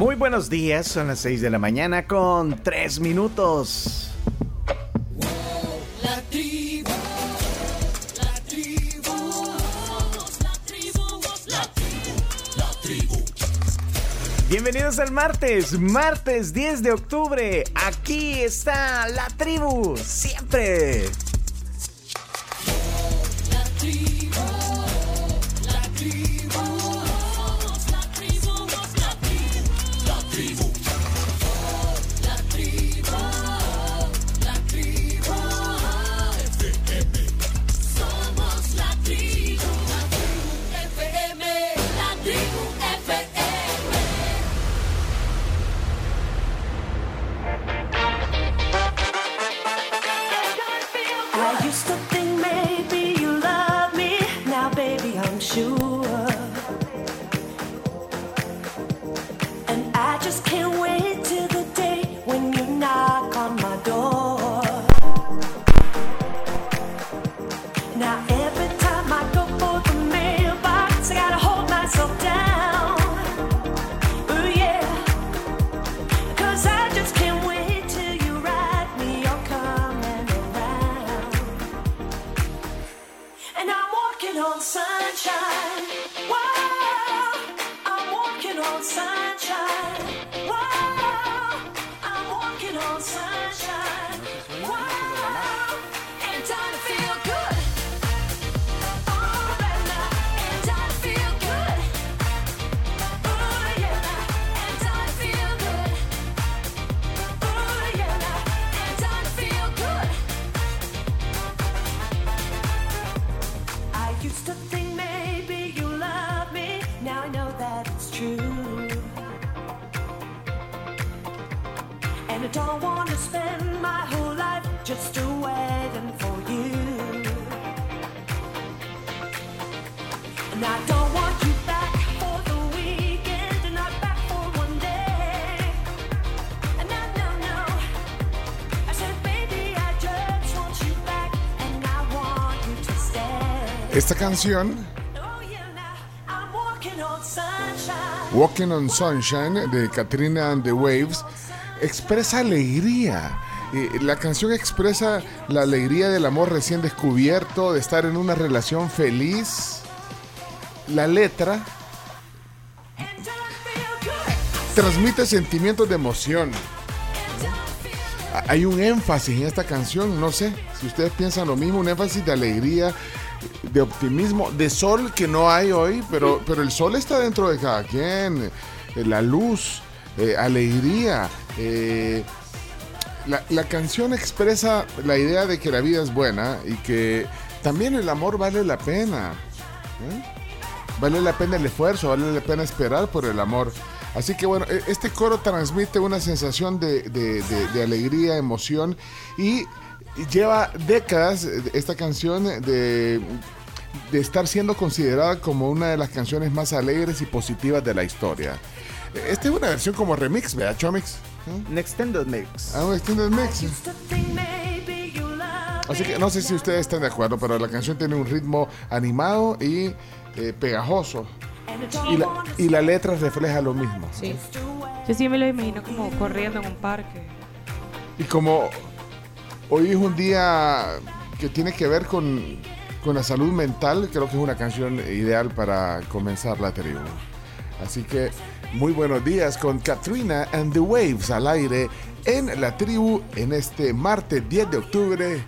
Muy buenos días, son las 6 de la mañana con 3 minutos. La tribu, la tribu, la tribu, la tribu, la tribu. Bienvenidos al martes, martes 10 de octubre. Aquí está la tribu, siempre. Canción, walking on sunshine. De Katrina and the Waves, expresa alegría. Eh, La canción expresa la alegría del amor recién descubierto, de estar en una relación feliz. La letra transmite sentimientos de emoción. Hay un énfasis en esta canción, no sé si ustedes piensan lo mismo, un énfasis de alegría, de optimismo, de sol que no hay hoy, pero, pero el sol está dentro de cada quien, eh, la luz, eh, alegría. eh, la, la canción expresa la idea de que la vida es buena y que también el amor vale la pena. ¿eh? Vale la pena el esfuerzo, vale la pena esperar por el amor. Así que bueno, e- este coro transmite una sensación de, de- de- de alegría, emoción y lleva décadas esta canción de, de estar siendo considerada como una de las canciones más alegres y positivas de la historia. Esta es una versión como remix, ¿verdad, Chomix? ¿Eh? Un extended mix. Ah, un extended mix. Así que no sé si ustedes están de acuerdo, pero la canción tiene un ritmo animado y eh, pegajoso. Y la, y la letra refleja lo mismo. Sí. Yo sí me lo imagino como corriendo en un parque. Y como hoy es un día que tiene que ver con, con la salud mental, creo que es una canción ideal para comenzar la tribu. Así que muy buenos días con Katrina and the Waves al aire en la tribu en este martes 10 de octubre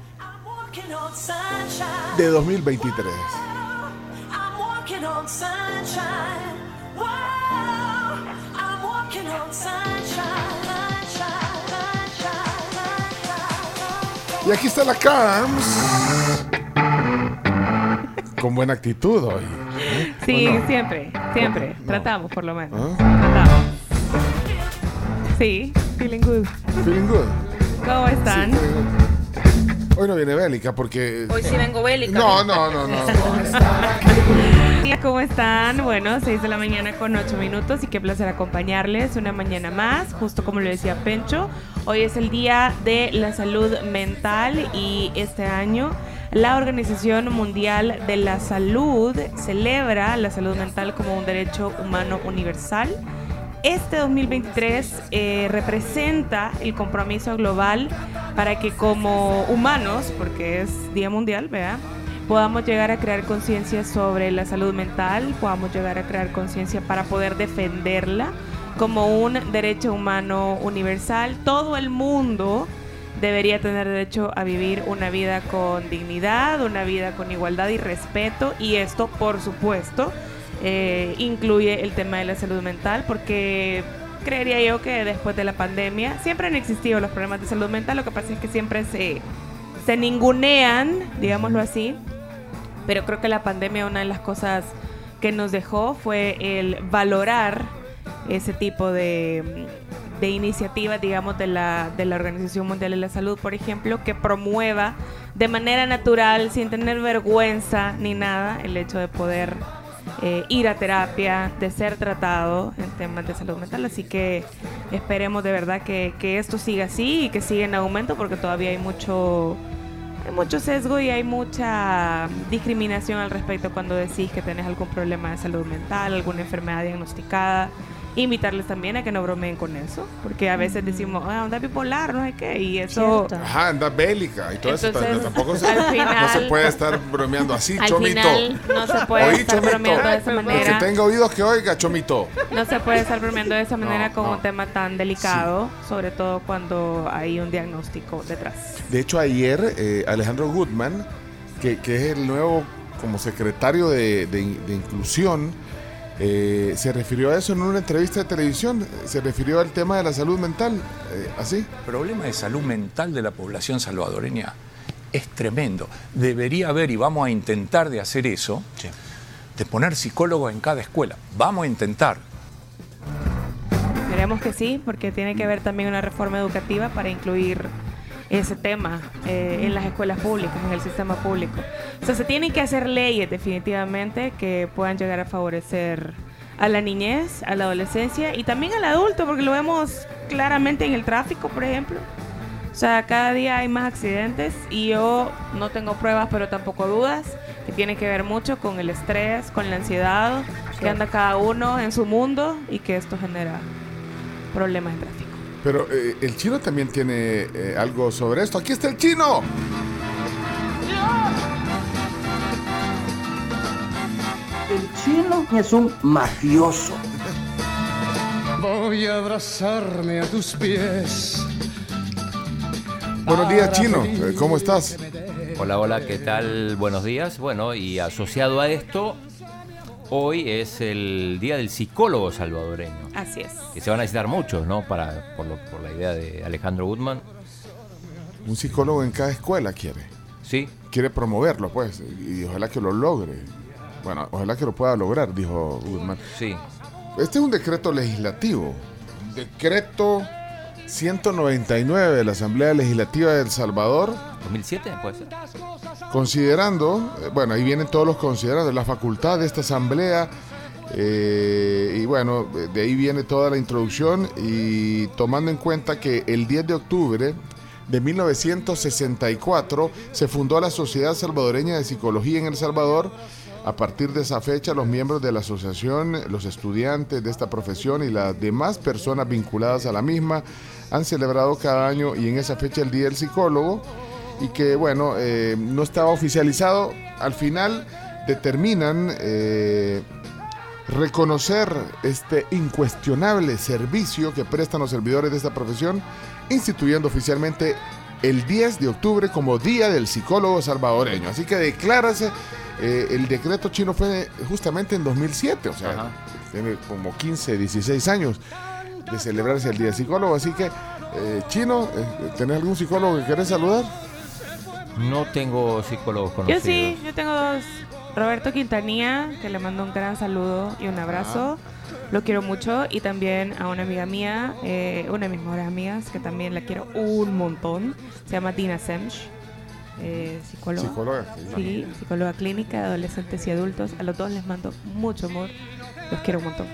de 2023. I'm walking on sunshine. Whoa, I'm walking on sunshine. Sunshine, sunshine, sunshine. Y aquí está la Carms. Con buena actitud hoy. ¿eh? Sí, ¿O no? siempre, siempre. No. Tratamos, por lo menos. ¿Ah? Tratamos. Sí, feeling good. Feeling good. ¿Cómo están? Sí, feeling good. Hoy no viene bélica porque. Hoy sí vengo bélica. No, no, no, no. ¿Cómo están? Bueno, 6 de la mañana con 8 minutos y qué placer acompañarles una mañana más, justo como lo decía Pencho. Hoy es el Día de la Salud Mental y este año la Organización Mundial de la Salud celebra la salud mental como un derecho humano universal este 2023 eh, representa el compromiso global para que como humanos, porque es Día Mundial, ¿verdad? podamos llegar a crear conciencia sobre la salud mental, podamos llegar a crear conciencia para poder defenderla como un derecho humano universal. Todo el mundo debería tener derecho a vivir una vida con dignidad, una vida con igualdad y respeto, y esto, por supuesto, eh, incluye el tema de la salud mental, porque creería yo que después de la pandemia siempre han existido los problemas de salud mental, lo que pasa es que siempre se, se ningunean, digámoslo así, pero creo que la pandemia una de las cosas que nos dejó fue el valorar ese tipo de, de iniciativas, digamos, de la, de la Organización Mundial de la Salud, por ejemplo, que promueva de manera natural, sin tener vergüenza ni nada, el hecho de poder eh, ir a terapia, de ser tratado en temas de salud mental. Así que esperemos de verdad que, que esto siga así y que siga en aumento porque todavía hay mucho, hay mucho sesgo y hay mucha discriminación al respecto cuando decís que tenés algún problema de salud mental, alguna enfermedad diagnosticada. Invitarles también a que no bromeen con eso, porque a veces decimos, ah, onda bipolar, no sé qué, y eso... Cierto. Ajá, anda bélica y todo Entonces, eso. Tampoco se, no se puede estar bromeando así, Al chomito. final no se puede Oí, estar chomito. bromeando de esa manera. que tenga oídos que oiga, chomito. No se puede estar bromeando de esa manera No, con no. un tema tan delicado, sobre todo cuando hay un diagnóstico detrás. De hecho, ayer eh, Alejandro Goodman, que, que es el nuevo como secretario de, de- de inclusión, eh, se refirió a eso en una entrevista de televisión. Se refirió al tema de la salud mental, eh, así. El problema de salud mental de la población salvadoreña es tremendo. Debería haber, y vamos a intentar de hacer eso, de poner psicólogos en cada escuela. Vamos a intentar. Esperemos que sí, porque tiene que haber también una reforma educativa para incluir ese tema eh, en las escuelas públicas, en el sistema público. O sea, se tienen que hacer leyes definitivamente que puedan llegar a favorecer a la niñez, a la adolescencia y también al adulto, porque lo vemos claramente en el tráfico, por ejemplo. O sea, cada día hay más accidentes y yo no tengo pruebas, pero tampoco dudas, que tiene que ver mucho con el estrés, con la ansiedad, que anda cada uno en su mundo y que esto genera problemas en tráfico. Pero eh, el chino también tiene eh, algo sobre esto. Aquí está el chino. El chino es un mafioso. Voy a abrazarme a tus pies. Buenos días, chino. ¿Cómo estás? Hola, hola, ¿qué tal? Buenos días. Bueno, y asociado a esto, hoy es el Día del Psicólogo Salvadoreño, Así es. que se van a necesitar muchos, ¿no? Para, por, lo- por la idea de Alejandro Goodman. Un psicólogo en cada escuela quiere. Sí, Quiere promoverlo, pues. Y ojalá que lo logre. Bueno, ojalá que lo pueda lograr, dijo Goodman. sí. Este es un decreto legislativo. Decreto 199 de la Asamblea Legislativa de El Salvador, 2007, puede considerando, eh, bueno, ahí vienen todos los considerando la facultad de esta Asamblea. eh, y bueno, de ahí viene toda la introducción y tomando en cuenta que el 10 de octubre de 1964 se fundó la Sociedad Salvadoreña de Psicología en El Salvador. A partir de esa fecha, los miembros de la asociación, los estudiantes de esta profesión y las demás personas vinculadas a la misma han celebrado cada año y en esa fecha el Día del Psicólogo y que bueno, eh, no estaba oficializado. Al final determinan eh, reconocer este incuestionable servicio que prestan los servidores de esta profesión, instituyendo oficialmente el 10 de octubre como Día del Psicólogo Salvadoreño. Así que declárase, eh, el decreto chino fue justamente en 2007, o sea, Ajá. tiene como 15, 16 años de celebrarse el Día del Psicólogo. Así que, eh, chino, ¿tenés algún psicólogo que querés saludar? No tengo psicólogos Yo conocidos. sí, yo tengo dos. Roberto Quintanilla, que le mando un gran saludo y un abrazo. Lo quiero mucho. Y también a una amiga mía, eh, una de mis mejores amigas, que también la quiero un montón. Se llama Dina Semch, eh, psicóloga. Psicóloga. Sí, psicóloga clínica de adolescentes y adultos. A los dos les mando mucho amor. Los quiero un montón.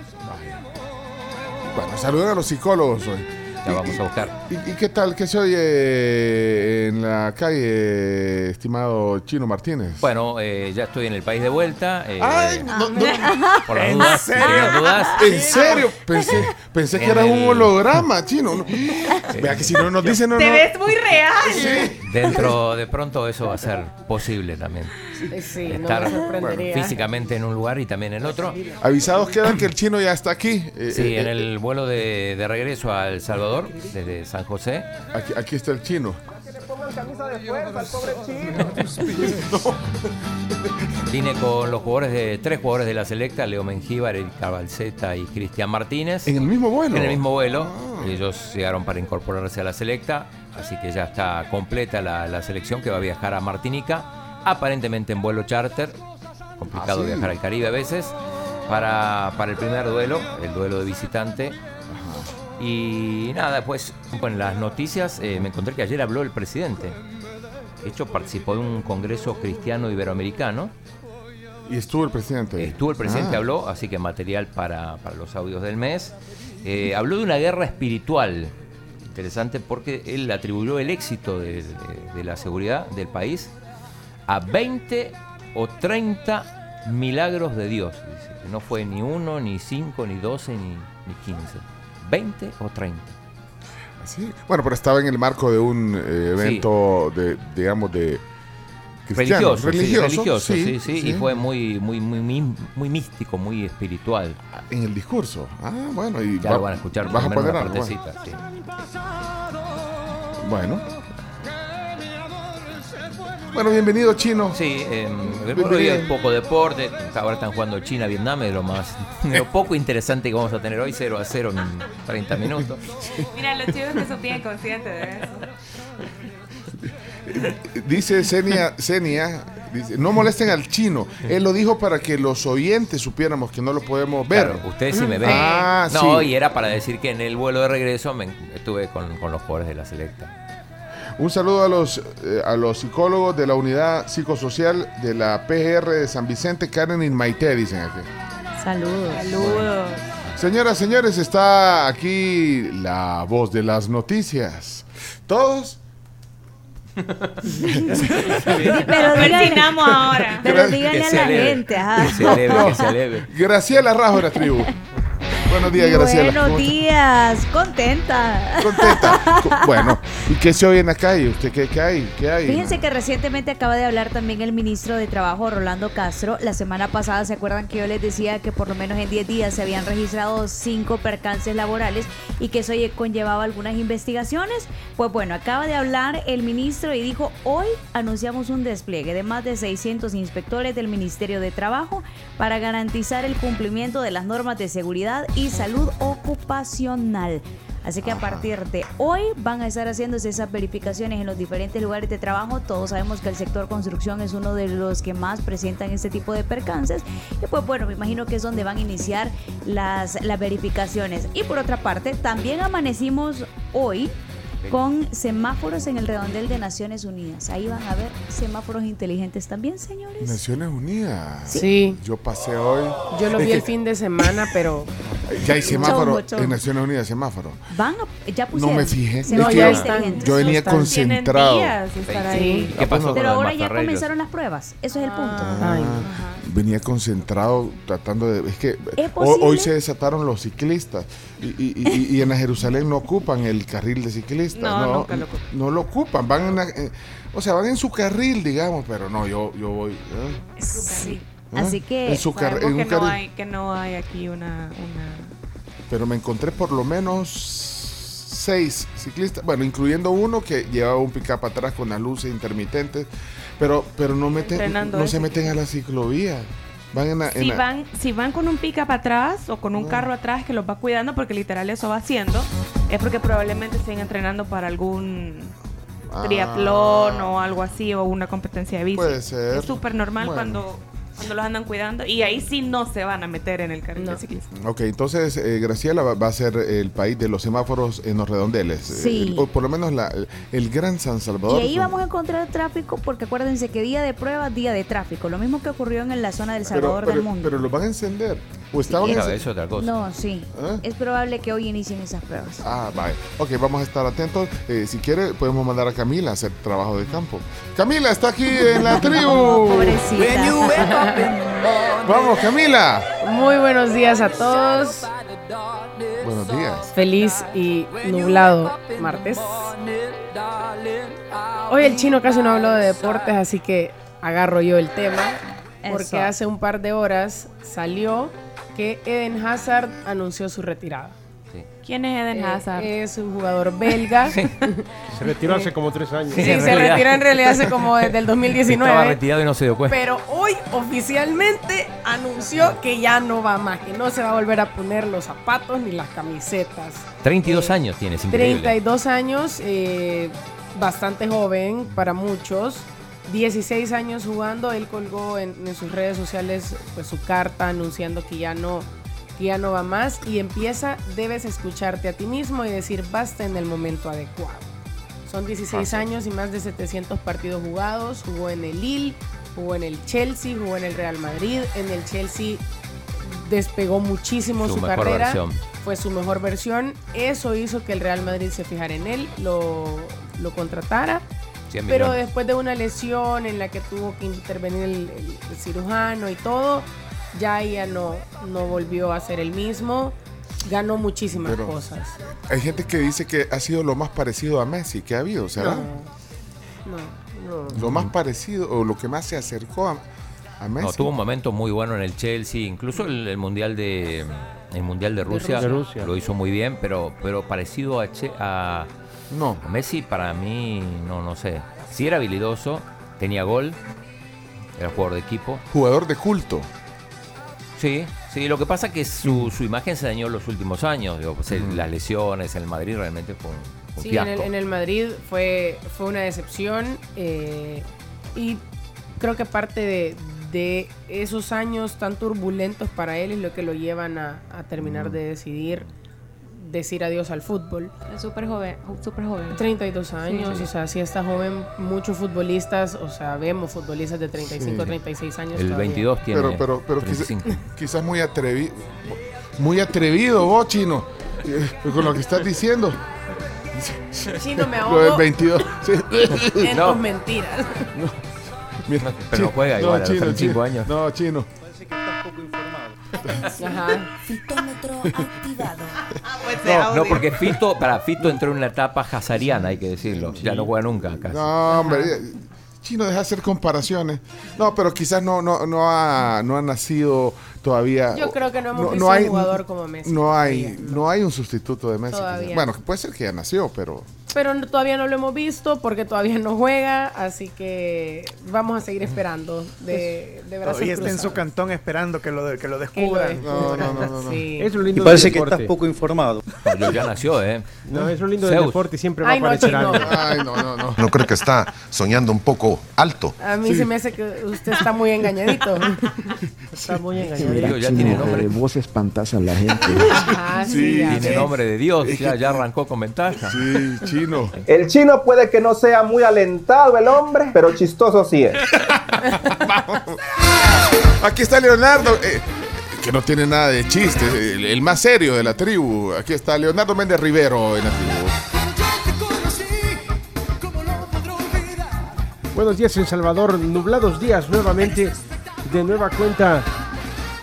Bueno, saluden a los psicólogos hoy. La vamos a buscar. ¿Y, y qué tal? ¿Qué se oye eh, en la calle, estimado Chino Martínez? Bueno, eh, ya estoy en el país de vuelta. eh, Ay, no, no, por las ¿en dudas, serio? dudas. ¿En serio? Pensé, pensé que En era un el- holograma, chino. No. Vea que si no nos dicen, no, Te ves muy real. Sí. Dentro de pronto eso va a ser posible también. Sí, no Estar me sorprendería. físicamente en un lugar y también en otro. Avisados quedan que el chino ya está aquí. Eh, Sí, eh, en el vuelo de, de regreso a El Salvador, desde San José. Aquí, aquí está el chino. Vine con los jugadores de tres jugadores de la selecta, Leo Mengíbar, Eric Cabalceta y Cristian Martínez. En el mismo vuelo. En el mismo vuelo. Ellos llegaron para incorporarse a la selecta, así que ya está completa la, la selección que va a viajar a Martinica, aparentemente en vuelo charter. Complicado Ah, sí. viajar al Caribe a veces. Para, para el primer duelo, el duelo de visitante. Y nada, pues en las noticias eh, me encontré que ayer habló el presidente. De hecho, participó de un congreso cristiano iberoamericano. Y estuvo el presidente. Estuvo el presidente, Ah. habló, así que material para, para los audios del mes. Eh, habló de una guerra espiritual. Interesante porque él atribuyó el éxito de, de- de la seguridad del país a 20 o 30 milagros de Dios. Dice que no fue ni uno, ni cinco, ni 12, ni, ni 15. 20 o 30. Sí. Bueno, pero estaba en el marco de un eh, evento de, digamos, de cristiano, Religioso, sí, religioso, religioso, sí, sí, sí, sí. y fue muy, muy, muy, muy, místico, muy espiritual. en el discurso. Ah, bueno, y Ya va- lo van a escuchar vas a poner una partecita. sí. Bueno. Bueno, bienvenido, chino. Sí, eh, Bienvenido. hoy poco deporte. Ahora están jugando China-Vietnam, es lo más, de lo poco interesante que vamos a tener hoy, 0 a 0 en 30 minutos. Mira, los chicos que son bien conscientes de eso. Dice Senia, Senia dice, no molesten al chino. Él lo dijo para que los oyentes supiéramos que no lo podemos ver. Claro, ustedes sí me ven. Ah, no, sí. y era para decir que en el vuelo de regreso me estuve con, con los jugadores de la selecta. Un saludo a los, eh, a los psicólogos de la unidad psicosocial de la PGR de San Vicente, Karen y Maite, dicen aquí. Saludos. Saludos. Señoras, señores, está aquí la voz de las noticias. ¿Todos? Pero Persinamos ahora. Pero díganle a la gente, ajá. Que se aleve, que se aleve. Graciela Rajo de la tribu. Buenos días, Graciela. Buenos días, contenta. Contenta. Bueno, ¿y qué se oye en la calle? ¿Usted qué, qué hay? ¿Qué hay? Fíjense que recientemente acaba de hablar también el ministro de Trabajo, Rolando Castro. La semana pasada, ¿se acuerdan que yo les decía que por lo menos en 10 días se habían registrado 5 percances laborales y que eso lle- conllevaba algunas investigaciones? Pues bueno, acaba de hablar el ministro y dijo, hoy anunciamos un despliegue de más de 600 inspectores del Ministerio de Trabajo para garantizar el cumplimiento de las normas de seguridad y salud ocupacional. Así que a partir de hoy van a estar haciéndose esas verificaciones en los diferentes lugares de trabajo. Todos sabemos que el sector construcción es uno de los que más presentan este tipo de percances. Y pues bueno, me imagino que es donde van a iniciar las, las verificaciones. Y por otra parte, también amanecimos hoy con semáforos en el redondel de Naciones Unidas. Ahí van a ver semáforos inteligentes también, señores. Naciones Unidas. Sí. Yo pasé hoy. Yo lo vi el fin de semana, pero Ya hay semáforo chombo. en Naciones Unidas, semáforo. Van a- ya No pusieron. me fijé. que ya yo- inteligentes. Yo venía Están- concentrado. días de estar ahí. ¿Qué pasó Pero ahora ya comenzaron las pruebas. Eso es el punto. Ah, venía concentrado tratando de... Es que hoy se desataron los ciclistas y, y- y- y en la Jerusalén no ocupan el carril de ciclistas. No, No, nunca lo ocupan. no lo ocupan. Van en la- eh, o sea, van en su carril, digamos, pero no, yo, yo voy... ¿eh? Sí. ¿Ah? Así que En su car- en que no, carril. hay, que no hay aquí una, una Pero me encontré por lo menos seis ciclistas, bueno, incluyendo uno que llevaba un pick-up atrás con las luces intermitentes, pero, pero no, meten, no de se meten a la ciclovía. Van en la, en Si la- van, si van con un pick-up atrás o con un carro atrás que los va cuidando, porque literal eso va haciendo, es porque probablemente estén entrenando para algún Ah. triatlón o algo así, o una competencia de bici. Puede ser. Es súper normal Bueno. cuando, cuando los andan cuidando y ahí sí no se van a meter en el carril de ciclismo. Ok, entonces eh, Graciela va, va a ser el país de los semáforos en los redondeles. Sí. Eh, o por lo menos la- el Gran San Y Salvador. ahí vamos a encontrar tráfico porque acuérdense que día de prueba, día de tráfico. Lo mismo que ocurrió en la zona del pero, Salvador pero, del Mundo. pero los van a encender. ¿O estaban en- es otra cosa. No, sí. ¿Eh? Es probable que hoy inicien esas pruebas. Ah, vale. Ok, vamos a estar atentos. Eh, si quiere, podemos mandar a Camila a hacer trabajo de campo. Camila está aquí en la tribu. Pobrecita. Vamos, Camila. Muy buenos días a todos. Buenos días. Feliz y nublado martes. Hoy el chino casi no habló de deportes, así que agarro yo el tema. Porque Eso. hace un par de horas salió que Eden Hazard anunció su retirada. ¿Quién es Eden Eh, Hazard? es un jugador belga. Se retiró hace como tres años. Sí, se realidad. retiró en realidad hace como desde el Estaba 2019. retirado y no se dio cuenta. Pero hoy oficialmente anunció que ya no va más, que no se va a volver a poner los zapatos ni las camisetas. 32 Eh, años tienes, increíble. 32 años, eh, bastante joven para muchos. 16 años jugando, él colgó en, en sus redes sociales pues, su carta anunciando que ya no que ya no va más y empieza, debes escucharte a ti mismo y decir basta en el momento adecuado. Son 16 años y más de 700 partidos jugados, jugó en el Lille, jugó en el Chelsea, jugó en el Real Madrid, en el Chelsea despegó muchísimo Su su, carrera versión. fue su mejor versión. Eso hizo que el Real Madrid se fijara en él, lo, lo contratara. 100 Pero millones. después de una lesión en la que tuvo que intervenir el, el- el cirujano y todo, ya ella no, no volvió a ser el mismo. Ganó muchísimas Pero- cosas. Hay gente que dice que ha sido lo más parecido a Messi que ha habido, ¿será? No, no, no. Lo más parecido o lo que más se acercó a, a Messi. No, tuvo un momento muy bueno en el Chelsea, incluso el, el mundial de el mundial de Rusia, De Rusia. lo hizo muy bien, pero pero parecido a, Che- a, No. Messi para mí no no sé. Sí era habilidoso, tenía gol, era jugador de equipo. Jugador de culto. Sí, sí. Lo que pasa es que su, su imagen se dañó en los últimos años. digo, pues, Las lesiones en el Madrid realmente fue un, un Sí, en el, en el Madrid fue, fue una decepción eh, y creo que parte de, de esos años tan turbulentos para él es lo que lo llevan a, a terminar de decidir decir adiós al fútbol. Es súper joven, súper joven. 32 años, sí. o sea, si está joven, muchos futbolistas, o sea, vemos futbolistas de 35, Sí. 36 años. el todavía. 22 tiene Pero, pero, pero quizá- 35. quizás muy atrevido. Muy atrevido vos, chino. eh, Con lo que estás diciendo. Chino me Lo del ahogo 22. sí. en No. tus mentiras. Mira, Pero no juega igual a los 35 chino. años. No, chino. Ajá. Fitómetro activado. No, no, porque Fito, para Fito entró en la etapa hazariana, hay que decirlo. Ya no juega nunca casi. No, hombre. Chino, deja de hacer comparaciones. No, pero quizás no, no, no, ha, no ha nacido todavía. Yo creo que no hemos visto un jugador como Messi No hay, todavía, no hay un sustituto de Messi. Todavía. Bueno, puede ser que ya nació, pero. Pero no- todavía no lo hemos visto porque todavía no juega, así que vamos a seguir esperando de, de brazos Todavía está en su cantón esperando que lo, de- que lo descubran. No, no, no, no, no. Sí. Es lo lindo Y parece del que estás poco informado. No, ya nació, ¿eh? No, es lo lindo del deporte y siempre va Ay, a no, aparecer algo. Ay, no, no, no. No creo que está soñando un poco alto. A mí se me hace que usted está muy engañadito. Está muy Engañado. ya tiene nombre. vos espantas a la gente. Ajá, sí, ya Tiene nombre de Dios, ya, ya arrancó con ventaja. Sí, chino. El chino puede que no sea muy alentado el hombre, pero chistoso sí es. Aquí está Leonardo, eh, que no tiene nada de chiste, el, el más serio de la tribu. Aquí está Leonardo Méndez Rivero en la tribu. Buenos días en Salvador, nublados días nuevamente, de nueva cuenta,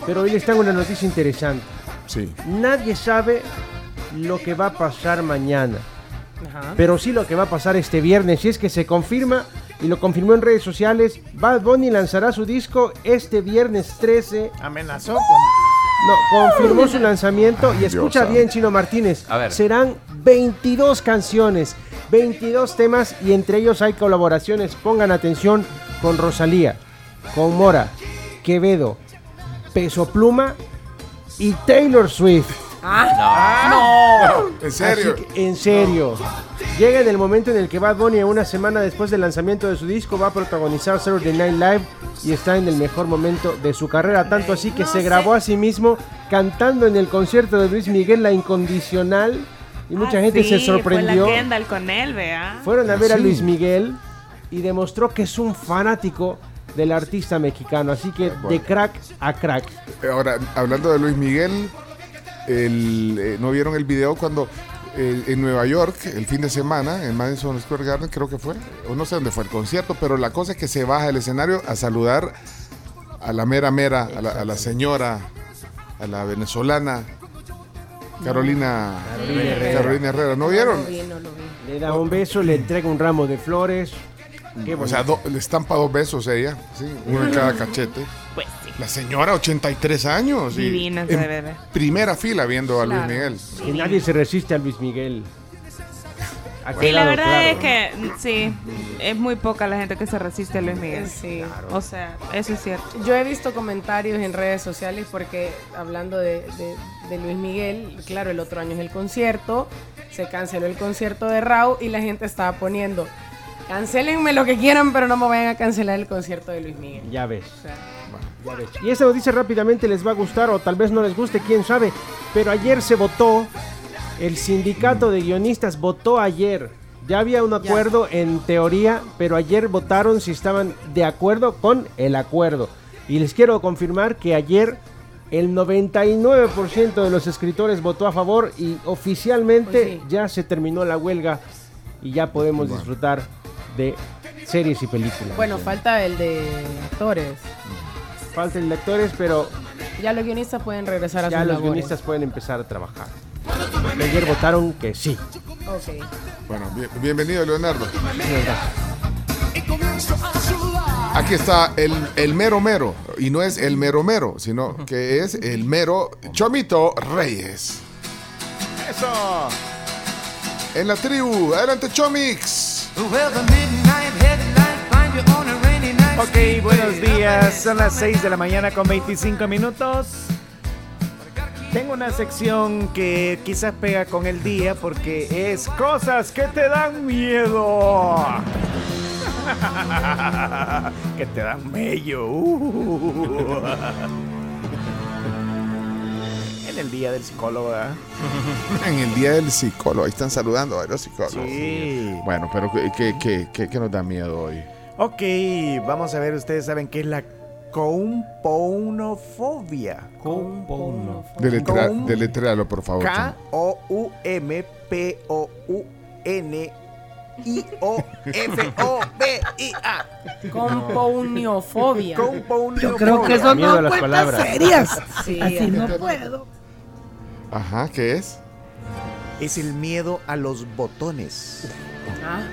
pero hoy les tengo una noticia interesante. Sí. Nadie sabe lo que va a pasar mañana, Ajá. pero sí lo que va a pasar este viernes, y es que se confirma, y lo confirmó en redes sociales, Bad Bunny lanzará su disco este viernes 13. Amenazó con. No, confirmó su lanzamiento y escucha Dios bien. Chino Martínez. A ver. Serán 22 canciones, 22 temas y entre ellos hay colaboraciones. Pongan atención con Rosalía, con Mora, Quevedo, Peso Pluma y Taylor Swift. ¿En serio? Así que, en serio. Llega en el momento en el que Bad Bunny, una semana después del lanzamiento de su disco, va a protagonizar Saturday Night Live y está en el mejor momento de su carrera. Tanto así que se grabó a sí mismo cantando en el concierto de Luis Miguel La Incondicional. Y mucha Ah, gente sí, se sorprendió. Fue la Kendall con él, vea. Fueron a ver a. Luis Miguel y demostró que es un fanático del artista mexicano. Así que de crack a crack. Ahora, hablando de Luis Miguel, el, eh, ¿no vieron el video cuando eh, en Nueva York, el fin de semana, en Madison Square Garden, creo que fue, o no sé dónde fue el concierto, pero la cosa es que se baja del escenario a saludar a la mera mera, a la, a la señora, a la venezolana, Carolina, Carolina Herrera. Carolina Herrera. ¿No vieron? lo vi, no lo vi. Le da un beso, le entrega un ramo de flores. Qué O sea, do- le estampa dos besos ella, ¿sí? uno en cada cachete. Pues sí. La señora, 83 años. y Divina se en debe ver. Primera fila viendo a Luis Claro. Miguel. Que nadie se resiste a Luis Miguel. Sí, la verdad claro. es que sí, es muy poca la gente que se resiste a Luis Miguel. Sí. O sea, eso es cierto. Yo he visto comentarios en redes sociales porque hablando de, de- de Luis Miguel, claro, el otro año es el concierto, se canceló el concierto de Raúl y la gente estaba poniendo, cancelenme lo que quieran, pero no me vayan a cancelar el concierto de Luis Miguel. Ya ves. O sea, Ya ves. Y esta noticia rápidamente les va a gustar o tal vez no les guste, quién sabe. Pero ayer se votó, el sindicato de guionistas votó ayer. Ya había un acuerdo en teoría, pero ayer votaron si estaban de acuerdo con el acuerdo. Y les quiero confirmar que ayer el 99% de los escritores votó a favor y oficialmente Pues sí. ya se terminó la huelga y ya podemos disfrutar de series y películas. bueno, falta el de actores. Falta el de actores, pero Ya los guionistas pueden regresar a ya sus los labores. guionistas pueden empezar a trabajar. Ayer votaron que sí. Ok. Bueno, bien- bienvenido, Leonardo. Aquí está el, el mero mero. Y no es el mero mero, sino que es el mero Chomito Reyes. Eso. En la tribu. Adelante, Chomix. Ok, buenos días. Son las 6 de la mañana con 25 minutos. Tengo una sección que quizás pega con el día porque es cosas que te dan miedo. que te dan mello. En el día del psicólogo, ¿verdad? En el día del psicólogo. Ahí están saludando a los psicólogos. Sí. Bueno, pero ¿qué, qué, qué- qué- qué nos da miedo hoy? Ok, vamos a ver, ustedes saben qué es la componofobia. Deletra, Com- deletréalo, por favor. K-O-U-M-P-O-U-N-I-O-F-O-B-I-A. Compouniofobia. Componofobia. Creo que son Miedo a dos las cuentas palabras. serias. Sí, Así no puedo. Ajá, ¿qué es? Es el miedo a los botones. Ah,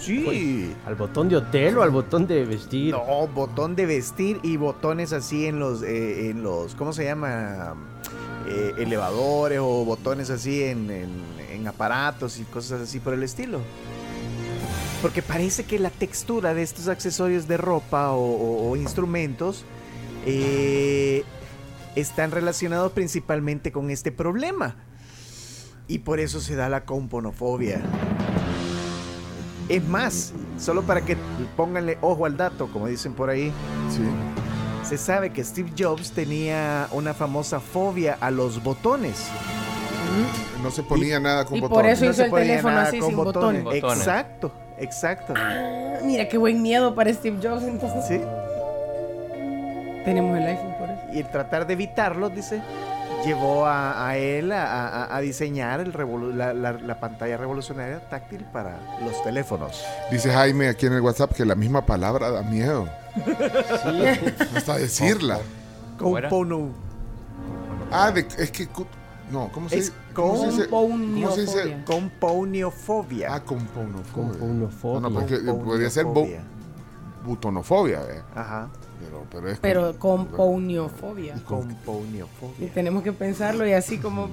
Sí. ¿Al botón de hotel o al botón de vestir? No, botón de vestir y botones así en los, eh, en los, ¿cómo se llama? Eh, elevadores o botones así en, en- en aparatos y cosas así por el estilo. Porque parece que la textura de estos accesorios de ropa o, o- o instrumentos eh, están relacionados principalmente con este problema. Y por eso se da la componofobia. Es más, solo para que pónganle ojo al dato, como dicen por ahí, Sí. se sabe que Steve Jobs tenía una famosa fobia a los botones. No se ponía nada con y por botones. eso hizo se el ponía teléfono nada así con sin botones. Exacto, exacto. Ah, Mira qué buen miedo para Steve Jobs entonces. ¿Sí? Tenemos el iPhone por. Y el tratar de evitarlo, dice, llevó a, a él a, a- a diseñar el revolu- la, la- la pantalla revolucionaria táctil para los teléfonos. Dice Jaime aquí en el WhatsApp que la misma palabra da miedo. Hasta decirla. Compono. Ah, de- es que. No, ¿cómo se Es dice? ¿Cómo se dice? ¿Cómo se dice? Compouniofobia. Ah, componofobia. Componofobia. No, no, porque podría ser bu- butonofobia, ¿eh? Ajá. Pero, pero es. Pero compouniofobia. Y tenemos que pensarlo y así como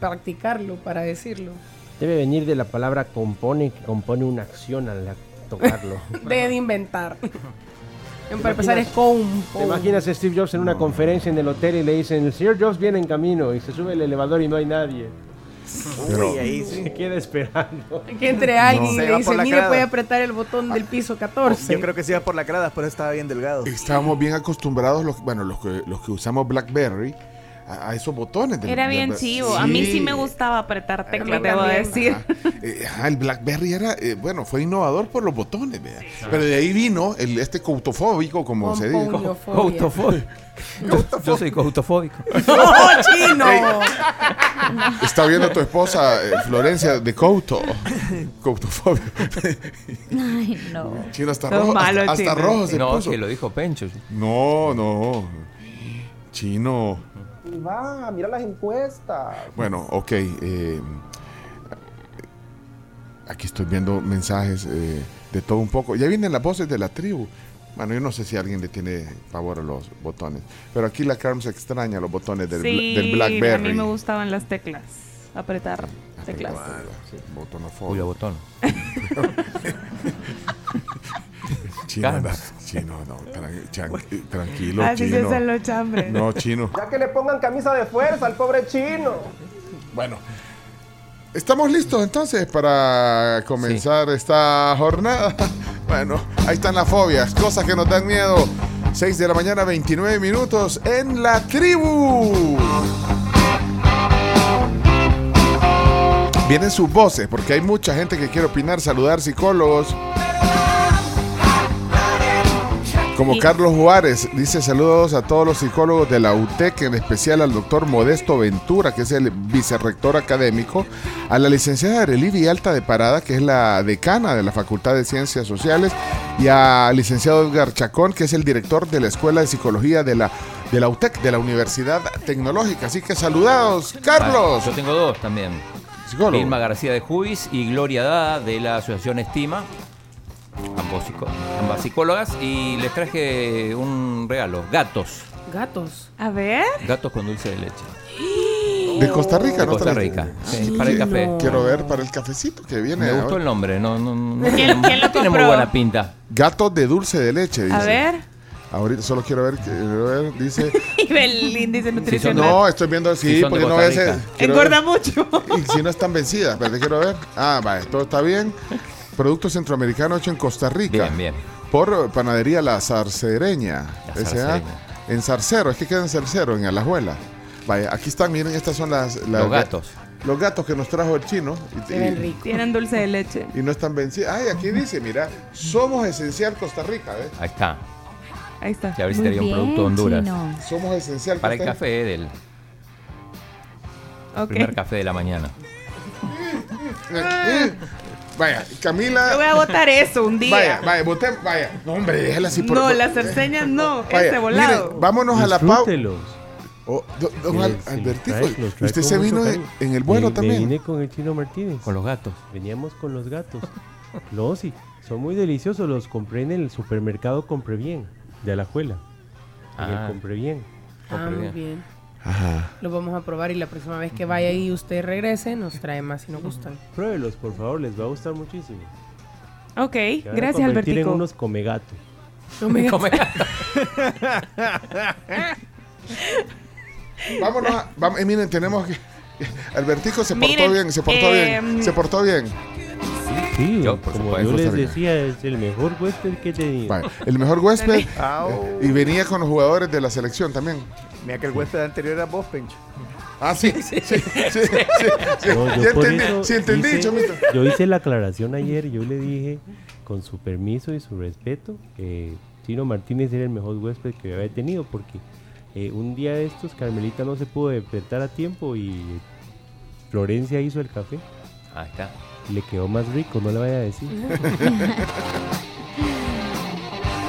practicarlo para decirlo. Debe venir de la palabra compone, que compone una acción al tocarlo. Debe de inventar. Para empezar es compo. ¿Te imaginas a Steve Jobs en una conferencia en el hotel y le dicen, el señor Jobs viene en camino y se sube el elevador y no hay nadie? Uy, ahí sí. Se queda esperando. Que entre alguien Se y le dice, mire, grada". puede apretar el botón del piso 14. Yo creo que se iba por la grada, pero estaba bien delgado. Estábamos bien acostumbrados, los, bueno, los que, los que usamos Blackberry, a, a esos botones. del- Era bien chivo. A mí sí me gustaba apretar teclas, debo también. decir. Eh, ajá, el BlackBerry era, eh, bueno, fue innovador por los botones, vea. Pero de ahí vino el, este cautofóbico, como se dice. Coutofóbico. Yo, yo soy coutofóbico. ¡No, chino! Está viendo tu esposa, eh, Florencia, de Couto. Coutofobia. Ay, no. Chino, hasta rojo. malo, hasta, hasta Chino. rojo se No, puso. que lo dijo Pencho. No, no. Chino. Va, mira las encuestas. Bueno, ok. eh, aquí estoy viendo mensajes eh, de todo un poco. Ya vienen las voces de la tribu. Bueno, yo no sé si alguien le tiene pavor a los botones. Pero aquí la Carmen se extraña los botones del, bla- Sí, del BlackBerry. a mí me gustaban las teclas. Apretar teclas. Botonofobia. Cuyo botón. Chino, Calma. anda- chino, no, tran- tranquilo, Así se chino. hacen los chambres. No, chino. Ya que le pongan camisa de fuerza al pobre chino. Bueno, estamos listos entonces para comenzar esta jornada. Bueno, ahí están las fobias, cosas que nos dan miedo. 6 de la mañana, 29 minutos en la tribu. Vienen sus voces porque hay mucha gente que quiere opinar, saludar psicólogos. Como Y- Carlos Juárez dice saludos a todos los psicólogos de la UTEC, en especial al doctor Modesto Ventura, que es el vicerrector académico, a la licenciada Arely Alta de Parada, que es la decana de la Facultad de Ciencias Sociales, y al licenciado Edgar Chacón, que es el director de la Escuela de Psicología de la, de la UTEC, de la Universidad Tecnológica. Así que saludados, Carlos. Yo tengo dos también. Psicólogo. Irma García de Juvis y Gloria Dada de la Asociación Estima. Ambos ambas psicólogas. Y les traje un regalo. Gatos. Gatos. A ver. Gatos con dulce de leche. De Costa Rica, De ¿no? Costa Rica. Sí, para el café. Quiero ver para el cafecito que viene. Me ahora. gustó el nombre. No, no, no ¿Quién- tiene, quién lo no tiene muy buena pinta. Gatos de dulce de leche, dice. A ver. Ahorita solo quiero ver, quiero ver, dice. Y el índice nutricional. No, estoy viendo Sí, porque no quiero Engorda ver. mucho. Y si no están vencidas, pero te quiero ver. Ah, vale, todo está bien. Producto centroamericano hecho en Costa Rica. Bien, bien. Por panadería La Zarcereña. La Zarcereña. En Zarcero, es que queda en Zarcero, en Alajuela. Vaya, aquí están, miren, estas son las, las- Los gatos. Los gatos que nos trajo el chino. Y, y-. Tienen dulce de leche. y no están vencidas. Ay, aquí dice, mira, somos esencial Costa Rica, ¿ves? Ahí está. Ahí está. Que a ver si Muy tenía un producto de Honduras. Chino. Somos esencial Para el café del primer café de la mañana. Vaya, Camila. Yo voy a votar eso un día. Vaya, vaya, voté, vaya. No, hombre, déjala así por no, las cerceñas no. Vaya, ese volado. miren, vámonos a la pausa. Oh, do- don Al- los trae- los trae usted se vino en, en el vuelo Me- también. Me vine con el chino Martínez. Con los gatos. Veníamos con los gatos. No, sí, son muy deliciosos. Los compré en el supermercado Compre Bien, de Alajuela. En Ah. el Compre Bien. Ah, muy bien. Ajá. Lo vamos a probar y la próxima vez que vaya y usted regrese nos trae más si nos gustan. Pruébelos, por favor, les va a gustar muchísimo. Ok, gracias Albertico. en unos come gato. Come Come- Vámonos, a- vamos, eh, miren, tenemos que. Albertico se portó Miren, bien, se portó eh, bien, se portó bien. Sí, Yo, por como supuesto. yo les decía, es el mejor huésped que he tenido. Vaya, el mejor huésped Au. y venía con los jugadores de la selección también. Mira que el huésped anterior era vos, Pencho. Ah, sí, sí, sí, sí, sí, sí. No, yo Ya por entendí, eso sí entendí, hice- Chomito. Yo hice la aclaración ayer, yo le dije, con su permiso y su respeto, que Chino Martínez era el mejor huésped que había tenido, porque eh, un día de estos Carmelita no se pudo despertar a tiempo y Florencia hizo el café. Ahí está. Le quedó más rico, no le vaya a decir.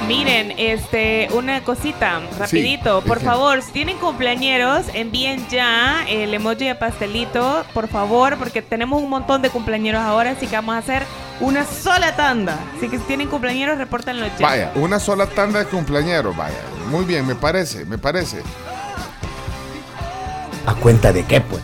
Miren, este, una cosita, rapidito, por favor, si tienen cumpleañeros, envíen ya el emoji de pastelito, por favor, porque tenemos un montón de cumpleañeros ahora, así que vamos a hacer una sola tanda. Así que si tienen cumpleaños, repórtenlo ya. Vaya, una sola tanda de cumpleañeros, vaya. Muy bien, me parece, me parece. ¿A cuenta de qué, pues?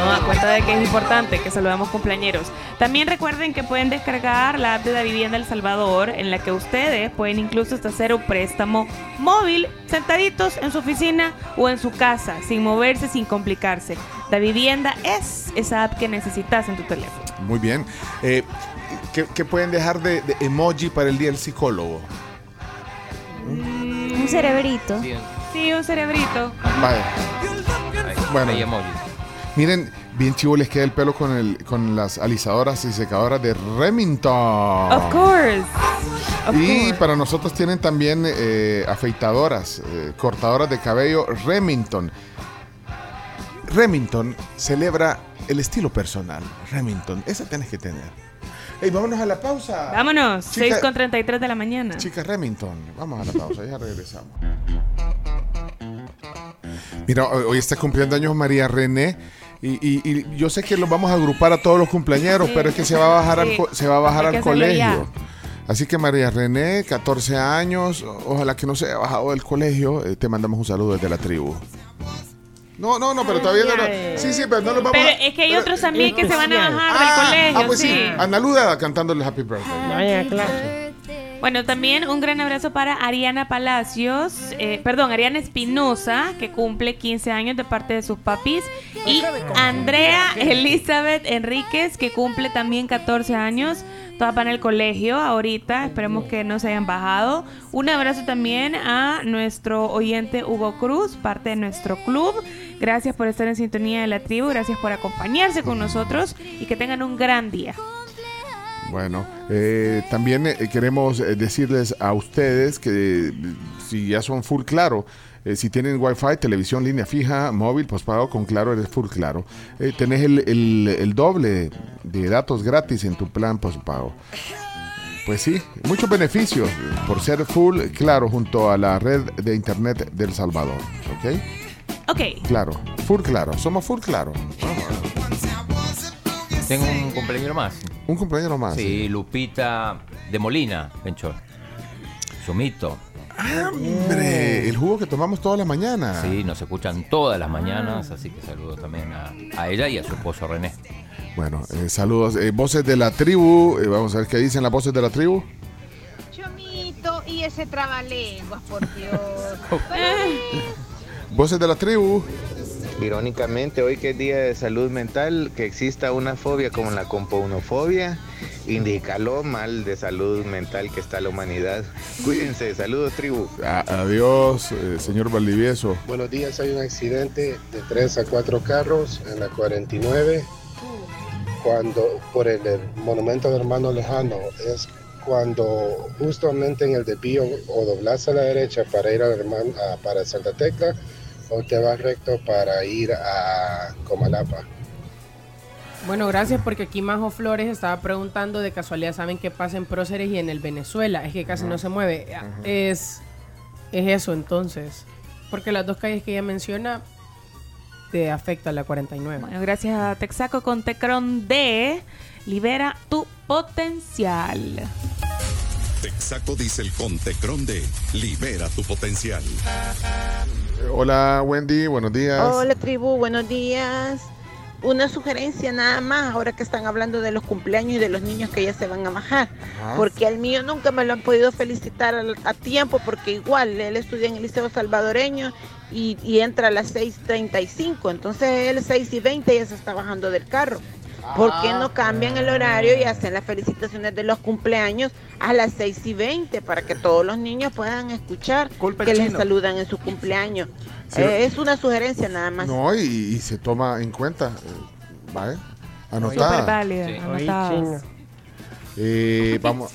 No, a cuenta de que es importante que saludemos cumpleañeros. También recuerden que pueden descargar la app de la vivienda El Salvador, en la que ustedes pueden incluso hasta hacer un préstamo móvil, sentaditos en su oficina o en su casa, sin moverse, sin complicarse. La vivienda es esa app que necesitas en tu teléfono. Muy bien. Eh, ¿qué, qué pueden dejar de, de emoji para el día del psicólogo? Un cerebrito. Sí, un cerebrito. Vaya. Bueno. Hay emojis. Miren, bien chivo les queda el pelo con, el, con las alisadoras y secadoras de Remington. Of course. Of y course. para nosotros tienen también eh, afeitadoras, eh, cortadoras de cabello Remington. Remington celebra el estilo personal. Remington, esa tienes que tener. Hey, vámonos a la pausa. Vámonos, Chica- 6 con 33 de la mañana. Chica Remington, vamos a la pausa, ya regresamos. Mira, hoy hoy está cumpliendo años María René y, y- y yo sé que los vamos a agrupar a todos los cumpleañeros, Sí, pero es que se va a bajar, sí. al, se va a bajar al colegio. ya. Así que María René, 14 años, ojalá que no se haya bajado del colegio, eh, te mandamos un saludo desde la tribu. No, no, no, pero todavía no. no. Sí, sí, pero no los vamos Pero a... es que hay otros también que se van a bajar Ah, del colegio. ah, pues sí, sí. Ana Luda cantándole Happy Birthday. Vaya clase. Bueno, también un gran abrazo para Ariana Palacios, eh, perdón, Ariana Espinosa, que cumple 15 años de parte de sus papis, y Andrea Elizabeth Enríquez, que cumple también 14 años. Todas van al colegio ahorita, esperemos que no se hayan bajado. Un abrazo también a nuestro oyente Hugo Cruz, parte de nuestro club. Gracias por estar en sintonía de la tribu, gracias por acompañarse con nosotros y que tengan un gran día. Bueno, eh, también eh, queremos eh, decirles a ustedes que eh, si ya son full claro, eh, si tienen wifi, televisión, línea fija, móvil, postpago con claro, eres full claro. Eh, tenés el, el- el doble de datos gratis en tu plan postpago. Pues sí, muchos beneficios por ser full claro junto a la red de internet del Salvador. ¿Ok? Ok. Claro, full claro, somos full claro. Tengo un cumpleaños más. Un cumpleaños más. Sí, Lupita de Molina, Pencho. Sumito. Hombre, el jugo que tomamos todas las mañanas. Sí, nos escuchan todas las mañanas, así que saludo también a, a ella y a su esposo René. Bueno, eh, saludos. Eh, voces de la tribu. eh, vamos a ver qué dicen las voces de la tribu. Chomito y ese trabalenguas, por Dios. Voces de la tribu. Irónicamente, hoy que es Día de Salud Mental, que exista una fobia como la compounofobia, indica lo mal de salud mental que está la humanidad. Cuídense, saludos tribu. A- adiós, eh, señor Valdivieso. Buenos días, hay un accidente de 3 a 4 carros en la 49 cuando por el, el monumento de hermano lejano es cuando justamente en el desvío o doblas a la derecha para ir a, hermano, a- para Santa Tecla o te vas recto para ir a Comalapa. Bueno, gracias porque aquí Majo Flores estaba preguntando de casualidad, ¿saben qué pasa en Próceres y en el Venezuela? Es que casi no se mueve. Es, es eso entonces. Porque las dos calles que ella menciona te afecta la 49. Bueno, gracias a Texaco con Tecron D. Libera tu potencial. Texaco Diesel con Tecron D. Libera tu potencial. Hola, Wendy. Buenos días. Hola tribu, buenos días. Una sugerencia nada más, ahora que están hablando de los cumpleaños y de los niños que ya se van a bajar. Ajá. Porque al mío nunca me lo han podido felicitar al- a, tiempo, porque igual él estudia en el Liceo Salvadoreño y, y entra a las 6.35. Entonces él 6 y 20 ya se está bajando del carro. ¿Por qué no cambian el horario y hacen las felicitaciones de los cumpleaños a las 6 y 20 para que todos los niños puedan escuchar Culpa que les chino. saludan en su cumpleaños? Sí. Eh, es una sugerencia nada más. No, y, y se toma en cuenta. eh, ¿Vale? Anotada. Súper válida, anotadas. Eh, vamos.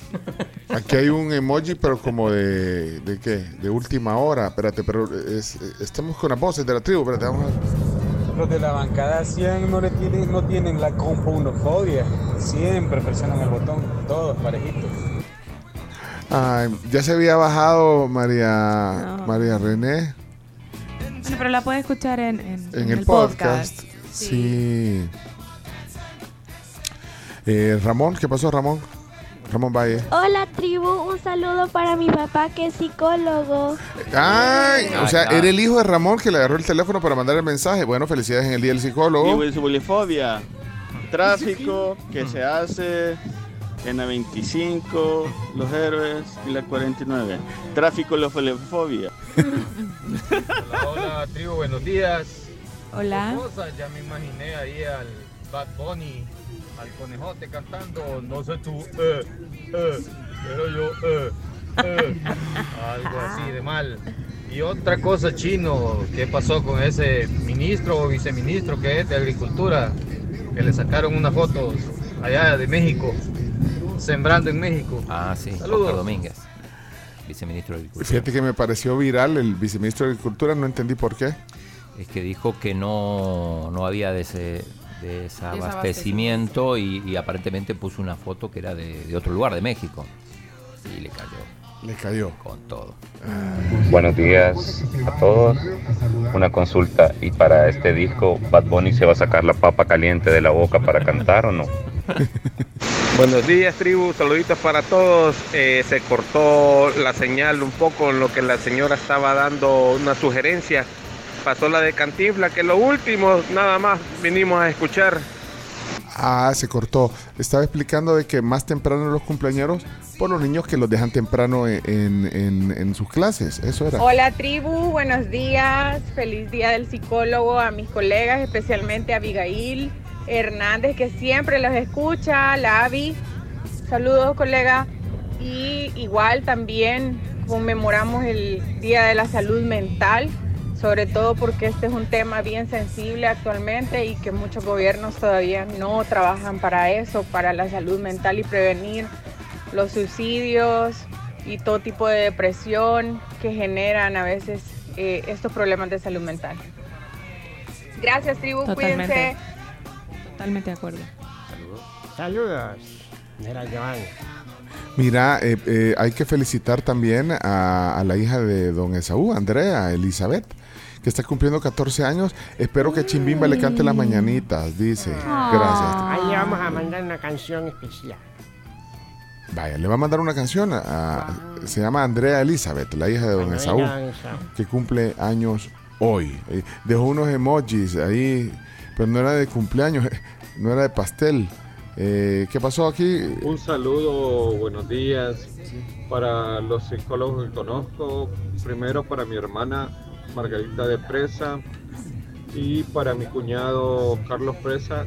Aquí hay un emoji, pero como de. ¿De qué? De última hora. Espérate, pero es- estamos con las voces de la tribu. Espérate, vamos a. Los de la bancada 100 no, le tienen, no tienen la compounofobia. Siempre presionan el botón, todos parejitos. Ay, ya se había bajado María, No. María René Bueno, pero la puedes escuchar en, en- en, en el, podcast. Sí. Eh, Ramón, ¿qué pasó, Ramón? Ramón Valle. Hola tribu, un saludo para mi papá que es psicólogo. Ay, o sea, era el hijo de Ramón que le agarró el teléfono para mandar el mensaje. Bueno, felicidades en el día del psicólogo. Y bulifobia, tráfico que se hace en la 25, los héroes y la 49. Tráfico, la. Hola, hola, tribu, buenos días. Hola. Ya me imaginé ahí al Bad Bunny, al conejote cantando, no sé tú, eh, eh, pero yo, eh, eh, algo así de mal. Y otra cosa, chino, ¿qué pasó con ese ministro o viceministro que es de Agricultura? Que le sacaron unas fotos allá de México, sembrando en México. Ah, sí, Saludos. Oscar Domínguez, viceministro de Agricultura. Fíjate que me pareció viral el viceministro de Agricultura, no entendí por qué. Es que dijo que no, no había dese- desabastecimiento y, y aparentemente puso una foto que era de, de otro lugar, de México. Y le cayó. Le cayó. Con todo. Buenos días a todos. Una consulta. ¿Y para este disco, Bad Bunny se va a sacar la papa caliente de la boca para cantar o no? Buenos días, tribu. Saluditos para todos. Eh, se cortó la señal un poco en lo que la señora estaba dando una sugerencia. Pasó la de Cantinfla, que lo último nada más vinimos a escuchar. Ah, se cortó. Estaba explicando de que más temprano los cumpleaños por los niños que los dejan temprano en, en- en- en sus clases. Eso era. Hola tribu, buenos días. Feliz día del psicólogo a mis colegas, especialmente a Abigail Hernández, que siempre los escucha, la Avi. Saludos, colega. Y igual también conmemoramos el Día de la Salud Mental, sobre todo porque este es un tema bien sensible actualmente y que muchos gobiernos todavía no trabajan para eso, para la salud mental y prevenir los suicidios y todo tipo de depresión que generan a veces eh, estos problemas de salud mental. Gracias, tribu, Totalmente. cuídense. Totalmente de acuerdo. Saludos. Mira, Joan. Mira, eh, eh, hay que felicitar también a, a la hija de don Esaú, Andrea Elizabeth, que está cumpliendo 14 años. Espero que Chimbimba le cante las mañanitas, dice. Gracias. Ahí vamos a mandar una canción especial. Vaya, le va a mandar una canción. a- a- se llama Andrea Elizabeth, la hija de Esaú, don Esaú. que cumple años hoy. Eh, dejó unos emojis ahí, pero no era de cumpleaños, no era de pastel. Eh, ¿Qué pasó aquí? Un saludo, buenos días para los psicólogos que conozco. Primero para mi hermana Margarita de Presa y para mi cuñado Carlos Presa,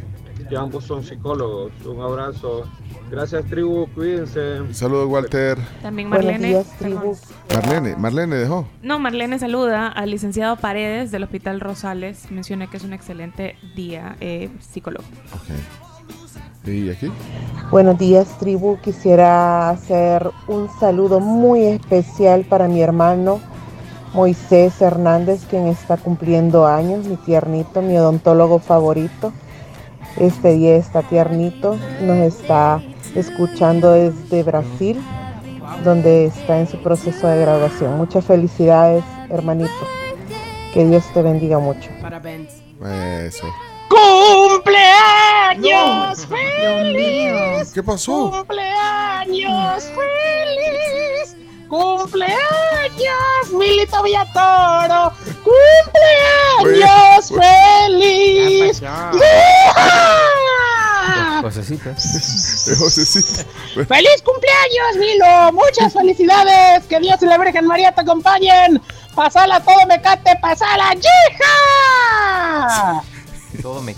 que ambos son psicólogos. Un abrazo. Gracias tribu, cuídense. Saludos, Walter. También Buenos Marlene. días. Marlene, Marlene dejó. No, Marlene saluda al licenciado Paredes del Hospital Rosales. Menciona que es un excelente día eh, psicólogo. ¿Y aquí? Buenos días, tribu. Quisiera hacer un saludo muy especial para mi hermano Moisés Hernández, quien está cumpliendo años, mi tiernito, mi odontólogo favorito. Este día está tiernito, nos está escuchando desde Brasil, donde está en su proceso de graduación. Muchas felicidades, hermanito. Que Dios te bendiga mucho. Parabéns. Eso. ¡Cumpleaños feliz! ¿Qué pasó? ¡Cumpleaños feliz! ¡Cumpleaños, Milito Villatoro! ¡Cumpleaños feliz! ¡Yeah! Cosecitas. Josecita. ¡Feliz cumpleaños, Milo! ¡Muchas felicidades! ¡Que Dios y la Virgen María te acompañen! ¡Pasala todo mecate! ¡Pasala, hija! Todo me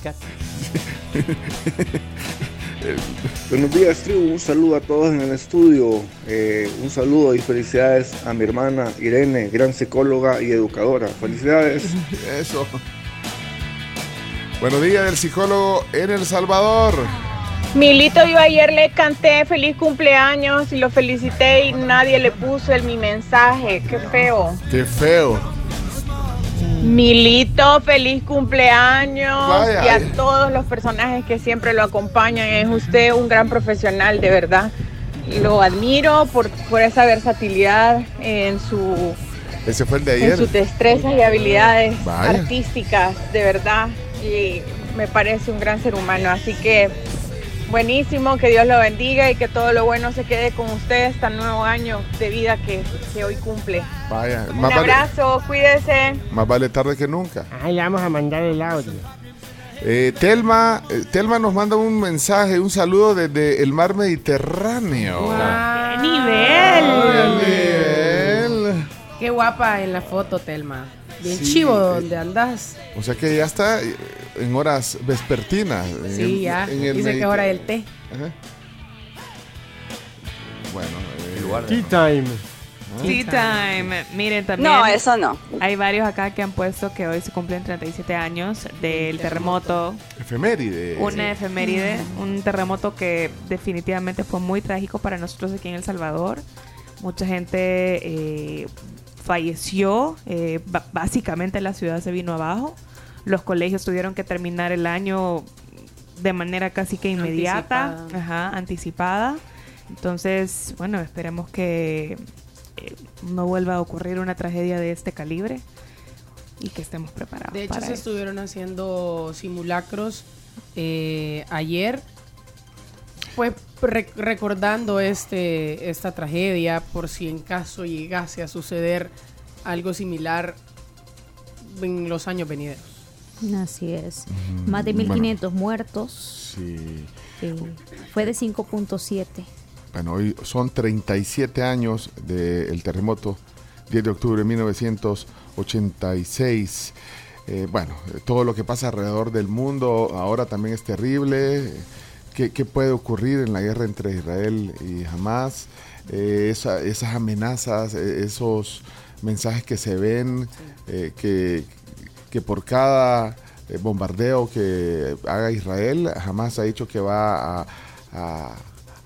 cae. Buenos días, tribu. Un saludo a todos en el estudio. Eh, un saludo y felicidades a mi hermana Irene, gran psicóloga y educadora. Felicidades. Eso. Buenos días del psicólogo en El Salvador. Milito, yo ayer le canté feliz cumpleaños y lo felicité y nadie le puso el mi mensaje. ¡Qué feo! Qué feo. Milito, feliz cumpleaños Vaya. y a todos los personajes que siempre lo acompañan. Es usted un gran profesional, de verdad. Lo admiro por, por esa versatilidad en, su, Ese fue el de en sus destrezas y habilidades Vaya. artísticas, de verdad. Y me parece un gran ser humano. Así que buenísimo, que Dios lo bendiga y que todo lo bueno se quede con usted este nuevo año de vida que, que hoy cumple. Vaya, Un más vale, abrazo, cuídese. más vale tarde que nunca. Ahí le vamos a mandar el audio. Eh, Telma, eh, Telma nos manda un mensaje, un saludo desde el mar Mediterráneo. ¡Qué nivel! Qué guapa en la foto, Telma. Bien Sí, chivo eh, donde andas. O sea que ya está eh, en horas vespertinas. en Sí, el- ya. en el Dice que es hora del té. Ajá. Bueno, eh, Tea time. Tea time. Miren, también. No, eso no. Hay varios acá que han puesto que hoy se cumplen 37 años del terremoto. Efeméride. Una efeméride, un terremoto que definitivamente fue muy trágico para nosotros aquí en El Salvador. Mucha gente eh, falleció, eh, básicamente la ciudad se vino abajo. Los colegios tuvieron que terminar el año de manera casi que inmediata, Anticipada. ajá, anticipada. Entonces, bueno, esperemos que eh, no vuelva a ocurrir una tragedia de este calibre y que estemos preparados. De hecho, para se eso. estuvieron haciendo simulacros eh, ayer, pues re- recordando este, esta tragedia, por si en caso llegase a suceder algo similar en los años venideros. Así es. Mm, Más de bueno. 1500 muertos. Sí. Eh, fue de 5.7. Bueno, hoy son 37 años del terremoto, 10 de octubre de 1986. Eh, bueno, todo lo que pasa alrededor del mundo ahora también es terrible. ¿Qué, qué puede ocurrir en la guerra entre Israel y Hamas? Eh, esa- esas amenazas, eh, esos mensajes que se ven, eh, que, que por cada eh, bombardeo que haga Israel, Hamas ha dicho que va a, a-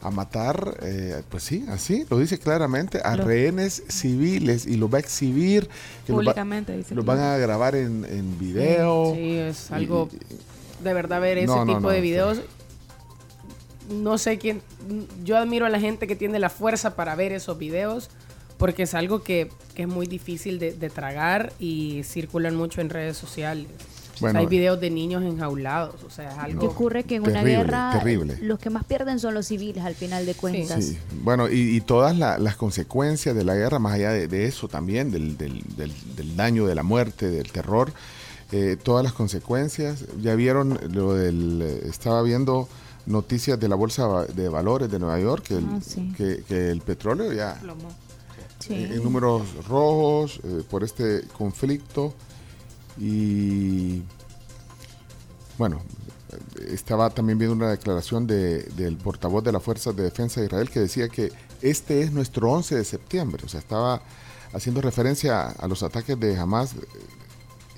a matar, eh, pues sí, así, lo dice claramente, a Lo- rehenes civiles y los va a exhibir, que los, va- Públicamente, dice los van a grabar en, en video. Sí, es Y- algo de verdad ver ese No, tipo no, de sí. videos. No sé quién. Yo admiro a la gente que tiene la fuerza para ver esos videos porque es algo que, que es muy difícil de, de tragar y circulan mucho en redes sociales. O sea, Bueno, hay videos de niños enjaulados, o sea, es Que algo... ocurre que en una Terrible, guerra terrible. los que más pierden son los civiles al final de cuentas. Sí, bueno, y, y todas la- las consecuencias de la guerra, más allá de, de eso también, del, del- del- del daño, de la muerte, del terror, eh, todas las consecuencias. Ya vieron lo del. eh, Estaba viendo noticias de la Bolsa de Valores de Nueva York, que el, Ah, sí. que, que el petróleo ya. Eh, En números rojos eh, por este conflicto. Y. Bueno, estaba también viendo una declaración de- del portavoz de las Fuerzas de Defensa de Israel que decía que este es nuestro 11 de septiembre. O sea, estaba haciendo referencia a los ataques de Hamas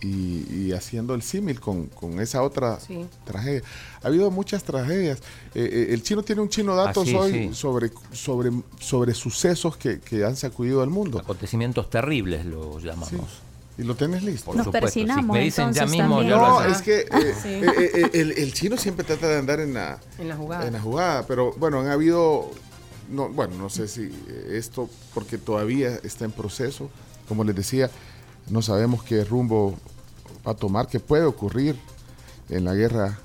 y, y haciendo el símil con, con esa otra Sí. tragedia. Ha habido muchas tragedias. Eh, eh, el chino tiene un chino datos Ah, sí, hoy sí. sobre, sobre, sobre sucesos que, que han sacudido al mundo. Acontecimientos terribles lo llamamos. ¿Y lo tenés listo? Por Nos supuesto. Si persinamos, me dicen ya entonces, mismo, ya No, lo hacen. es que eh, Sí. eh, eh, eh, el, el chino siempre trata de andar en la, En la jugada. en la jugada, pero bueno, han habido, no, bueno, no sé si eh, esto, porque todavía está en proceso, como les decía, no sabemos qué rumbo va a tomar, qué puede ocurrir en la guerra,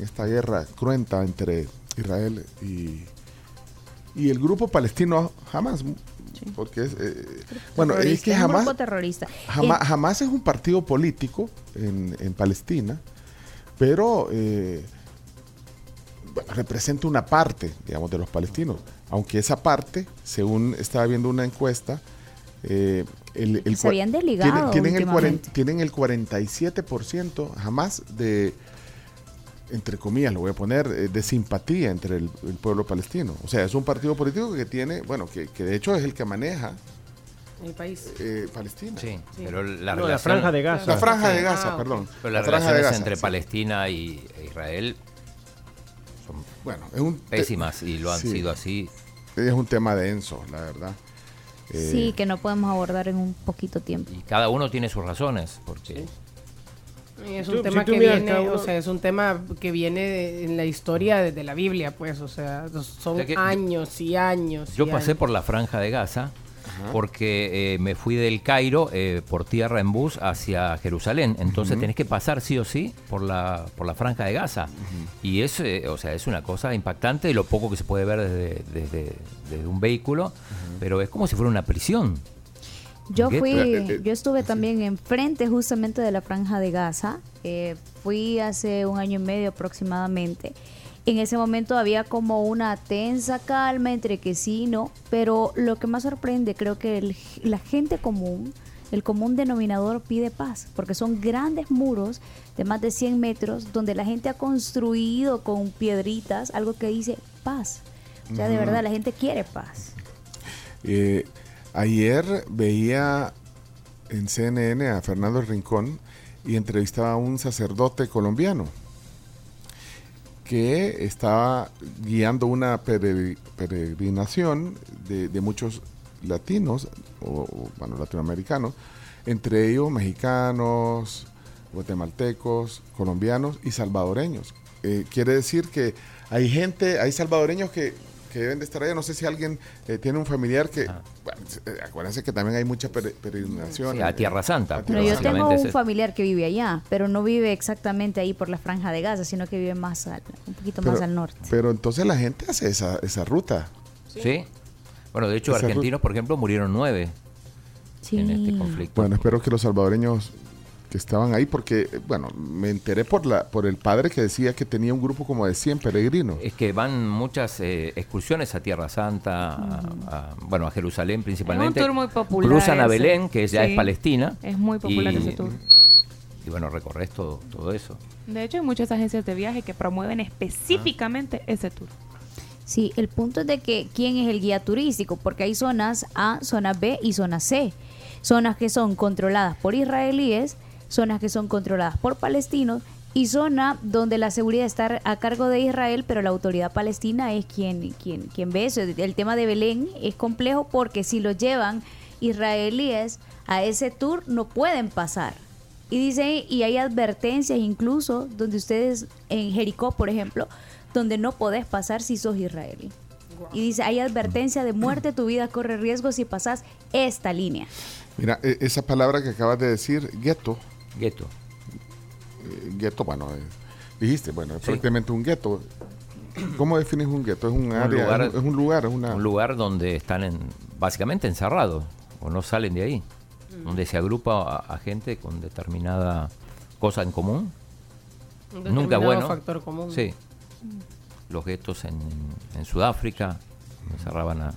esta guerra cruenta entre Israel y, y el grupo palestino Hamas, porque es, eh, bueno, es que grupo terrorista. Eh, Jamás es un partido político en, en Palestina, pero eh, representa una parte, digamos, de los palestinos. Aunque esa parte, según estaba viendo una encuesta, eh, el, el Se habían desligado tienen, tienen el, cuaren- últimamente. tienen el 47% jamás de, entre comillas, lo voy a poner, eh, de simpatía entre el, el pueblo palestino. O sea, es un partido político que tiene, bueno, que, que de hecho es el que maneja El país. eh, Palestina. Sí, pero la, No, la relación- franja de Gaza. La franja de Ah, Gaza, ok. perdón. Pero las La franja de relaciones Gaza, entre sí. Palestina y e Israel son Bueno, es un pésimas y lo han sí. sido así. Es un tema denso, la verdad. Eh, Sí, que no podemos abordar en un poquito tiempo. Y cada uno tiene sus razones, porque Y es un tú- tema si que viene, uno- o sea, es un tema que viene de- en la historia de, de la Biblia, pues, o sea, son O sea que años y años. yo y pasé años. por la franja de Gaza porque eh, me fui del Cairo eh, por tierra en bus hacia Jerusalén. Entonces Ujú. tenés que pasar sí o sí por la, por la franja de Gaza. Y es, eh, o sea, es una cosa impactante, lo poco que se puede ver desde, desde, desde un vehículo, pero es como si fuera una prisión. Yo fui, Eh, eh, yo estuve también enfrente justamente de la franja de Gaza. Eh, fui hace un año y medio aproximadamente. En ese momento había como una tensa calma entre que sí y no, pero lo que más sorprende, creo que el- la gente común, el común denominador pide paz, porque son grandes muros de más de 100 metros donde la gente ha construido con piedritas algo que dice paz. O sea, de verdad, la gente quiere paz. eh, Ayer veía en CNN a Fernando Rincón y entrevistaba a un sacerdote colombiano que estaba guiando una peregr- peregrinación de, muchos latinos, o, o, bueno, latinoamericanos, entre ellos mexicanos, guatemaltecos, colombianos y salvadoreños. Eh, quiere decir que hay gente, hay salvadoreños que, que deben de estar allá. No sé si alguien eh, tiene un familiar que... bueno, eh, acuérdense que también hay mucha pere- peregrinación. Sí, a Tierra Santa. a Pero yo tengo un familiar que vive allá, pero no vive exactamente ahí por la franja de Gaza, sino que vive más al- un poquito más al norte. Pero entonces la gente hace esa, esa ruta. Sí. Bueno, de hecho, Esa argentinos, por ejemplo, murieron nueve en este conflicto. Bueno, espero que los salvadoreños que estaban ahí, porque, bueno, me enteré por la por el padre que decía que tenía un grupo como de 100 peregrinos. Es que van muchas eh, excursiones a Tierra Santa, a- a- bueno, a Jerusalén principalmente. tour muy popular Cruzan a. Belén, que ya Sí. es Palestina. Es muy popular y- ese tour. Y bueno, recorres todo, todo eso. De hecho, hay muchas agencias de viaje que promueven específicamente ese tour. Sí, el punto es de que quién es el guía turístico, porque hay zonas A, zona B y zona C. Zonas que son controladas por israelíes, zonas que son controladas por palestinos y zona donde la seguridad está a cargo de Israel, pero la autoridad palestina es quien, quien, quien ve eso. El tema de Belén es complejo porque si lo llevan israelíes a ese tour no pueden pasar. Y dice, y hay advertencias incluso donde ustedes, en Jericó, por ejemplo, donde no podés pasar si sos israelí. Y dice, hay advertencia de muerte, tu vida corre riesgo si pasás esta línea. Mira, e- esa palabra que acabas de decir, gueto. Gueto. Eh, gueto, bueno, eh, dijiste, bueno, es prácticamente un gueto. ¿Cómo defines un gueto? Es un, área, lugar- es un, es un lugar, es una... Un lugar donde están en, básicamente encerrados o no salen de ahí. Donde se agrupa a, a gente con determinada cosa en común. Un Nunca bueno. factor común. Sí. Los guetos en, en Sudáfrica encerraban a,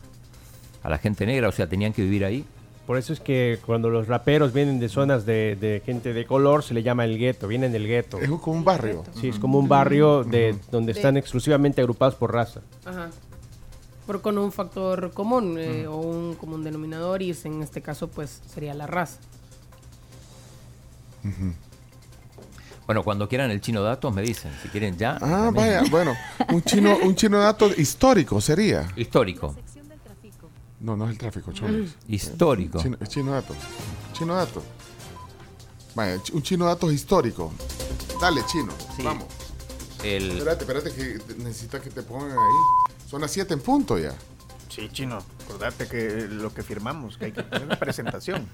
a la gente negra, o sea, tenían que vivir ahí. Por eso es que cuando los raperos vienen de zonas de, de gente de color, se le llama el gueto, vienen del gueto. Es como un barrio. Sí, es como un barrio de donde De- están exclusivamente agrupados por raza. Ajá. Pero con un factor común eh, o un común denominador y en este caso pues sería la raza. Bueno, cuando quieran el chino datos me dicen, si quieren ya. Ah, también. vaya, bueno, un chino, un chino dato histórico sería. Histórico. No, no es el tráfico, cholos. Histórico. Chino, es chino dato. Chino dato. Vaya, un chino dato histórico. Dale, chino, vamos. El, Espérate, espérate, que necesita que te pongan ahí. Son las 7 en punto ya. Sí, chino, acordate que lo que firmamos, que hay que tener una presentación.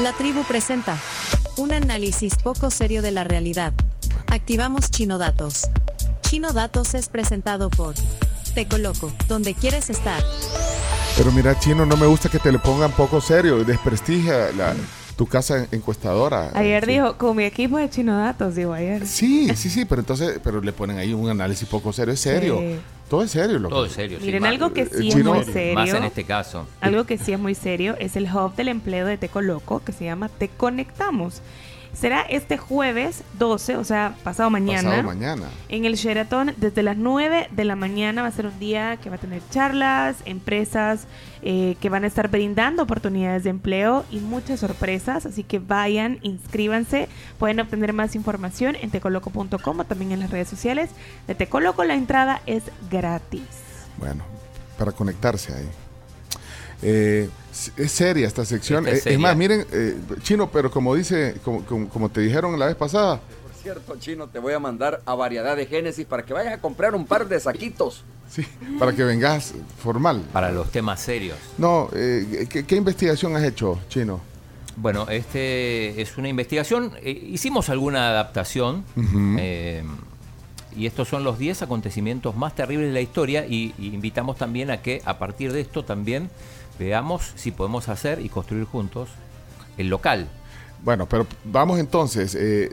La tribu presenta un análisis poco serio de la realidad. Activamos Chino Datos. Chino Datos es presentado por Te Coloco, donde quieres estar. Pero mira, chino, no me gusta que te le pongan poco serio. Desprestigia la, tu casa encuestadora. Ayer Sí. dijo, con mi equipo de Chino Datos, digo ayer. Sí, sí, sí, pero entonces, pero le ponen ahí un análisis poco serio. Es serio. Sí. Todo es serio. Loco. Todo es serio. sí, Miren, más- algo que sí es chino- muy serio. Más en este caso. Algo que sí es muy serio es el hub del empleo de Teco Loco que se llama Te Conectamos. Será este jueves 12, o sea, pasado mañana. Pasado mañana. En el Sheraton, desde las 9 de la mañana va a ser un día que va a tener charlas, empresas eh, que van a estar brindando oportunidades de empleo y muchas sorpresas. Así que vayan, inscríbanse. Pueden obtener más información en tecoloco.com o también en las redes sociales de Tecoloco. La entrada es gratis. Bueno, para conectarse ahí. Eh, es seria esta sección. Esta es Eh, es más, miren, eh, Chino, pero como dice, como, como- como te dijeron la vez pasada, Por cierto, Chino, te voy a mandar a Variedad de Génesis para que vayas a comprar un par de saquitos. sí, para que vengas formal. Para los temas serios. No, eh, ¿qué, qué investigación has hecho, Chino? Bueno, este es una investigación. eh, hicimos alguna adaptación. Eh, y estos son los 10 acontecimientos más terribles de la historia. Y, y invitamos también a que a partir de esto también veamos si podemos hacer y construir juntos el local. Bueno, pero vamos entonces. eh,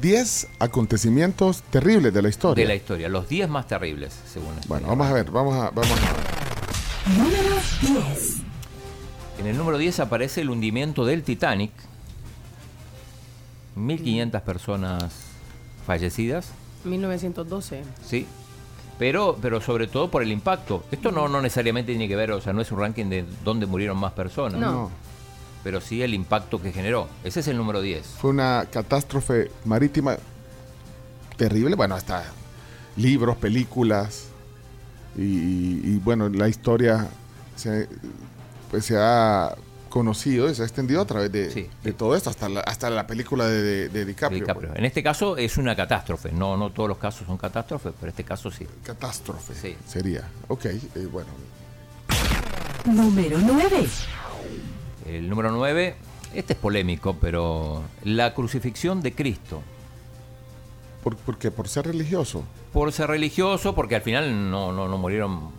10 acontecimientos terribles de la historia. De la historia, los 10 más terribles, según esto. Bueno, vamos a ver, vamos a, vamos a Número 10. En el número 10 aparece el hundimiento del Titanic. 1.500 personas fallecidas. 1912. Sí. Pero, pero sobre todo por el impacto. Esto no, no necesariamente tiene que ver, o sea, no es un ranking de dónde murieron más personas. No. Pero sí el impacto que generó. Ese es el número 10. Fue una catástrofe marítima terrible. Bueno, hasta libros, películas. Y, bueno, la historia se, pues, se ha conocido y se ha extendido a través de, de todo esto, hasta la, hasta la película de, de- de DiCaprio. DiCaprio. En este caso es una catástrofe. No, no todos los casos son catástrofes, pero este caso sí. Catástrofe. Sí. Sería. Ok, eh, bueno. Número 9. El número 9, este es polémico, pero la crucifixión de Cristo. ¿Por, por qué? ¿Por ser religioso? Por ser religioso, porque al final no, no, no murieron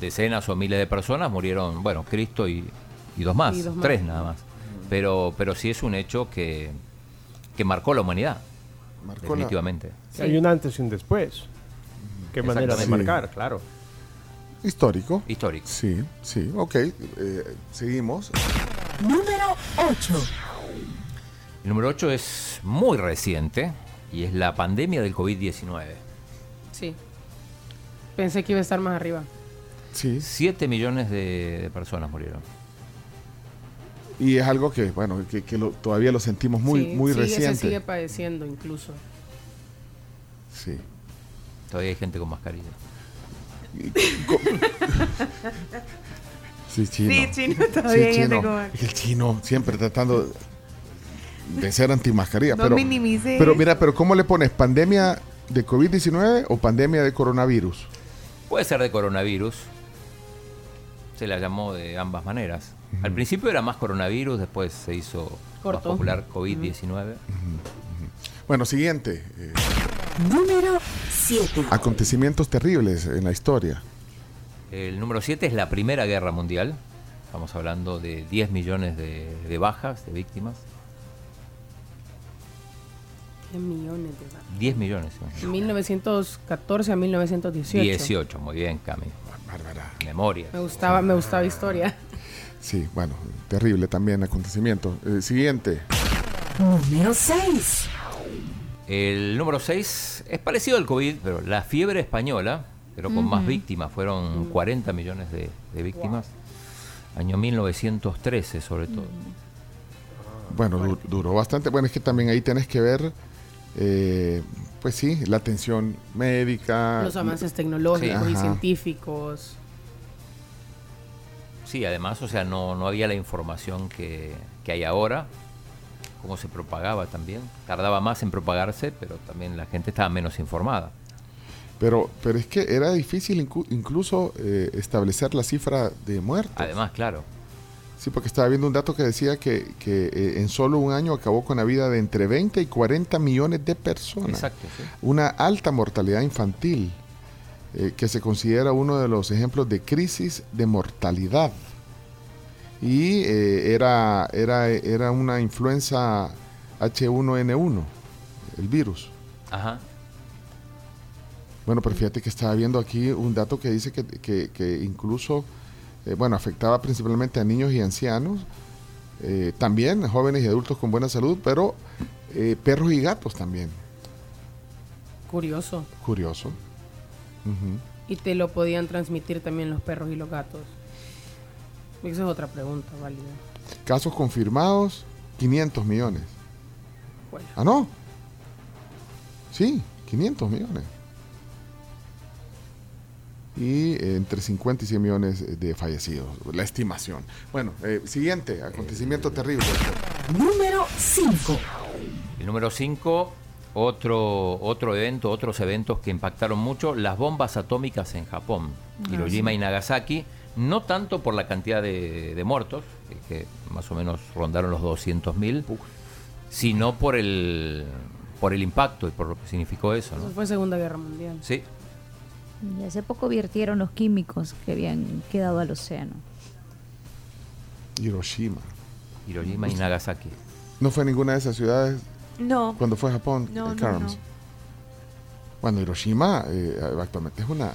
decenas o miles de personas, murieron, bueno, Cristo y, y dos más, Y dos más. tres nada más. Pero, pero sí es un hecho que, que marcó la humanidad. la- definitivamente. Hay un antes y un después. Qué manera de marcar, claro. Histórico. Histórico. Sí, sí, ok. eh, seguimos. Número 8. El número 8 es muy reciente y es la pandemia del COVID-19. Sí. Pensé que iba a estar más arriba. Sí. 7 millones de, de personas murieron. Y es algo que, bueno, que, que lo- todavía lo sentimos muy, Sí, muy sigue- reciente. Se sigue padeciendo incluso. Sí. Todavía hay gente con mascarilla. Sí, chino. Sí, chino, todavía hay gente con- El chino siempre tratando de ser antimascarilla. No pero, minimice. pero mira, pero ¿cómo le pones? ¿Pandemia de COVID-19 o pandemia de coronavirus? Puede ser de coronavirus. Se la llamó de ambas maneras. Al principio era más coronavirus, después se hizo más Corto. popular COVID-19. Bueno, siguiente. eh, Número 7. acontecimientos terribles en la historia. El número 7 es la Primera Guerra Mundial. Estamos hablando de 10 millones de, de bajas, de víctimas. 10 millones de bajas. 10 millones. sí. 1914 a 1918. 18, muy bien, Cami. Bárbara. Memoria. Me gustaba, me gustaba historia. Sí, bueno, terrible también acontecimiento. Eh, siguiente. Número 6. El número 6 es parecido al COVID, pero la fiebre española, pero con más víctimas, fueron 40 millones de, de víctimas. Año 1913 sobre todo. Bueno, du- duró bastante. Bueno, es que también ahí tenés que ver, eh, pues sí, la atención médica. Los avances tecnológicos y científicos. Sí, además, o sea, no, no había la información que, que hay ahora, cómo se propagaba también. Tardaba más en propagarse, pero también la gente estaba menos informada. Pero, pero es que era difícil incu- incluso eh, establecer la cifra de muertos. Además, claro. Sí, porque estaba viendo un dato que decía que, que, eh, en solo un año acabó con la vida de entre 20 y 40 millones de personas. Exacto, sí. Una alta mortalidad infantil, eh, que se considera uno de los ejemplos de crisis de mortalidad. Y eh, era, era, era una influenza H1N1, el virus. Ajá. Bueno, pero fíjate que estaba viendo aquí un dato que dice que, que- que incluso, eh, bueno, afectaba principalmente a niños y ancianos, eh, también jóvenes y adultos con buena salud, pero eh, perros y gatos también. Curioso. Curioso. Y te lo podían transmitir también los perros y los gatos. Esa es otra pregunta válida. Casos confirmados, 500 millones. Bueno. Ah, no. Sí, 500 millones. Y eh, entre 50 y 100 millones de fallecidos, la estimación. Bueno, eh, siguiente, acontecimiento terrible. Número 5. El número 5, otro, otro evento, otros eventos que impactaron mucho, las bombas atómicas en Japón, Ah, Hiroshima sí. y Nagasaki, no tanto por la cantidad de, de muertos, que más o menos rondaron los 200.000, sino por el, por el impacto y por lo que significó eso. ¿no? Eso fue Segunda Guerra Mundial. Sí, Y hace poco virtieron los químicos que habían quedado al océano. Hiroshima. Hiroshima y Nagasaki. ¿No fue ninguna de esas ciudades No. cuando fue a Japón? No, eh, no, Carms? no. Bueno, Hiroshima eh, actualmente es una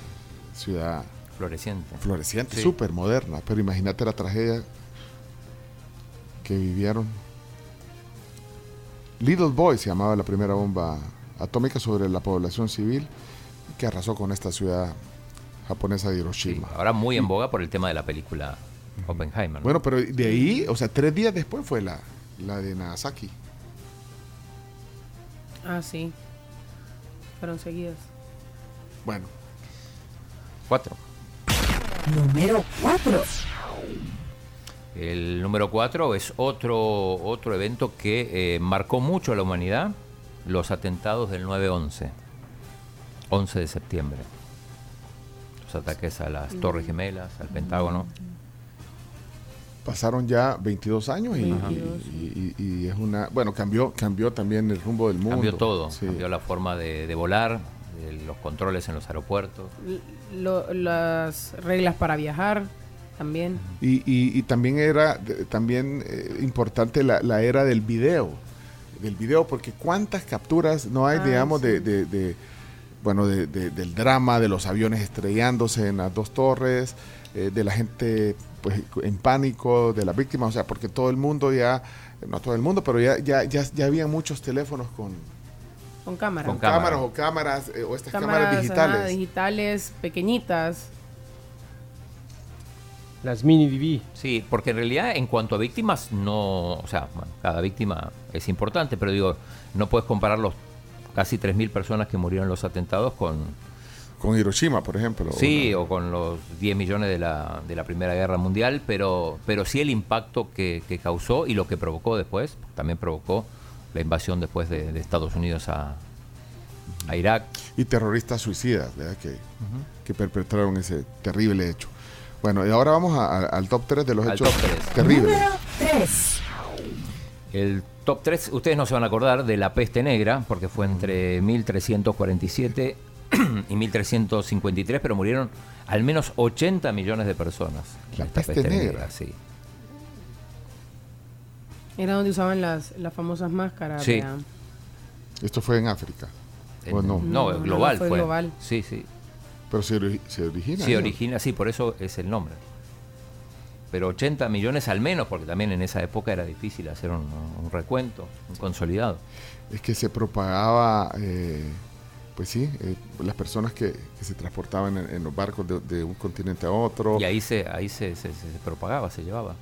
ciudad Floreciente. floreciente, Sí. súper moderna, pero imagínate la tragedia que vivieron. Little Boy se llamaba la primera bomba atómica sobre la población civil que arrasó con esta ciudad japonesa de Hiroshima. Ahora muy en boga por el tema de la película Oppenheimer. ¿no? Bueno, pero de ahí, o sea, tres días después fue la, la de Nagasaki. Ah, sí. Fueron seguidas. Bueno. Cuatro. Número 4. El número 4 es otro, otro evento que eh, marcó mucho a la humanidad, los atentados del 9-11, 11 de septiembre. Los ataques a las Torres Gemelas, al Pentágono. Pasaron ya 22 años y, 22. y- y- y es una... Bueno, cambió, cambió también el rumbo del mundo. Cambió todo, Sí. cambió la forma de, de volar, de los controles en los aeropuertos. Lo- las reglas para viajar también. Y, y- y también era también eh, importante la, la era del video. Del video, porque cuántas capturas no hay, Ah, digamos, de, de- de, bueno, de- de- del drama, de los aviones estrellándose en las dos torres, eh, de la gente pues en pánico, de las víctimas, o sea, porque todo el mundo ya, no todo el mundo, pero ya, ya, ya, ya había muchos teléfonos con, Con cámara. con cámaras o cámaras, eh, o estas cámaras, ajá, digitales. digitales pequeñitas. Las mini DV. Sí, porque en realidad en cuanto a víctimas, no, o sea, bueno, cada víctima es importante, pero digo, no puedes comparar los casi 3.000 personas que murieron en los atentados con... Con Hiroshima, por ejemplo. Sí, o con los 10 millones de la, de la Primera Guerra Mundial, pero, pero sí el impacto que, que causó y lo que provocó después, también provocó la invasión después de, de Estados Unidos a, a Irak. y terroristas suicidas ¿verdad? que, que perpetraron ese terrible hecho. Bueno, y ahora vamos a- a- al top 3 de los Al hechos top tres. terribles. 3. El top 3, ustedes no se van a acordar de la peste negra, porque fue entre 1347 y 1353, pero murieron al menos 80 millones de personas. La Esta peste negra. sí. Era donde usaban las, las famosas máscaras. Sí. Esto fue en África. ¿O no? no, no, global no, fue fue. global. Sí, sí. Pero se, ori- se origina. Sí, ahí, ¿no? origina, sí, por eso es el nombre. Pero 80 millones al menos, porque también en esa época era difícil hacer un, un recuento, un consolidado. Es que se propagaba, eh, pues sí, eh, las personas que, que se transportaban en, en los barcos de, de un continente a otro, Y ahí se, ahí se, se- se- se propagaba, se llevaba,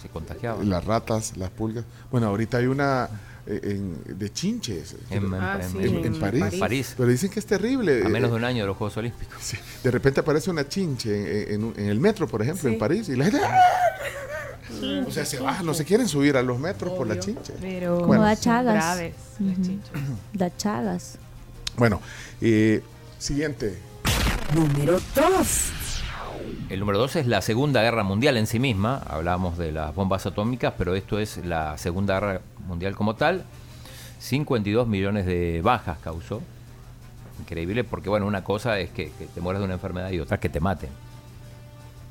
se contagiaba. las ratas, las pulgas. Bueno, ahorita hay una en- de chinches En- en- Ah, en- sí, en, en en París. París. París. Pero dicen que es terrible. A menos eh, de un año de los Juegos Olímpicos. Sí, de repente aparece una chinche en, en un- en el metro, por ejemplo, Sí. en París, y la gente... ¡ah! O sea, se bajan, no se quieren subir a los metros por la chinche. Pero Como Bueno. da son chagas. graves las Ujú. chinches. Da chagas. Bueno, eh, siguiente. Número 2. El número dos es la Segunda Guerra Mundial en sí misma. Hablábamos de las bombas atómicas, pero esto es la Segunda Guerra Mundial como tal. 52 millones de bajas causó. Increíble porque, bueno, una cosa es que, que te mueras de una enfermedad y otra que te maten,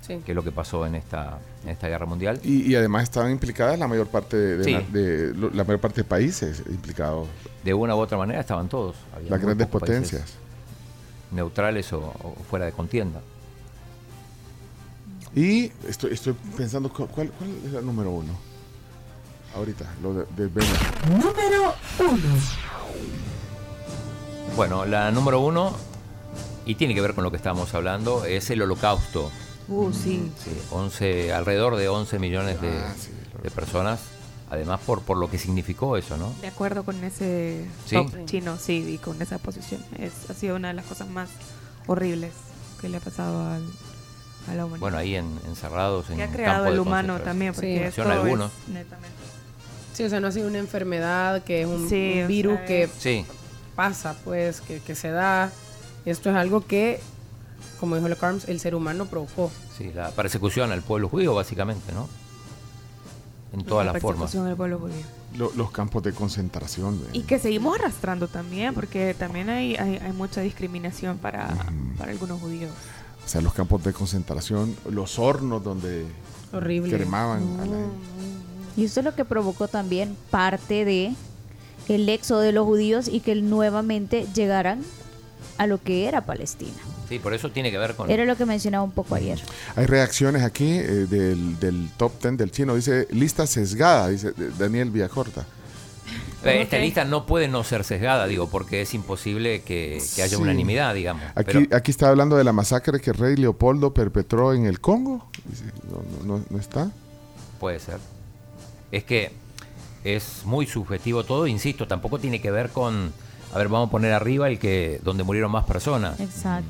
Sí. que es lo que pasó en esta, en esta guerra mundial. Y, y además estaban implicadas la mayor parte de, de Sí. la, de lo- la mayor parte de países implicados, De una u otra manera estaban todos. Había las grandes potencias. Neutrales o, o fuera de contienda. Y estoy, estoy pensando, cu- ¿cuál, cuál es el número uno? Ahorita, lo de, de Venezuela. Número 1. Bueno, la número uno, y tiene que ver con lo que estábamos hablando, es el holocausto. Uh, sí. Sí, 11, alrededor de 11 millones de, Ah, sí, de personas. Además, por, por lo que significó eso, ¿no? De acuerdo con ese Sí. top chino, sí, y con esa posición. Es, ha sido una de las cosas más horribles que le ha pasado al, a la humanidad. Bueno, ahí en- encerrados en que ha creado el humano también, porque Sí. esto Son algunos. es netamente. Sí, o sea, no ha sido una enfermedad que es un, Sí, un o virus sea, que Sí, pasa, pues, que, que se da. Esto es algo que, como dijo Le Carms, el ser humano provocó. sí, la persecución al pueblo judío, básicamente, ¿no? En todas la las formas. persecución del pueblo judío. Lo- los campos de concentración. eh. Y que seguimos arrastrando también, porque también hay, hay, hay mucha discriminación para, para algunos judíos. O sea, los campos de concentración, los hornos donde Horrible. cremaban a la gente. Y esto es lo que provocó también parte de el éxodo de los judíos y que nuevamente llegaran a lo que era Palestina. Sí, por eso tiene que ver con... Era lo que mencionaba un poco ayer. Hay reacciones aquí eh, del, del top 10 del chino. Dice lista sesgada, dice Daniel Villacorta. Eh, Esta lista no puede no ser sesgada, digo, porque es imposible que, que haya Sí. unanimidad, digamos. Aquí, Pero- aquí está hablando de la masacre que el rey Leopoldo perpetró en el Congo. Dice, No, no- no- no está. Puede ser. Es que es muy subjetivo todo, insisto, tampoco tiene que ver con, a ver, vamos a poner arriba el que donde murieron más personas. Exacto.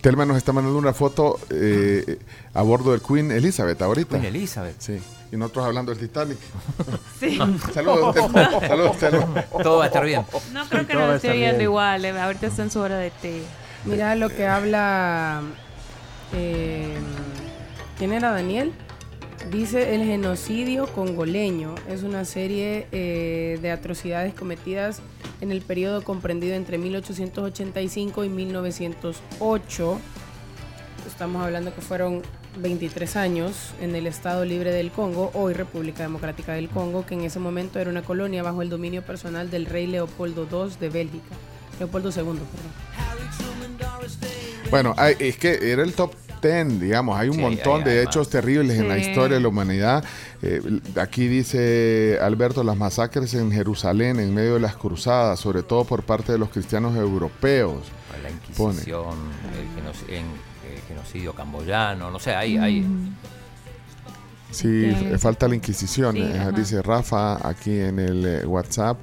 Telma nos está mandando una foto eh, a bordo del Queen Elizabeth ahorita. Queen Elizabeth. Sí. Y nosotros hablando del Titanic. Sí. Saludos, Telma. Saludos, Telma. Todo va a estar bien. No creo que Todo no va lo a esté viendo bien. igual. eh, Ahorita está en su hora de té. Mira lo que habla. eh, ¿Quién era Daniel? Dice el genocidio congoleño. Es una serie eh, de atrocidades cometidas en el periodo comprendido entre 1885 y 1908. Estamos hablando que fueron 23 años en el Estado Libre del Congo, hoy República Democrática del Congo, que en ese momento era una colonia bajo el dominio personal del rey Leopoldo II de Bélgica. Leopoldo II, perdón. Bueno, es que era el top 10, digamos. Hay un Sí, montón hay- de hay hechos más. terribles en la historia de la humanidad. Eh, aquí dice Alberto, las masacres en Jerusalén en medio de las cruzadas, sobre todo por parte de los cristianos europeos. La. Inquisición, el, genoc- en- el genocidio camboyano, no sé, hay, hay Sí, f- falta la Inquisición, Sí, eh, dice Rafa aquí en el eh, WhatsApp.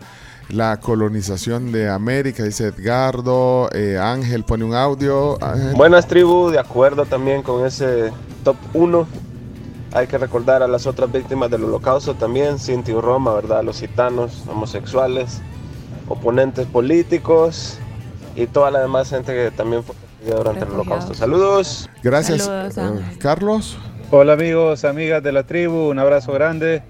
La colonización de América, dice Edgardo. eh, Ángel pone un audio. Ángel. Buenas tribu, de acuerdo también con ese top 1. Hay que recordar a las otras víctimas del holocausto también, Sinti y Roma, ¿verdad? Los gitanos, homosexuales, oponentes políticos y toda la demás gente que también fue perseguida durante el holocausto. Saludos. Gracias, Saludos, eh. Carlos. Hola amigos, amigas de la tribu, un abrazo grande.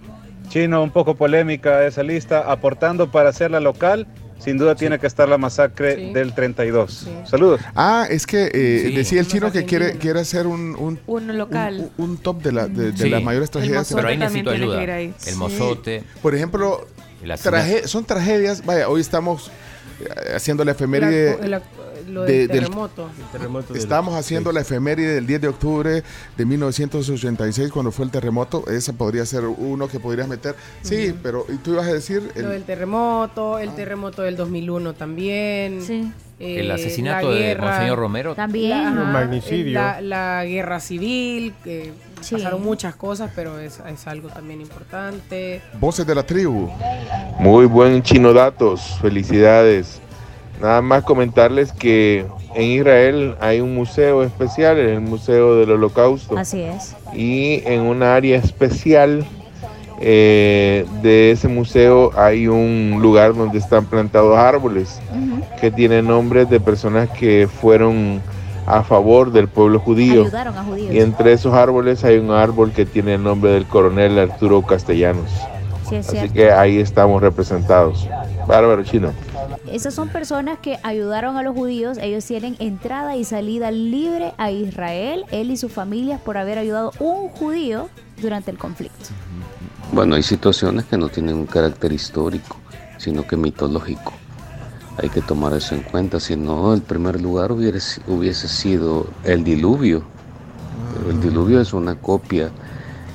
Chino, un poco polémica esa lista, aportando para hacerla local, sin duda tiene que estar la masacre Sí. del 32. Saludos. Ah, es que eh, Sí. decía el chino que quiere, quiere hacer un, un, Uno local. un- un top de, la, de, de Sí. las mayores tragedias. Pero ahí necesito ayuda. ahí. El Sí. mozote. Por ejemplo, son tragedias. Vaya, hoy estamos eh, haciendo la efeméride. La- la- lo de- del del- terremoto. Estamos haciendo la efeméride del 10 de octubre de 1986 cuando fue el terremoto. Esa podría ser uno que podrías meter. Sí, pero ¿y tú ibas a decir? el- Lo del terremoto, el terremoto del 2001 también. Sí. El asesinato de Monseñor Romero. También. La, ajá, magnicidio. La, la guerra civil, que Sí. pasaron muchas cosas, pero es, es algo también importante. Voces de la tribu. Muy buen chino datos, felicidades. Nada más comentarles que en Israel hay un museo especial, el Museo del Holocausto. Así es. Y en un área especial eh, de ese museo hay un lugar donde están plantados árboles que tienen nombres de personas que fueron a favor del pueblo judío. Ayudaron a judíos. Y entre esos árboles hay un árbol que tiene el nombre del coronel Arturo Castellanos. Sí, Así que ahí estamos representados. Bárbaro chino. Esas son personas que ayudaron a los judíos. Ellos tienen entrada y salida libre a Israel, él y sus familias, por haber ayudado a un judío durante el conflicto. Bueno, hay situaciones que no tienen un carácter histórico, sino que mitológico. Hay que tomar eso en cuenta, si no, el primer lugar hubiese, sido el diluvio. El diluvio es una copia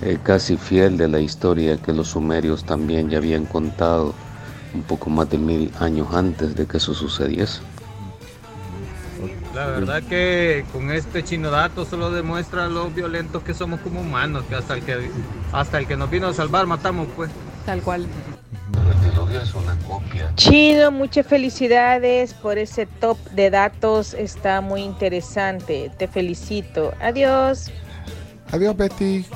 eh, casi fiel de la historia que los sumerios también ya habían contado un poco más de mil años antes de que eso sucediese. La verdad que con este chino dato solo demuestra lo violentos que somos como humanos, que hasta el que hasta el que nos vino a salvar matamos pues. Tal cual. El diluvio es una copia. Chido, muchas felicidades por ese top de datos, está muy interesante. Te felicito. Adiós. Adiós, Betty.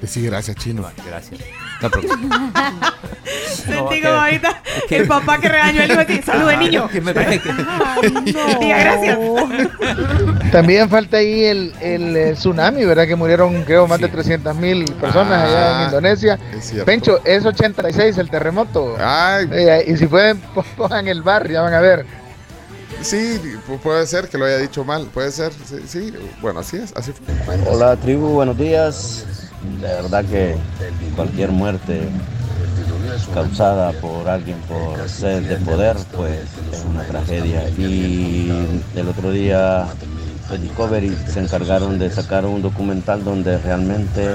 Decí gracias, chino. Gracias. No, pero- Sentí como ahorita el papá que regañó al hijo así, salude niño. Que me- Diga gracias. También falta ahí el, el, tsunami, ¿verdad? Que murieron, creo, más de 300 mil personas allá en Ah, Indonesia. Pencho, es 86 el terremoto. Ay. Eh, y si pueden, po- pongan el bar, ya van a ver. Sí, pu- puede ser que lo haya dicho mal. Puede ser, sí. sí. Bueno, así es. Así fue. Hola tribu, buenos días. De verdad que cualquier muerte causada por alguien por sed de poder, pues es una tragedia. Y el otro día pues, Discovery se encargaron de sacar un documental donde realmente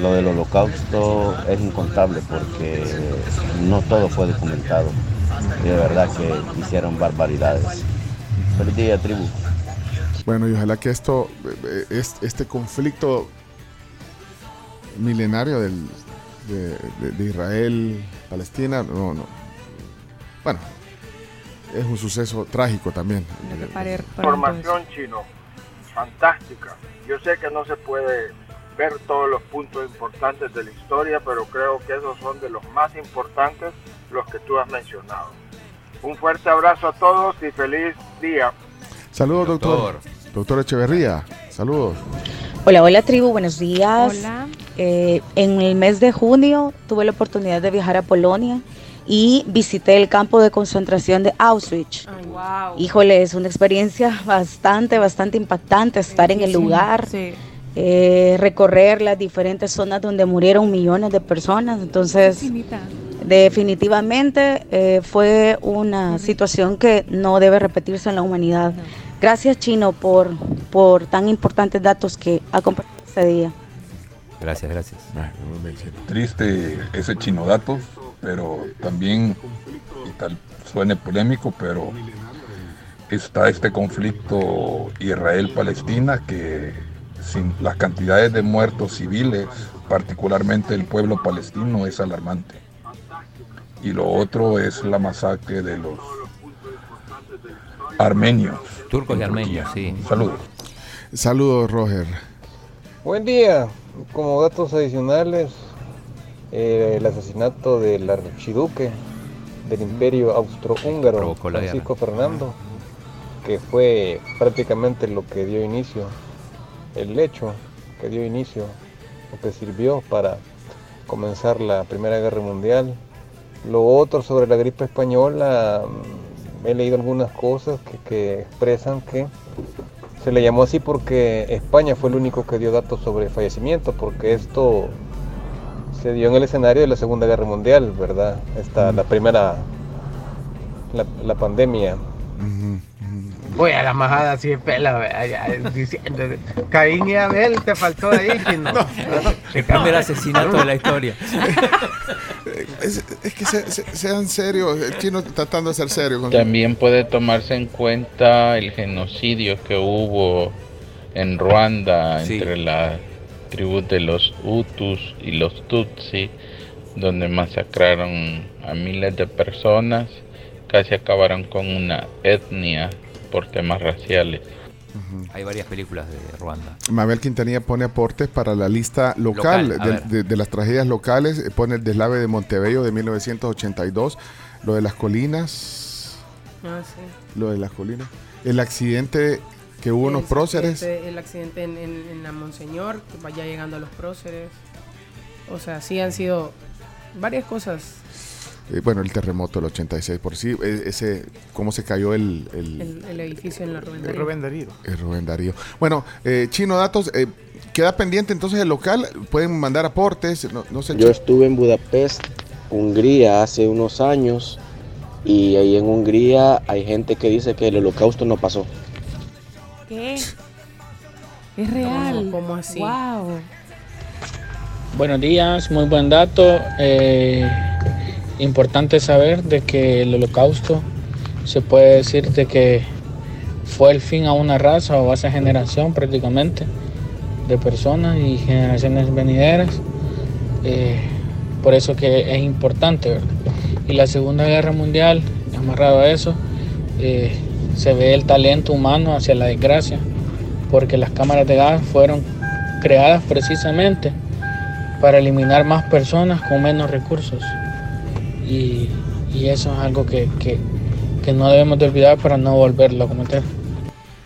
lo del holocausto es incontable porque no todo fue documentado. Y de verdad que hicieron barbaridades. Feliz día, tribu. Bueno, y ojalá que esto, eh, es- este conflicto milenario del, de, de- de Israel, Palestina, no, no. Bueno, es un suceso trágico también. Información chino, fantástica. Yo sé que no se puede ver todos los puntos importantes de la historia, pero creo que esos son de los más importantes, los que tú has mencionado. Un fuerte abrazo a todos y feliz día. Saludos, doctor. Doctor. Doctor Echeverría, saludos. Hola, hola tribu, buenos días. Hola. Eh, en el mes de junio tuve la oportunidad de viajar a Polonia y visité el campo de concentración de Auschwitz. Híjole, es una experiencia bastante, bastante impactante estar en el lugar, eh, recorrer las diferentes zonas donde murieron millones de personas. Entonces, definitivamente eh, fue una situación que no debe repetirse en la humanidad. Gracias, Chino, por, por tan importantes datos que ha compartido este día. Gracias, gracias. Triste ese chino datos, pero también, y tal suene polémico, pero está este conflicto Israel-Palestina que sin las cantidades de muertos civiles, particularmente el pueblo palestino, es alarmante. Y lo otro es la masacre de los armenios. Turcos y armenios, sí. Saludos. Saludos, Roger. Buen día. Como datos adicionales, eh, el asesinato del archiduque del imperio austrohúngaro, Francisco Fernando, que fue prácticamente lo que dio inicio, el hecho que dio inicio, o que sirvió para comenzar la Primera Guerra Mundial. Lo otro sobre la gripe española, mm, he leído algunas cosas que, que expresan que se le llamó así porque España fue el único que dio datos sobre fallecimientos, porque esto se dio en el escenario de la Segunda Guerra Mundial, ¿verdad? Esta, la primera, la, la pandemia. Voy a la majada así de pela, diciendo, Caín y Abel, te faltó ahí, chino. El primer asesinato de la historia. Es, es que se- se- sean serios, el chino tratando de ser serio. con- También puede tomarse en cuenta el genocidio que hubo en Ruanda Sí. entre las tribus de los Hutus y los Tutsi, donde masacraron a miles de personas, casi acabaron con una etnia por temas raciales. Hay varias películas de Ruanda. Mabel Quintanilla pone aportes para la lista local, de, ver. de- de las tragedias locales. eh, Pone el deslave de Montebello de 1982, lo de las colinas, Ah, sí. lo de las colinas, el accidente que hubo unos El próceres. El accidente en, en- en la Monseñor, que vaya llegando a los próceres. O sea, sí han sido varias cosas. Eh, bueno, el terremoto del 86 por sí, eh, ese, cómo se cayó el, el, El, el edificio en la Rubén Darío. Rubén Darío. el Rubén Darío. Bueno, eh, Chino Datos, eh, queda pendiente entonces el local, pueden mandar aportes, no, no sé. Yo estuve en Budapest, Hungría, hace unos años y ahí en Hungría hay gente que dice que el holocausto no pasó. ¿Qué? Es real. ¿Cómo así? Wow. Buenos días, muy buen dato. Eh, importante saber de que el holocausto se puede decir de que fue el fin a una raza o a esa generación prácticamente de personas y generaciones venideras. Eh, por eso que es importante. Y la Segunda Guerra Mundial, amarrado a eso, eh, se ve el talento humano hacia la desgracia, porque las cámaras de gas fueron creadas precisamente para eliminar más personas con menos recursos. Y, y eso es algo que, que- que no debemos de olvidar para no volverlo a cometer.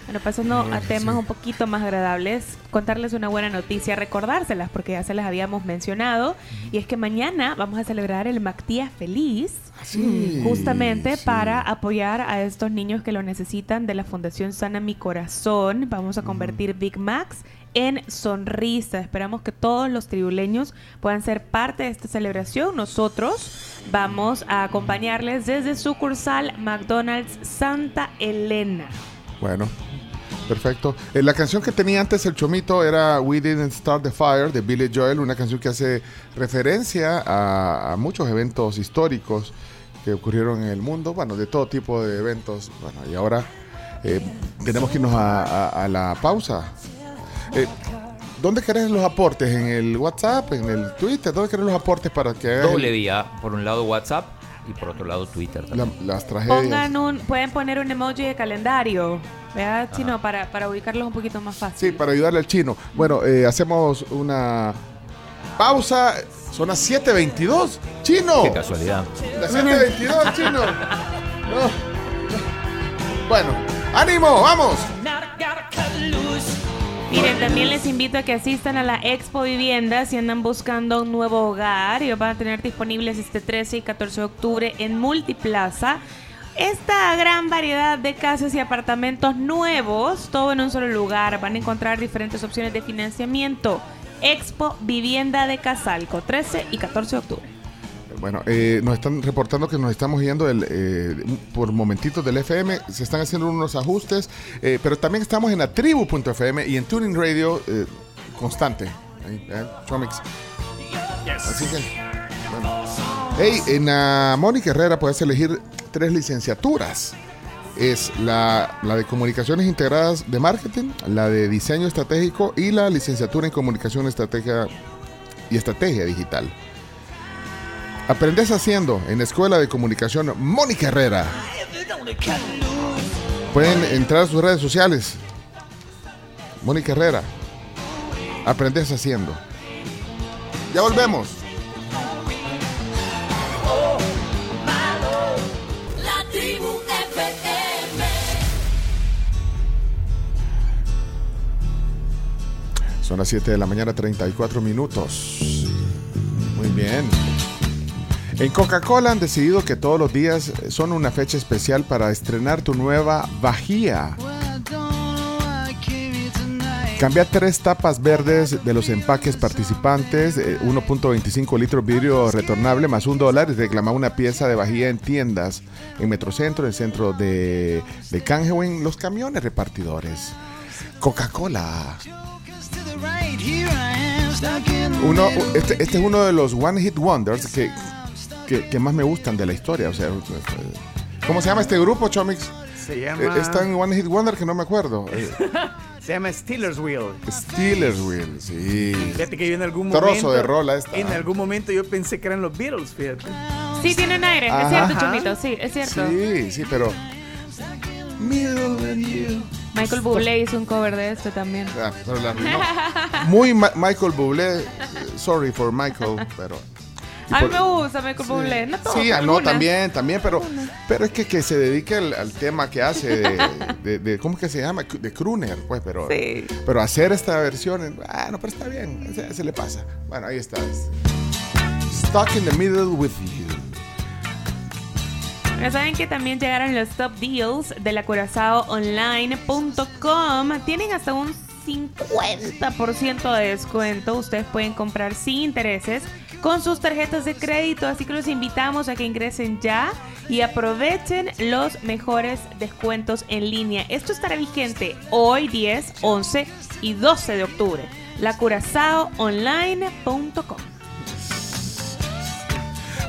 Bueno, pasando a temas un poquito más agradables, contarles una buena noticia, recordárselas porque ya se las habíamos mencionado, y es que mañana vamos a celebrar el Mactía Feliz, Sí, justamente para apoyar a estos niños que lo necesitan de la Fundación Sana Mi Corazón. Vamos a convertir Big Macs en sonrisa. Esperamos que todos los tribuleños puedan ser parte de esta celebración. Nosotros vamos a acompañarles desde sucursal McDonald's Santa Elena. Bueno, Perfecto. Eh, la canción que tenía antes el Chomito era We Didn't Start the Fire de Billy Joel, una canción que hace referencia a, muchos eventos históricos que ocurrieron en el mundo, bueno, de todo tipo de eventos. Bueno, y ahora eh, tenemos que irnos a la pausa. Eh, ¿Dónde querés los aportes? ¿En el WhatsApp? ¿En el Twitter? ¿Dónde querés los aportes para que Doble el- vía, por un lado WhatsApp y por otro lado Twitter. también. la- las tragedias? Pongan un, pueden poner un emoji de calendario, ¿verdad? Chino, para, para ubicarlos un poquito más fácil. Sí, para ayudarle al chino. Bueno, eh, hacemos una pausa. Son las 7.22. ¡Chino! Qué casualidad. Las 7.22, chino. No. Bueno, ánimo, vamos. Miren, también les invito a que asistan a la Expo Vivienda si andan buscando un nuevo hogar. Ellos van a tener disponibles este 13 y 14 de octubre en Multiplaza. Esta gran variedad de casas y apartamentos nuevos, todo en un solo lugar. Van a encontrar diferentes opciones de financiamiento. Expo Vivienda de Casalco, 13 y 14 de octubre. Bueno, eh, nos están reportando que nos estamos yendo del, eh, por momentitos del FM, se están haciendo unos ajustes, eh, pero también estamos en la tribu.fm y en Tuning Radio eh, constante. Eh, Chomix. Así que, bueno. Hey, en la Mónica Herrera puedes elegir tres licenciaturas. Es la, la de Comunicaciones Integradas de Marketing, la de Diseño Estratégico y la licenciatura en Comunicación Estratégica y Estrategia Digital. Aprendes haciendo en la Escuela de Comunicación Mónica Herrera. Pueden entrar a sus redes sociales. Mónica Herrera. Aprendes haciendo. Ya volvemos. Son las 7 de la mañana, 34 minutos. Muy bien. En Coca-Cola han decidido que todos los días son una fecha especial para estrenar tu nueva vajilla. Cambia tres tapas verdes de los empaques participantes, eh, 1.25 litros vidrio retornable más un dólar y reclama una pieza de vajilla en tiendas, en Metrocentro, en el centro de, de Canje o en los camiones repartidores. Coca-Cola. Uno, este, este es uno de los One Hit Wonders que, que, que más me gustan de la historia. O sea, ¿cómo se llama este grupo, Chomix? Se llama- Eh, Está en One Hit Wonder que no me acuerdo. Eh, Se llama Steelers Wheel. Steelers Wheel, sí. Fíjate que yo en algún Trozo momento. de rola esta. En algún momento yo pensé que eran los Beatles, fíjate. Sí, tienen aire, es Ajá. cierto, Chomito, sí, es cierto. Sí, sí, pero. Michael Bublé hizo un cover de esto también. Ah, pero la. Muy Ma- Michael Bublé. eh, Sorry for Michael, pero. A mí me gusta Michael Bublé, no todo, Sí, ah, no, también, también, pero, pero es que, que se dedique al, al tema que hace de, de- de- ¿cómo es que se llama? De crooner, pues, pero, Sí. pero hacer esta versión, ah, no, pero está bien, se, se le pasa. Bueno, ahí está. Stuck in the middle with you. Ya saben que también llegaron los top deals de la curazao.online.com. Tienen hasta un 50% de descuento. Ustedes pueden comprar sin intereses con sus tarjetas de crédito. Así que los invitamos a que ingresen ya y aprovechen los mejores descuentos en línea. Esto estará vigente hoy 10, 11 y 12 de octubre. La curazao.online.com.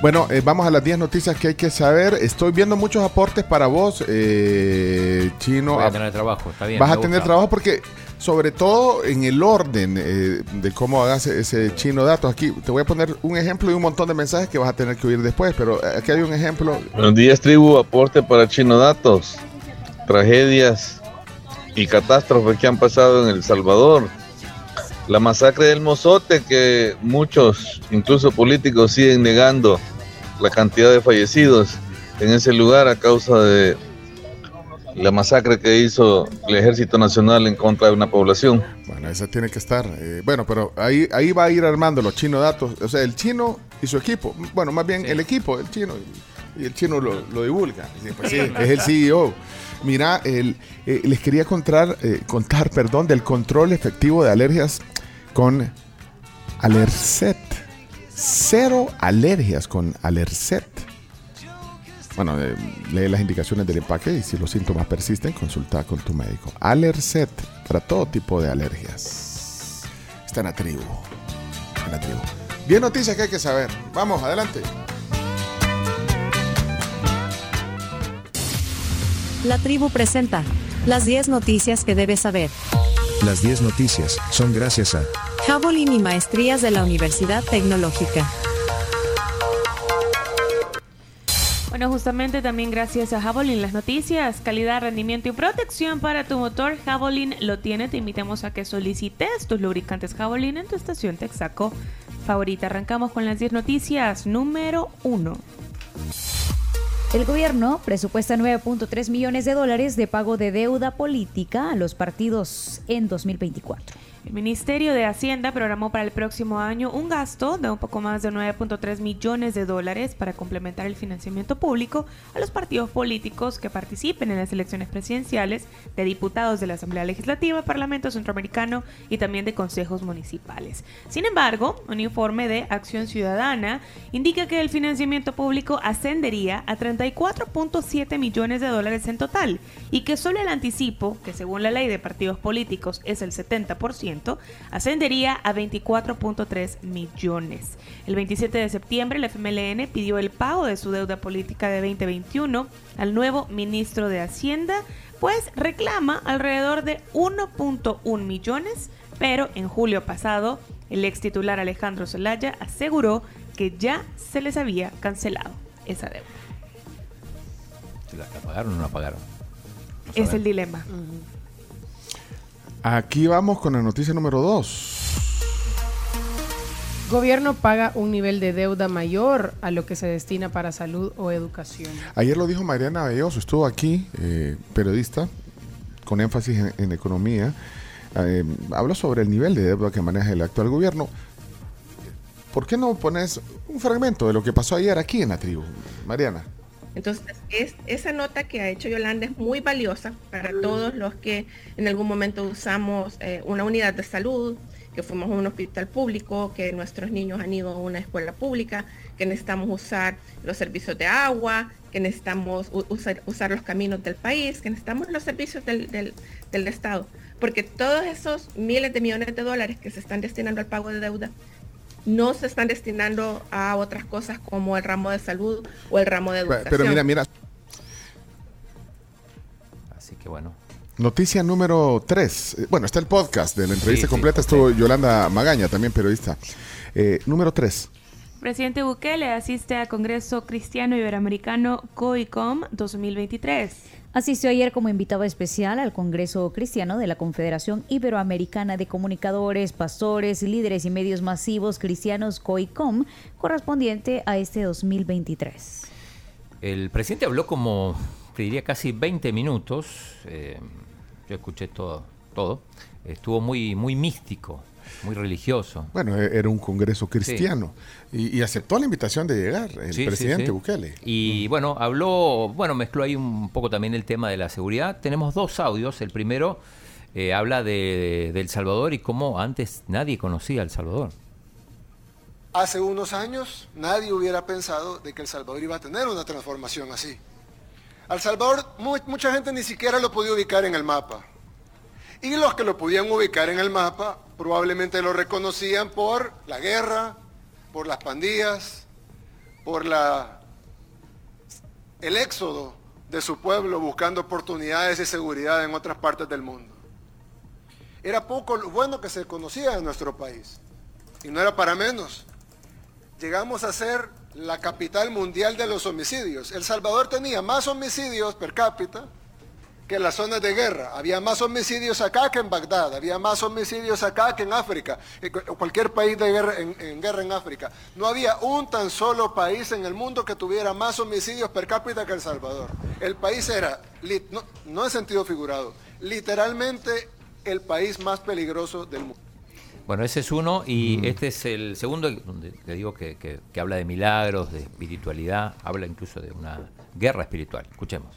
Bueno, eh, vamos a las 10 noticias que hay que saber. Estoy viendo muchos aportes para vos, eh, Chino. Voy a tener trabajo, está bien. Vas a tener gusta. trabajo porque, sobre todo en el orden eh, de cómo hagas ese chino datos. Aquí te voy a poner un ejemplo y un montón de mensajes que vas a tener que oír después, pero aquí hay un ejemplo. Buenos días, tribu. Aporte para Chino Datos. Tragedias y catástrofes que han pasado en El Salvador. La masacre del Mozote, que muchos, incluso políticos, siguen negando la cantidad de fallecidos en ese lugar a causa de la masacre que hizo el Ejército Nacional en contra de una población. Bueno, esa tiene que estar. eh, bueno, pero ahí, ahí va a ir armando los chino datos. O sea, el chino y su equipo. Bueno, más bien el equipo, el chino. Y el chino lo, lo divulga. Sí, pues sí, es el CEO. Mira, el, eh, les quería contar, eh, contar perdón, del control efectivo de alergias con Alercet. Cero alergias con Alercet. Bueno, eh, lee las indicaciones del empaque y si los síntomas persisten, consulta con tu médico. Alercet, para todo tipo de alergias. Está en la tribu. En la tribu. 10 noticias que hay que saber. Vamos, adelante. La tribu presenta las 10 noticias que debes saber. Las 10 noticias son gracias a Javelin y maestrías de la Universidad Tecnológica. Bueno, justamente también gracias a Javelin las noticias, calidad, rendimiento y protección para tu motor. Javelin lo tiene. Te invitamos a que solicites tus lubricantes Javelin en tu estación Texaco favorita. Arrancamos con las 10 noticias. Número 1. El gobierno presupuesta 9.3 millones de dólares de pago de deuda política a los partidos en 2024. El Ministerio de Hacienda programó para el próximo año un gasto de un poco más de 9.3 millones de dólares para complementar el financiamiento público a los partidos políticos que participen en las elecciones presidenciales de diputados de la Asamblea Legislativa, Parlamento Centroamericano y también de consejos municipales. Sin embargo, un informe de Acción Ciudadana indica que el financiamiento público ascendería a 34.7 millones de dólares en total y que solo el anticipo, que según la ley de partidos políticos es el 70%, ascendería a 24.3 millones. El 27 de septiembre, el FMLN pidió el pago de su deuda política de 2021 al nuevo ministro de Hacienda, pues reclama alrededor de 1.1 millones, pero en julio pasado, el ex titular Alejandro Zelaya aseguró que ya se les había cancelado esa deuda. ¿Se la pagaron o no la pagaron? No Es el dilema. Aquí vamos con la noticia número 2. Gobierno paga un nivel de deuda mayor a lo que se destina para salud o educación. Ayer lo dijo Mariana Belloso, estuvo aquí, eh, periodista, con énfasis en, en economía. Eh, habló sobre el nivel de deuda que maneja el actual gobierno. ¿Por qué no pones un fragmento de lo que pasó ayer aquí en la tribu, Mariana? Entonces, es, esa nota que ha hecho Yolanda es muy valiosa para todos los que en algún momento usamos eh, una unidad de salud, que fuimos a un hospital público, que nuestros niños han ido a una escuela pública, que necesitamos usar los servicios de agua, que necesitamos usar los caminos del país, que necesitamos los servicios del, del- del Estado. Porque todos esos miles de millones de dólares que se están destinando al pago de deuda no se están destinando a otras cosas como el ramo de salud o el ramo de educación. Pero mira, mira, Así que bueno. noticia número 3. Bueno, está el podcast de la entrevista Sí, completa, estuvo Yolanda Magaña, también periodista. Eh, número 3. Presidente Bukele asiste al Congreso Cristiano Iberoamericano COICOM 2023. Asistió ayer como invitado especial al Congreso Cristiano de la Confederación Iberoamericana de Comunicadores, Pastores, Líderes y Medios Masivos Cristianos COICOM, correspondiente a este 2023. El presidente habló como, te diría, casi 20 minutos. eh, yo escuché todo, todo. Estuvo muy, muy místico, muy religioso. Bueno, e- era un congreso cristiano y, y aceptó la invitación de llegar el Sí, presidente sí. Bukele. Y bueno, habló, bueno, mezcló ahí un poco también el tema de la seguridad. Tenemos dos audios. El primero eh, habla de, de El Salvador y cómo antes nadie conocía a El Salvador. Hace unos años nadie hubiera pensado de que El Salvador iba a tener una transformación así. El Salvador mu- mucha gente ni siquiera lo podía ubicar en el mapa. Y los que lo podían ubicar en el mapa probablemente lo reconocían por la guerra, por las pandillas, por la, el éxodo de su pueblo buscando oportunidades y seguridad en otras partes del mundo. Era poco lo bueno que se conocía en nuestro país. Y no era para menos. Llegamos a ser la capital mundial de los homicidios. El Salvador tenía más homicidios per cápita que en las zonas de guerra. Había más homicidios acá que en Bagdad. Había más homicidios acá que en África. En cu- cualquier país de guerra, en, en guerra en África. No había un tan solo país en el mundo que tuviera más homicidios per cápita que El Salvador. El país era, lit- no, no en sentido figurado, literalmente el país más peligroso del mundo. Bueno, ese es uno y este es el segundo, donde te digo que, que- que habla de milagros, de espiritualidad, habla incluso de una guerra espiritual. Escuchemos.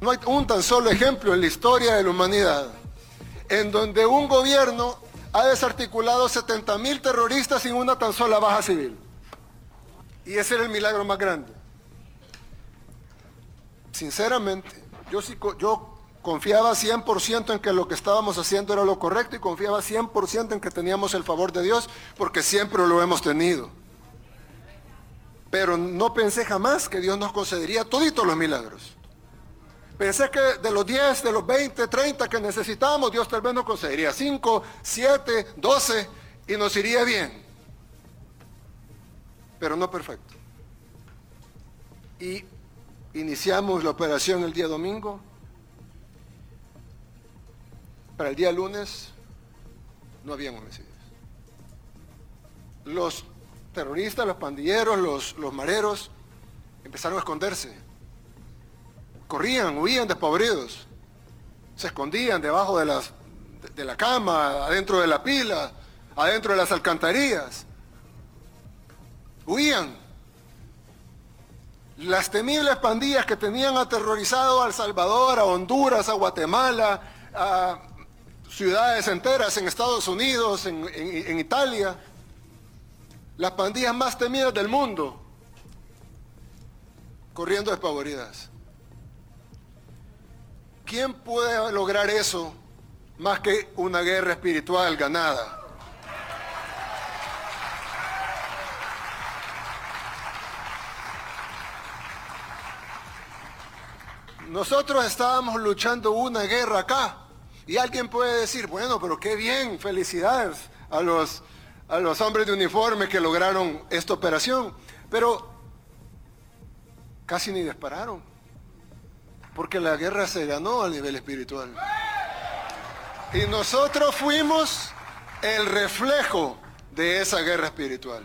No hay un tan solo ejemplo en la historia de la humanidad en donde un gobierno ha desarticulado 70 mil terroristas sin una tan sola baja civil. Y ese era el milagro más grande. Sinceramente, yo, sí, yo confiaba 100% en que lo que estábamos haciendo era lo correcto y confiaba 100% en que teníamos el favor de Dios, porque siempre lo hemos tenido. Pero no pensé jamás que Dios nos concedería toditos los milagros. Pensé que de los 10, de los 20, 30 que necesitábamos, Dios tal vez nos concedería 5, 7, 12 y nos iría bien. Pero no perfecto. Y iniciamos la operación el día domingo. Para el día lunes no habían homicidios. Los terroristas, los pandilleros, los, los mareros empezaron a esconderse. Corrían, huían despavoridos. Se escondían debajo de, las, de- la cama, adentro de la pila, adentro de las alcantarillas. Huían. Las temibles pandillas que tenían aterrorizado a El Salvador, a Honduras, a Guatemala, a ciudades enteras en Estados Unidos, en, en- en Italia, las pandillas más temidas del mundo, corriendo despavoridas. ¿Quién puede lograr eso más que una guerra espiritual ganada? Nosotros estábamos luchando una guerra acá y alguien puede decir, bueno, pero qué bien, felicidades a los, a los hombres de uniforme que lograron esta operación, pero casi ni dispararon, porque la guerra se ganó a nivel espiritual. Y nosotros fuimos el reflejo de esa guerra espiritual.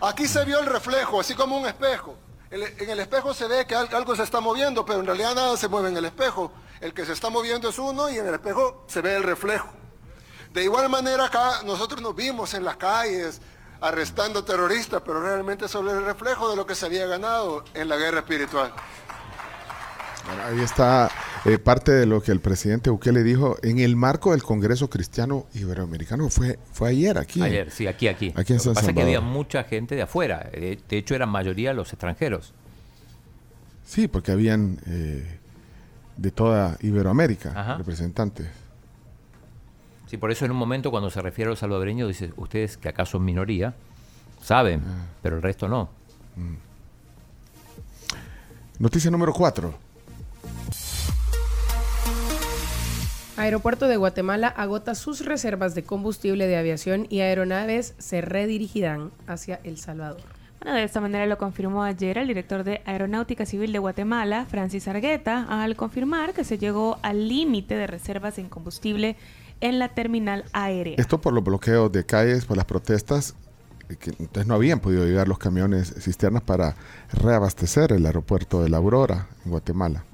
Aquí se vio el reflejo, así como un espejo. En el espejo se ve que al- algo se está moviendo, pero en realidad nada se mueve en el espejo. El que se está moviendo es uno y en el espejo se ve el reflejo. De igual manera acá nosotros nos vimos en las calles arrestando terroristas, pero realmente solo el reflejo de lo que se había ganado en la guerra espiritual. Ahí está eh, parte de lo que el presidente Bukele dijo en el marco del Congreso Cristiano Iberoamericano. Fue, fue ayer aquí. Ayer, sí, aquí, aquí. Aquí en Lo que pasa es que había mucha gente de afuera. De, de hecho, eran mayoría los extranjeros. Sí, porque habían eh, de toda Iberoamérica Ajá. representantes. Sí, por eso en un momento cuando se refiere a los salvadoreños dice, ustedes que acá son minoría, saben, Ah. pero el resto no. Noticia número 4. Aeropuerto de Guatemala agota sus reservas de combustible de aviación y aeronaves se redirigirán hacia El Salvador. Bueno, de esta manera lo confirmó ayer el director de Aeronáutica Civil de Guatemala, Francis Argueta, al confirmar que se llegó al límite de reservas en combustible en la terminal aérea. Esto por los bloqueos de calles, por las protestas, eh, que entonces no habían podido llegar los camiones cisternas para reabastecer el aeropuerto de La Aurora en Guatemala.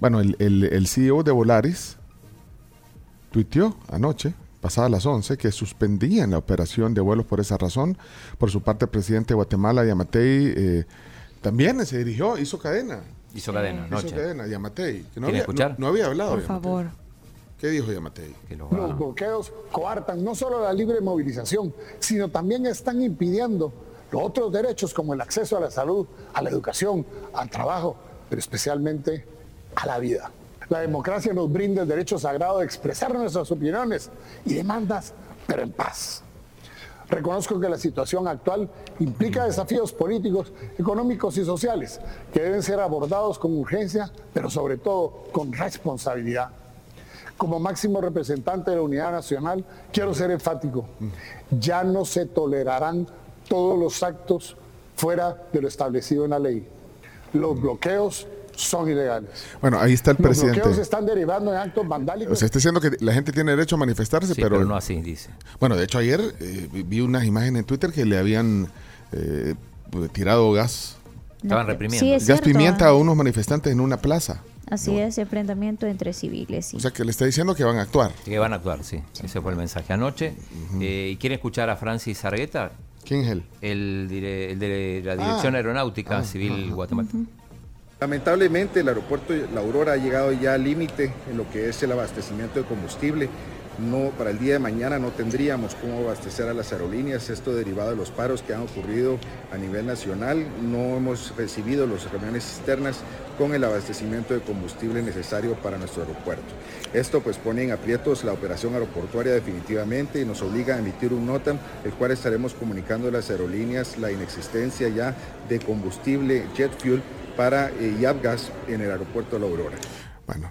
Bueno, el, el- el CEO de Volaris tuiteó anoche, pasadas las 11, que suspendían la operación de vuelos por esa razón. Por su parte, el presidente de Guatemala, Yamatei, eh, también se dirigió, hizo cadena. Hizo cadena Hizo anoche. cadena, Yamatei. que no ¿Quiere había, escuchar? No, no había hablado. Por Yamatei. favor. ¿Qué dijo Yamatei? Los bloqueos coartan no solo la libre movilización, sino también están impidiendo los otros derechos como el acceso a la salud, a la educación, al trabajo, pero especialmente a la vida. La democracia nos brinda el derecho sagrado de expresar nuestras opiniones y demandas, pero en paz. Reconozco que la situación actual implica desafíos políticos, económicos y sociales que deben ser abordados con urgencia, pero sobre todo con responsabilidad. Como máximo representante de la unidad nacional, quiero ser enfático. Ya no se tolerarán todos los actos fuera de lo establecido en la ley. Los bloqueos son ilegales. Bueno, ahí está el Los presidente. bloqueos están derivando en actos vandálicos. O sea, está diciendo que la gente tiene derecho a manifestarse, Sí, pero, pero no así, dice. Bueno, de hecho ayer eh, vi- unas imágenes en Twitter que le habían eh, pues, tirado gas. Estaban reprimiendo. Sí, es gas cierto, pimienta ah. a unos manifestantes en una plaza. Así es, enfrentamiento entre civiles. sí. O sea, que le está diciendo que van a actuar. Que van a actuar, sí. Ese fue el mensaje anoche. Eh, ¿Y quiere escuchar a Francis Argueta? ¿Quién es él? El, el de la Dirección Ah. Aeronáutica Ah, Civil Guatemala. Lamentablemente el aeropuerto La Aurora ha llegado ya al límite en lo que es el abastecimiento de combustible no, para el día de mañana no tendríamos cómo abastecer a las aerolíneas, esto derivado de los paros que han ocurrido a nivel nacional. No hemos recibido los camiones cisternas con el abastecimiento de combustible necesario para nuestro aeropuerto. Esto pues pone en aprietos la operación aeroportuaria definitivamente y nos obliga a emitir un NOTAM, el cual estaremos comunicando a las aerolíneas la inexistencia ya de combustible jet fuel para eh, Yavgas en el aeropuerto de La Aurora. Bueno,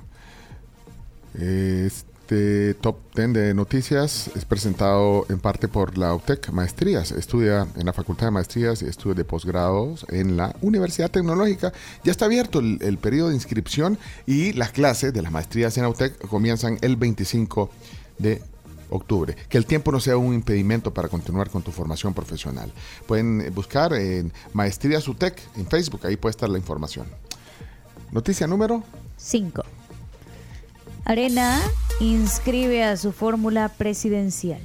este top 10 de noticias es presentado en parte por la UTEC Maestrías. Estudia en la Facultad de Maestrías y estudios de posgrados en la Universidad Tecnológica. Ya está abierto el, el periodo de inscripción y las clases de las maestrías en la UTEC comienzan el 25 de octubre. Que el tiempo no sea un impedimento para continuar con tu formación profesional. Pueden buscar en Maestrías UTEC en Facebook, ahí puede estar la información. Noticia número 5. Arena inscribe a su fórmula presidencial.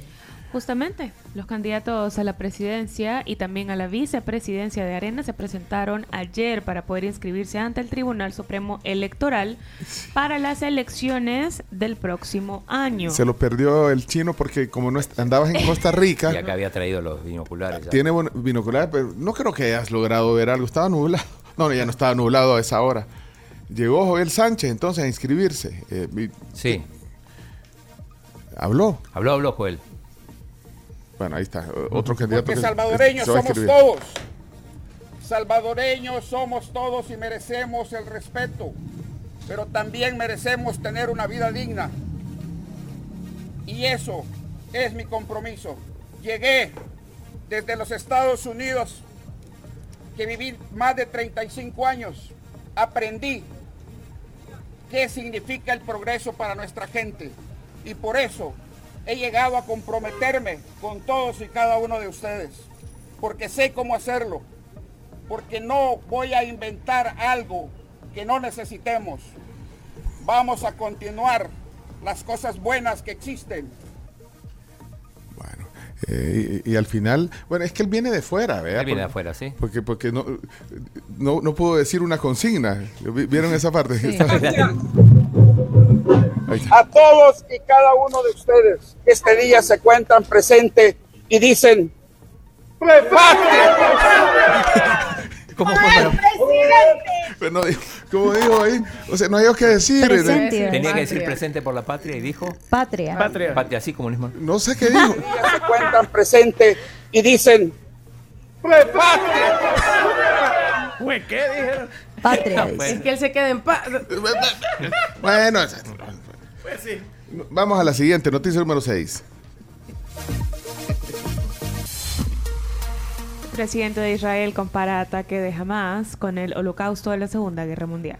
Justamente, los candidatos a la presidencia y también a la vicepresidencia de Arena se presentaron ayer para poder inscribirse ante el Tribunal Supremo Electoral para las elecciones del próximo año. Se lo perdió el chino porque como no andabas en Costa Rica, Y acá había traído los binoculares. ya. tiene buen- binocular, pero no creo que hayas logrado ver algo. Estaba nublado. No, no, ya no estaba nublado a esa hora. Llegó Joel Sánchez entonces a inscribirse. Eh, Sí. Habló. Habló, habló Joel. Bueno, ahí está. Otro candidato. Porque que- salvadoreños somos todos. Salvadoreños somos todos y merecemos el respeto, pero también merecemos tener una vida digna. Y eso es mi compromiso. Llegué desde los Estados Unidos, que viví más de 35 años. Aprendí qué significa el progreso para nuestra gente. Y por eso he llegado a comprometerme con todos y cada uno de ustedes, porque sé cómo hacerlo, porque no voy a inventar algo que no necesitemos. Vamos a continuar las cosas buenas que existen. Eh, y, y al final, bueno, es que él viene de fuera, ¿vea? Él viene de afuera, sí. Porque, porque no, no, no puedo decir una consigna. ¿Vi- ¿Vieron esa parte? Está. A todos y cada uno de ustedes que este día se cuentan presente y dicen, ¿Cómo Pero no dijo- ¿Cómo dijo ahí? O sea, no hay que decir. Presente. Tenía que decir presente por la patria y dijo. Patria. Patria, así comunismo. No sé qué dijo. se cuentan presente y dicen, Güey, ¿qué dijeron? Patria. Es que él se queda en paz. Bueno, Pues sí. vamos a la siguiente, noticia número 6. El presidente de Israel compara ataque de Hamas con el holocausto de la Segunda Guerra Mundial.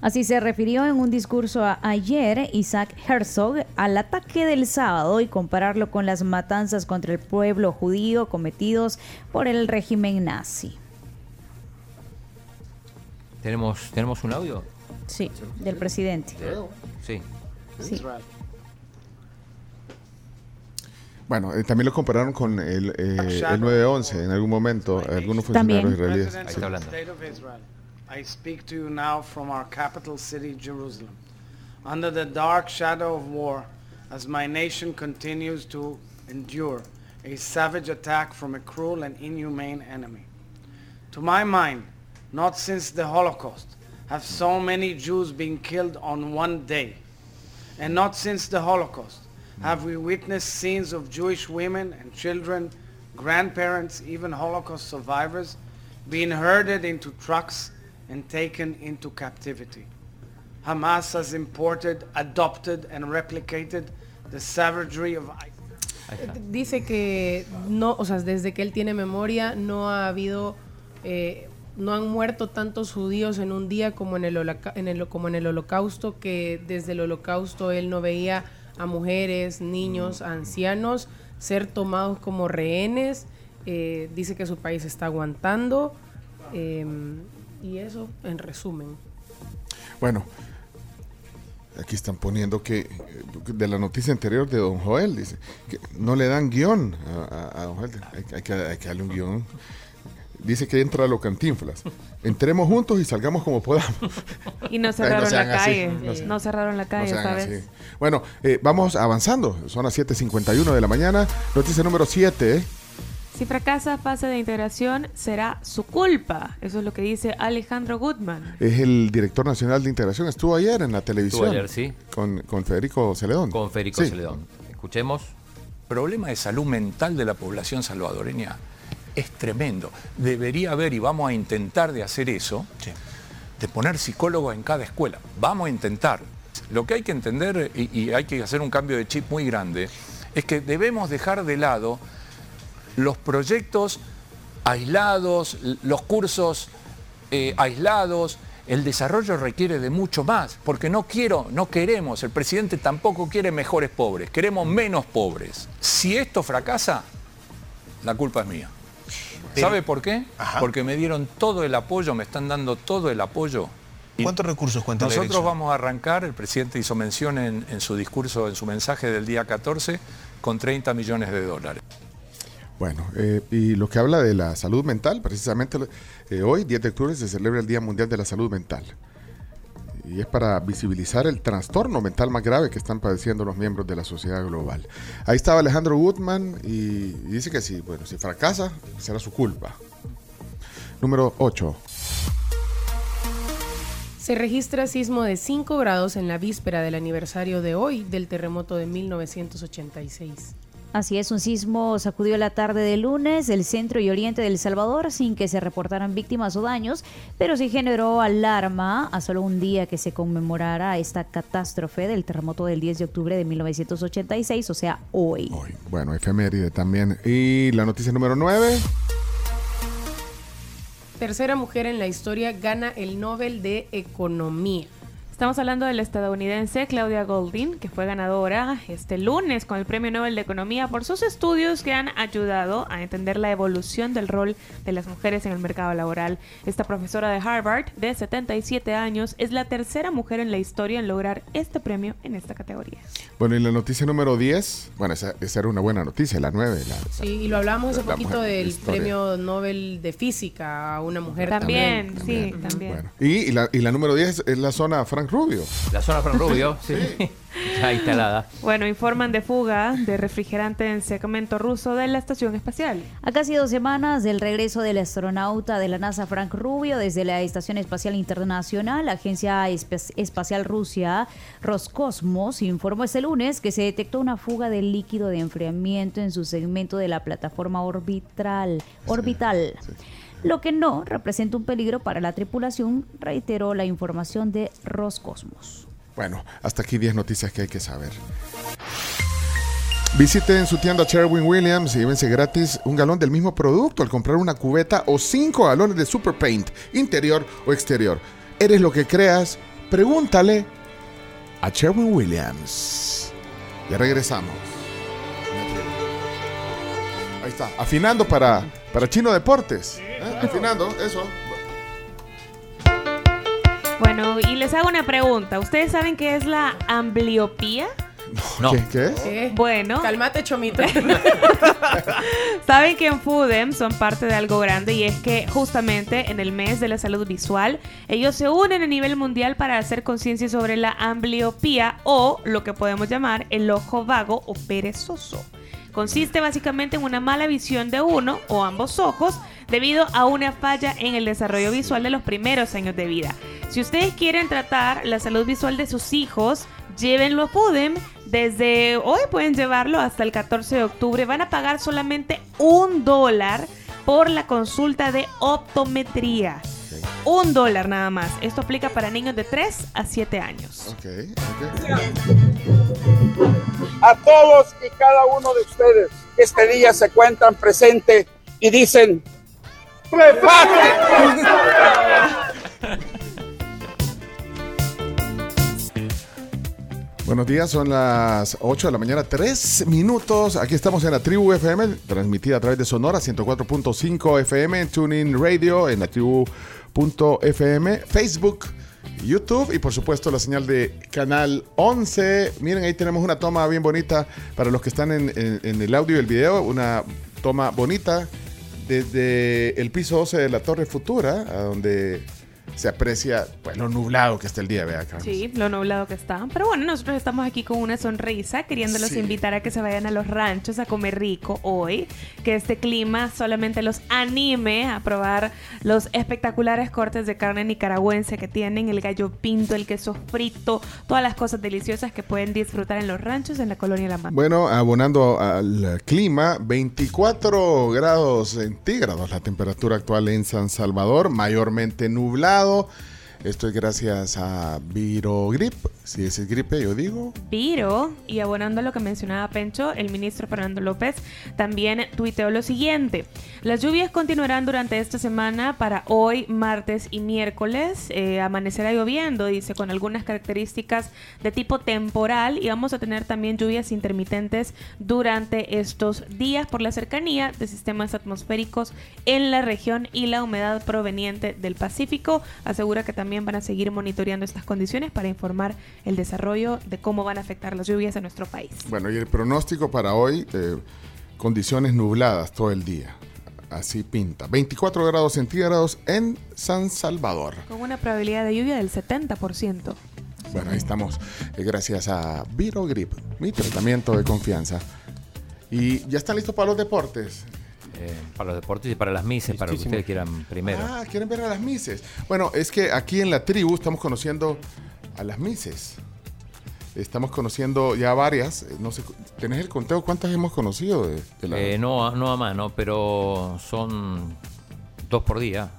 Así se refirió en un discurso a- ayer Isaac Herzog al ataque del sábado y compararlo con las matanzas contra el pueblo judío cometidos por el régimen nazi. ¿Tenemos, ¿Tenemos un audio? Sí, del presidente. Sí. Sí. Bueno, eh, también lo compararon con el, eh, el 9-11 en algún momento, algunos funcionarios israelíes. President Sí. of the State of I speak to you now from our capital city, Jerusalem, under the dark shadow of war, as my nation continues to endure a savage attack from a cruel and inhumane enemy. To my mind, not since the Holocaust have so many Jews been killed on one day. And not since the Holocaust have we witnessed scenes of Jewish women and children, grandparents, even Holocaust survivors, being herded into trucks and taken into captivity. Hamas has imported, adopted, and replicated the savagery of Dice que no, o sea, desde que él tiene memoria no ha habido, eh, no han muerto tantos judíos en un día como en el holoca- en el- como en el holocausto, que desde el holocausto él no veía a mujeres, niños, ancianos ser tomados como rehenes. Eh, dice que su país está aguantando eh, y eso en resumen. Bueno, aquí están poniendo que eh, de la noticia anterior de Don Joel, dice que no le dan guion a, a- a Don Joel. Hay, hay que, hay que darle un guion. Dice que entra a lo cantinflas. Entremos juntos y salgamos como podamos. Y no cerraron no la así, calle. no cerraron la calle vez. Bueno, eh, vamos avanzando. Son las 7.51 de la mañana. Noticia número 7. Si fracasa fase de integración, será su culpa. Eso es lo que dice Alejandro Goodman. Es el director nacional de integración. Estuvo ayer en la televisión. ayer, sí. Con, con Federico Celedón. Con Federico Sí. Celedón. Escuchemos. problema de salud mental de la población salvadoreña es tremendo. Debería haber, y vamos a intentar de hacer eso, de poner psicólogos en cada escuela. Vamos a intentar. Lo que hay que entender, y, y hay que hacer un cambio de chip muy grande, es que debemos dejar de lado los proyectos aislados, los cursos eh, aislados. El desarrollo requiere de mucho más, porque no quiero, no queremos, el presidente tampoco quiere mejores pobres, queremos menos pobres. Si esto fracasa, la culpa es mía. Pero- ¿Sabe por qué? Ajá. Porque me dieron todo el apoyo, me están dando todo el apoyo. ¿Cuántos recursos cuenta la Nosotros vamos a arrancar, el presidente hizo mención en, en su discurso, en su mensaje del día 14, con 30 millones de dólares. Bueno, eh, y lo que habla de la salud mental, precisamente eh, hoy, 10 de octubre, se celebra el Día Mundial de la Salud Mental. Y es para visibilizar el trastorno mental más grave que están padeciendo los miembros de la sociedad global. Ahí estaba Alejandro Woodman y, dice que si, bueno, si fracasa, será su culpa. Número 8. Se registra sismo de 5 grados en la víspera del aniversario de hoy del terremoto de 1986. Así es, un sismo sacudió la tarde de lunes el centro y oriente del Salvador sin que se reportaran víctimas o daños, pero sí generó alarma a solo un día que se conmemorara esta catástrofe del terremoto del 10 de octubre de 1986, o sea, hoy. Bueno, efeméride también. Y la noticia número 9. Tercera mujer en la historia gana el Nobel de Economía. Estamos hablando de la estadounidense Claudia Goldin, que fue ganadora este lunes con el Premio Nobel de Economía por sus estudios que han ayudado a entender la evolución del rol de las mujeres en el mercado laboral. Esta profesora de Harvard, de 77 años, es la tercera mujer en la historia en lograr este premio en esta categoría. Bueno, y la noticia número 10. Bueno, esa, esa era una buena noticia, la 9. La, Sí, y lo hablábamos hace poquito mujer, del historia. Premio Nobel de Física a una mujer También, también. sí, también. y, y la, y la número 10 es la zona Frank Rubio. La zona Fran Rubio, sí. ya instalada. Bueno, informan de fuga de refrigerante en segmento ruso de la estación espacial. A casi dos semanas del regreso del astronauta de la NASA Frank Rubio desde la Estación Espacial Internacional, la Agencia Espe- Espacial Rusia Roscosmos informó este lunes que se detectó una fuga de líquido de enfriamiento en su segmento de la plataforma orbital. orbital. Lo que no representa un peligro para la tripulación, reiteró la información de Roscosmos. Bueno, hasta aquí 10 noticias que hay que saber. Visiten su tienda Sherwin Williams y llévense gratis un galón del mismo producto al comprar una cubeta o 5 galones de Super Paint, interior o exterior. ¿Eres lo que creas? Pregúntale a Sherwin Williams. Ya regresamos. Ahí está, afinando para, para Chino Deportes. ¿Eh? Afinando, eso. Bueno, y les hago una pregunta. ¿Ustedes saben qué es la ambliopía? No. ¿Qué, qué es? ¿Qué? Bueno. Cálmate, chomito. Saben que en Foodem son parte de algo grande y es que justamente en el mes de la salud visual ellos se unen a nivel mundial para hacer conciencia sobre la ambliopía o lo que podemos llamar el ojo vago o perezoso. Consiste básicamente en una mala visión de uno o ambos ojos debido a una falla en el desarrollo visual de los primeros años de vida. Si ustedes quieren tratar la salud visual de sus hijos, llévenlo a Foodem. Desde hoy pueden llevarlo hasta el 14 de octubre. Van a pagar solamente un dólar por la consulta de optometría. Un dólar nada más. Esto aplica para niños de 3 a 7 años. Ok, a todos y cada uno de ustedes este día se cuentan presente y dicen Buenos días, son las 8 de la mañana, 3 minutos. Aquí estamos en la Tribu FM, transmitida a través de Sonora 104.5 FM, TuneIn Radio, en la Tribu.fm, Facebook, YouTube y por supuesto la señal de Canal 11. Miren, ahí tenemos una toma bien bonita para los que están en, en- el audio y el video, una toma bonita desde el piso 12 de la Torre Futura, a donde se aprecia pues, lo nublado que está el día, vea acá. Sí, lo nublado que está. Pero bueno, nosotros estamos aquí con una sonrisa, queriéndolos Sí. invitar a que se vayan a los ranchos a comer rico hoy. Que este clima solamente los anime a probar los espectaculares cortes de carne nicaragüense que tienen, el gallo pinto, el queso frito, todas las cosas deliciosas que pueden disfrutar en los ranchos en la colonia La Mata. Bueno, abonando al clima, 24 grados centígrados la temperatura actual en San Salvador, mayormente nublado lado esto es gracias a Virogrip. Si ese es gripe, yo digo. Pero, y abonando a lo que mencionaba Pencho, el ministro Fernando López también tuiteó lo siguiente. Las lluvias continuarán durante esta semana para hoy, martes y miércoles. Eh, amanecerá lloviendo, dice, con algunas características de tipo temporal y vamos a tener también lluvias intermitentes durante estos días por la cercanía de sistemas atmosféricos en la región y la humedad proveniente del Pacífico. Asegura que también van a seguir monitoreando estas condiciones para informar el desarrollo de cómo van a afectar las lluvias a nuestro país. Bueno, y el pronóstico para hoy, eh, condiciones nubladas todo el día. Así pinta. 24 grados centígrados en San Salvador. Con una probabilidad de lluvia del 70%. Bueno, ahí estamos. eh, gracias a Virogrip, mi tratamiento de confianza. Y ya están listos para los deportes. Eh, para los deportes y para las mises, para lo que ustedes quieran primero. Ah, quieren ver a las mises. Bueno, es que aquí en la tribu estamos conociendo a las mises. Estamos conociendo ya varias. eh, No sé, ¿tenés el conteo? ¿Cuántas hemos conocido? De, de la- Eh, no, no a mano, pero son dos por día.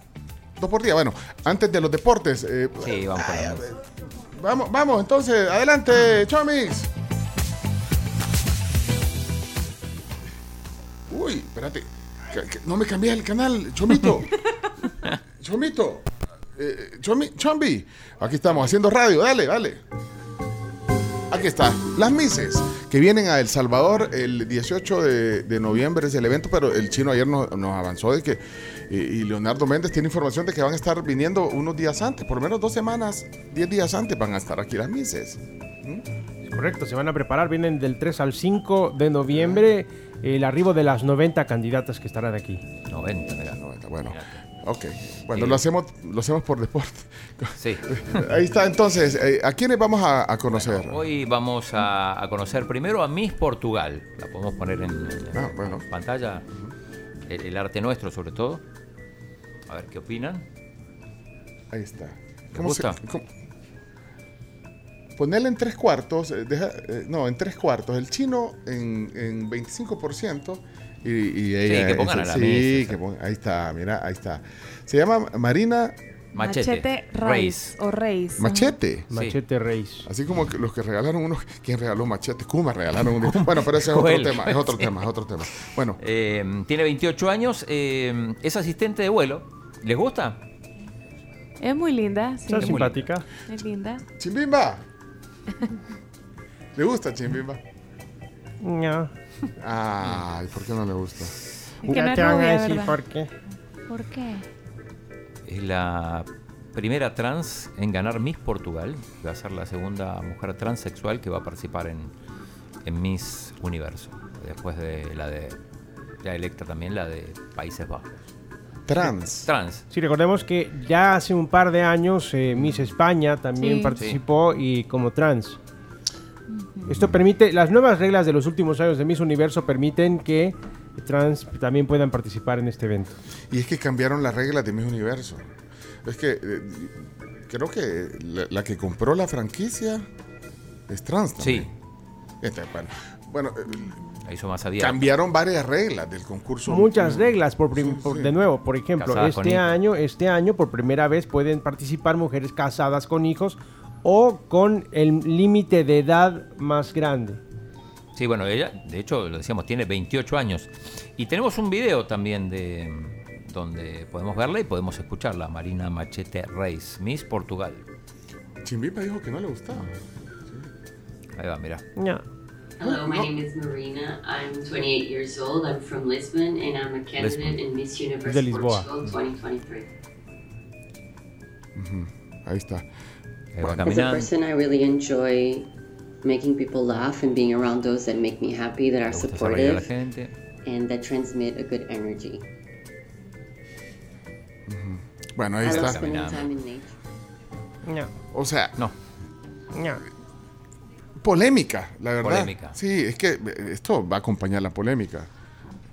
Dos por día. Bueno, antes de los deportes. eh, Sí, vamos ay, a ver. Vamos, vamos, entonces, adelante, Chomix. Uy, espérate. No me cambies el canal, Chomito. Chomito. Eh, Chombi. Aquí estamos haciendo radio. Dale, dale. Aquí está. Las Mises, que vienen a El Salvador el 18 de, de noviembre es el evento, pero el chino ayer nos, nos avanzó de que, y, y Leonardo Méndez tiene información de que van a estar viniendo unos días antes, por lo menos dos semanas, diez días antes van a estar aquí las Mises. Correcto, se van a preparar, vienen del 3 al 5 de noviembre el arribo de las 90 candidatas que estarán aquí. 90, mira. 90, bueno. Ok, bueno, lo hacemos, lo hacemos por deporte. Sí. Ahí está, entonces, eh, ¿a quiénes vamos a, a conocer? Hoy vamos a, a conocer primero a Miss Portugal. La podemos poner en, en Ah, bueno. pantalla. El, el arte nuestro, sobre todo. A ver qué opinan. Ahí está. ¿Les gusta? cómo- Ponerle en tres cuartos, eh, deja- eh, no, en tres cuartos, el chino en, en 25% y, y ella... que pongan a la sí, mesa, que pongan- ahí está, mira, ahí está. Se llama Marina Machete, Reis o Reis. Machete. Machete Reis. Así como que los que regalaron unos... ¿Quién regaló Machete? Kuma regalaron un... Bueno, pero ese es otro tema, es otro tema, es otro tema. Bueno, Eh, tiene 28 años, eh, es asistente de vuelo. ¿Les gusta? Es muy linda. sí. Está simpática. Es linda. Chimbimba. ¿Le gusta Chimbimba? No. Ay, ¿por qué no le gusta? Es que no Ya es te van a rubia, decir ¿verdad? por qué. ¿Por qué? Es la primera trans en ganar Miss Portugal. Va a ser la segunda mujer transexual que va a participar en, en Miss Universo. Después de la de ya electa también la de Países Bajos. Trans. Trans. Sí, recordemos que ya hace un par de años eh, Miss España también Sí. participó y como trans. Esto permite, las nuevas reglas de los últimos años de Miss Universo permiten que trans también puedan participar en este evento. Y es que cambiaron las reglas de Miss Universo. Es que eh, creo que la, la que compró la franquicia es trans también. Sí. Este, bueno, bueno, eh, La hizo más cambiaron varias reglas del concurso. Muchas reglas, por, prim- por- sí. de nuevo, por ejemplo, Casadas este hijos. año, este año por primera vez pueden participar mujeres casadas con hijos o con el límite de edad más grande. Sí, bueno, ella, de hecho, lo decíamos, tiene 28 años. Y tenemos un video también de donde podemos verla y podemos escucharla. Marina Machete Reis, Miss Portugal. Chimbimba dijo que no le gustaba. Ahí va, mira. Ya. Hello, my name is Marina. I'm 28 years old. I'm from Lisbon, and I'm a candidate Lisbon. in Miss Universe De Lisboa. Portugal 2023. Ujú, mm-hmm. Ahí está. Ahí va As a caminando. person, I really enjoy making people laugh and being around those that make me happy, that are Le gusta hacer reír a la supportive, gente. and that transmit a good energy. Mm-hmm. Bueno, ahí I love está. spending time in nature. No, O sea, No. no. Polémica, la verdad. Polémica. Sí, es que eh, esto va a acompañar la polémica.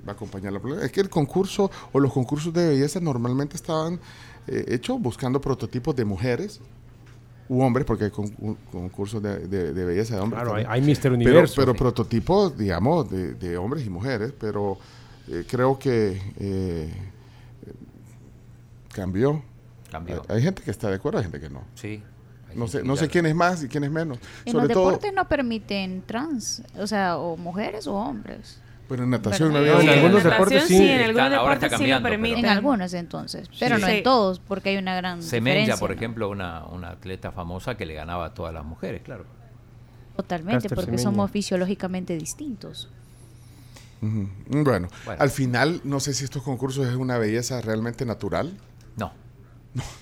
Va a acompañar la polémica. Es que el concurso o los concursos de belleza normalmente estaban eh, hechos buscando prototipos de mujeres u hombres, porque hay concursos de, de- de belleza de hombres. Claro, también. hay- hay Mr. Pero- Universo. Pero, Sí. prototipos, digamos, de, de hombres y mujeres, pero eh, creo que eh, cambió. Cambió. Hay, hay gente que está de acuerdo, hay gente que no. Sí. No sé, no sé quién es más y quién es menos. En Sobre los todo, deportes no permiten trans, o sea, o mujeres o hombres. pero en natación no ¿Verdad? había en algunos deportes sí. sí, en algunos deportes está sí lo permiten. En algunos entonces, pero no en todos, porque hay una gran Semenya, diferencia. por ¿no? ejemplo, una, una atleta famosa que le ganaba a todas las mujeres, claro. Totalmente, Caster porque Semenya. somos fisiológicamente distintos. Bueno, Bueno. al final no sé si estos concursos es una belleza realmente natural. No.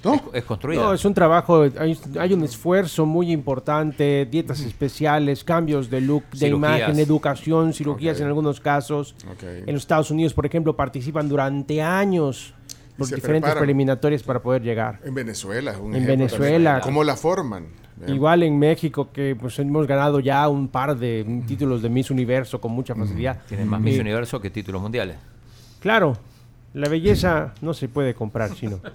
No. Es, es construida. No, es un trabajo, hay, hay un esfuerzo muy importante, dietas especiales, cambios de look, de Cirugías. imagen, educación, cirugías en algunos casos. Ok. En los Estados Unidos, por ejemplo, participan durante años se diferentes preliminatorias para poder llegar. En Venezuela es un En Venezuela. también. ¿Cómo la forman? Igual en México, que pues hemos ganado ya un par de mm, títulos de Miss Universo con mucha facilidad. Tienen más Miss Universo que títulos mundiales. Claro, la belleza no se puede comprar, chino.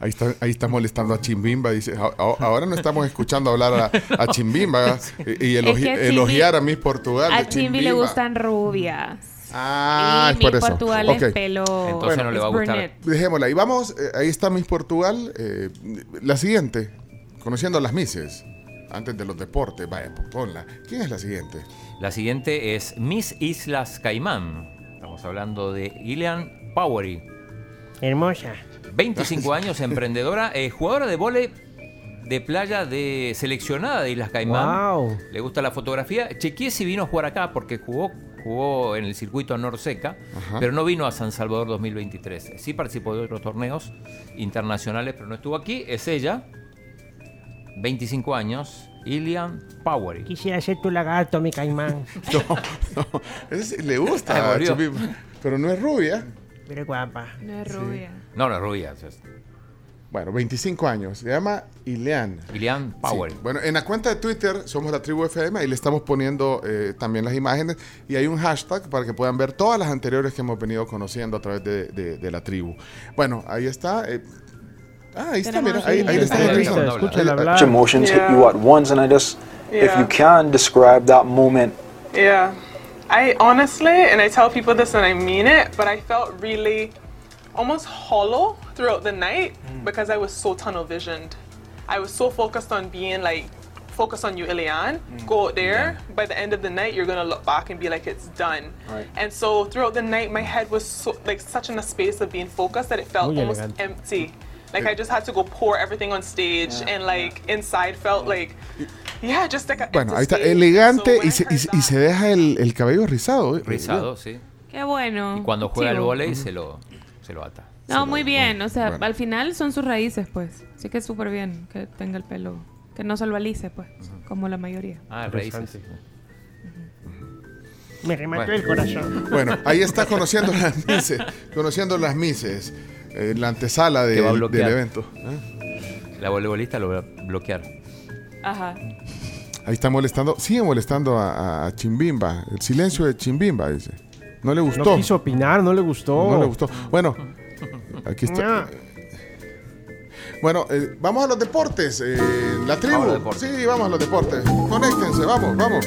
Ahí está, ahí está molestando a Chimbimba. Dice, "A- a- ahora no estamos escuchando hablar a, a Chimbimba y, y elogi- Es que Chimbi- elogiar a Miss Portugal. A Chimbi le gustan rubias. Ah, y es por mi eso. Portugal es pelo. Entonces no le va a gustar. brunette. Dejémosla. Y vamos, eh, ahí está Miss Portugal. eh, la siguiente, conociendo a las Misses, antes de los deportes. Vaya, pues, ponla. ¿Quién es la siguiente? La siguiente es Miss Islas Caimán. Estamos hablando de Ilian Powery. Hermosa. 25 años, emprendedora, eh, jugadora de vóley de playa de seleccionada de Islas Caimán. Wow. Le gusta la fotografía. Chequeé si vino a jugar acá porque jugó, jugó en el circuito Norseca, Ajá. pero no vino a San Salvador 2023. Sí participó de otros torneos internacionales, pero no estuvo aquí. Es ella, 25 años, Ilian Powery. Quisiera ser tu lagarto, mi caimán. No, no. le Ah, gusta a volvió. Chimbimba, pero no es rubia. Pero guapa. No es rubia. No, no, rubia. es Bueno, 25 años. Se llama Ilean. Ilian Powery. Sí. Bueno, en la cuenta de Twitter somos la tribu FM, ahí le estamos poniendo eh, también las imágenes y hay un hashtag para que puedan ver todas las anteriores que hemos venido conociendo a través de, de- de la tribu. Bueno, ahí está. eh, ah, ahí está, mira, ahí, está emotions hit you at once, and I just, if you can describe that moment Yeah. I honestly, and I tell people this and I mean it, but I felt really almost hollow throughout the night because I was so tunnel visioned. I was so focused on being like, focus on you, Ilian. Go out there. By the end of the night, you're gonna look back and be like, it's done. Right. And so throughout the night, my head was so like such in a space of being focused that it felt Muy almost elegante. empty. Like I just had to go pour everything on stage, and like inside felt like, yeah, just like a Bueno, empty ahí está, elegante So when y I se, y, heard se- y se deja el, el cabello rizado. eh. Rizado, sí. Qué bueno. Y cuando juega el Chivo. vóley se lo, se lo ata. No, muy bien. O sea, Bueno. al final son sus raíces, pues. Así que es súper bien que tenga el pelo. Que no se albalice, pues. Como la mayoría. Ah, raíces. Me remató Bueno. el corazón. Bueno, ahí está conociendo las mises, conociendo las mises, eh, la antesala Que del- evento. ¿eh? La voleibolista lo va a bloquear. Ajá. Ahí está molestando, sigue molestando a, a Chimbimba, el silencio de Chimbimba, dice. No le gustó. No quiso opinar, no le gustó. No le gustó. Bueno, aquí está. No. Bueno, eh, vamos a los deportes. eh, la tribu. Vamos a los deportes. Sí, vamos a los deportes. Conéctense, vamos, vamos.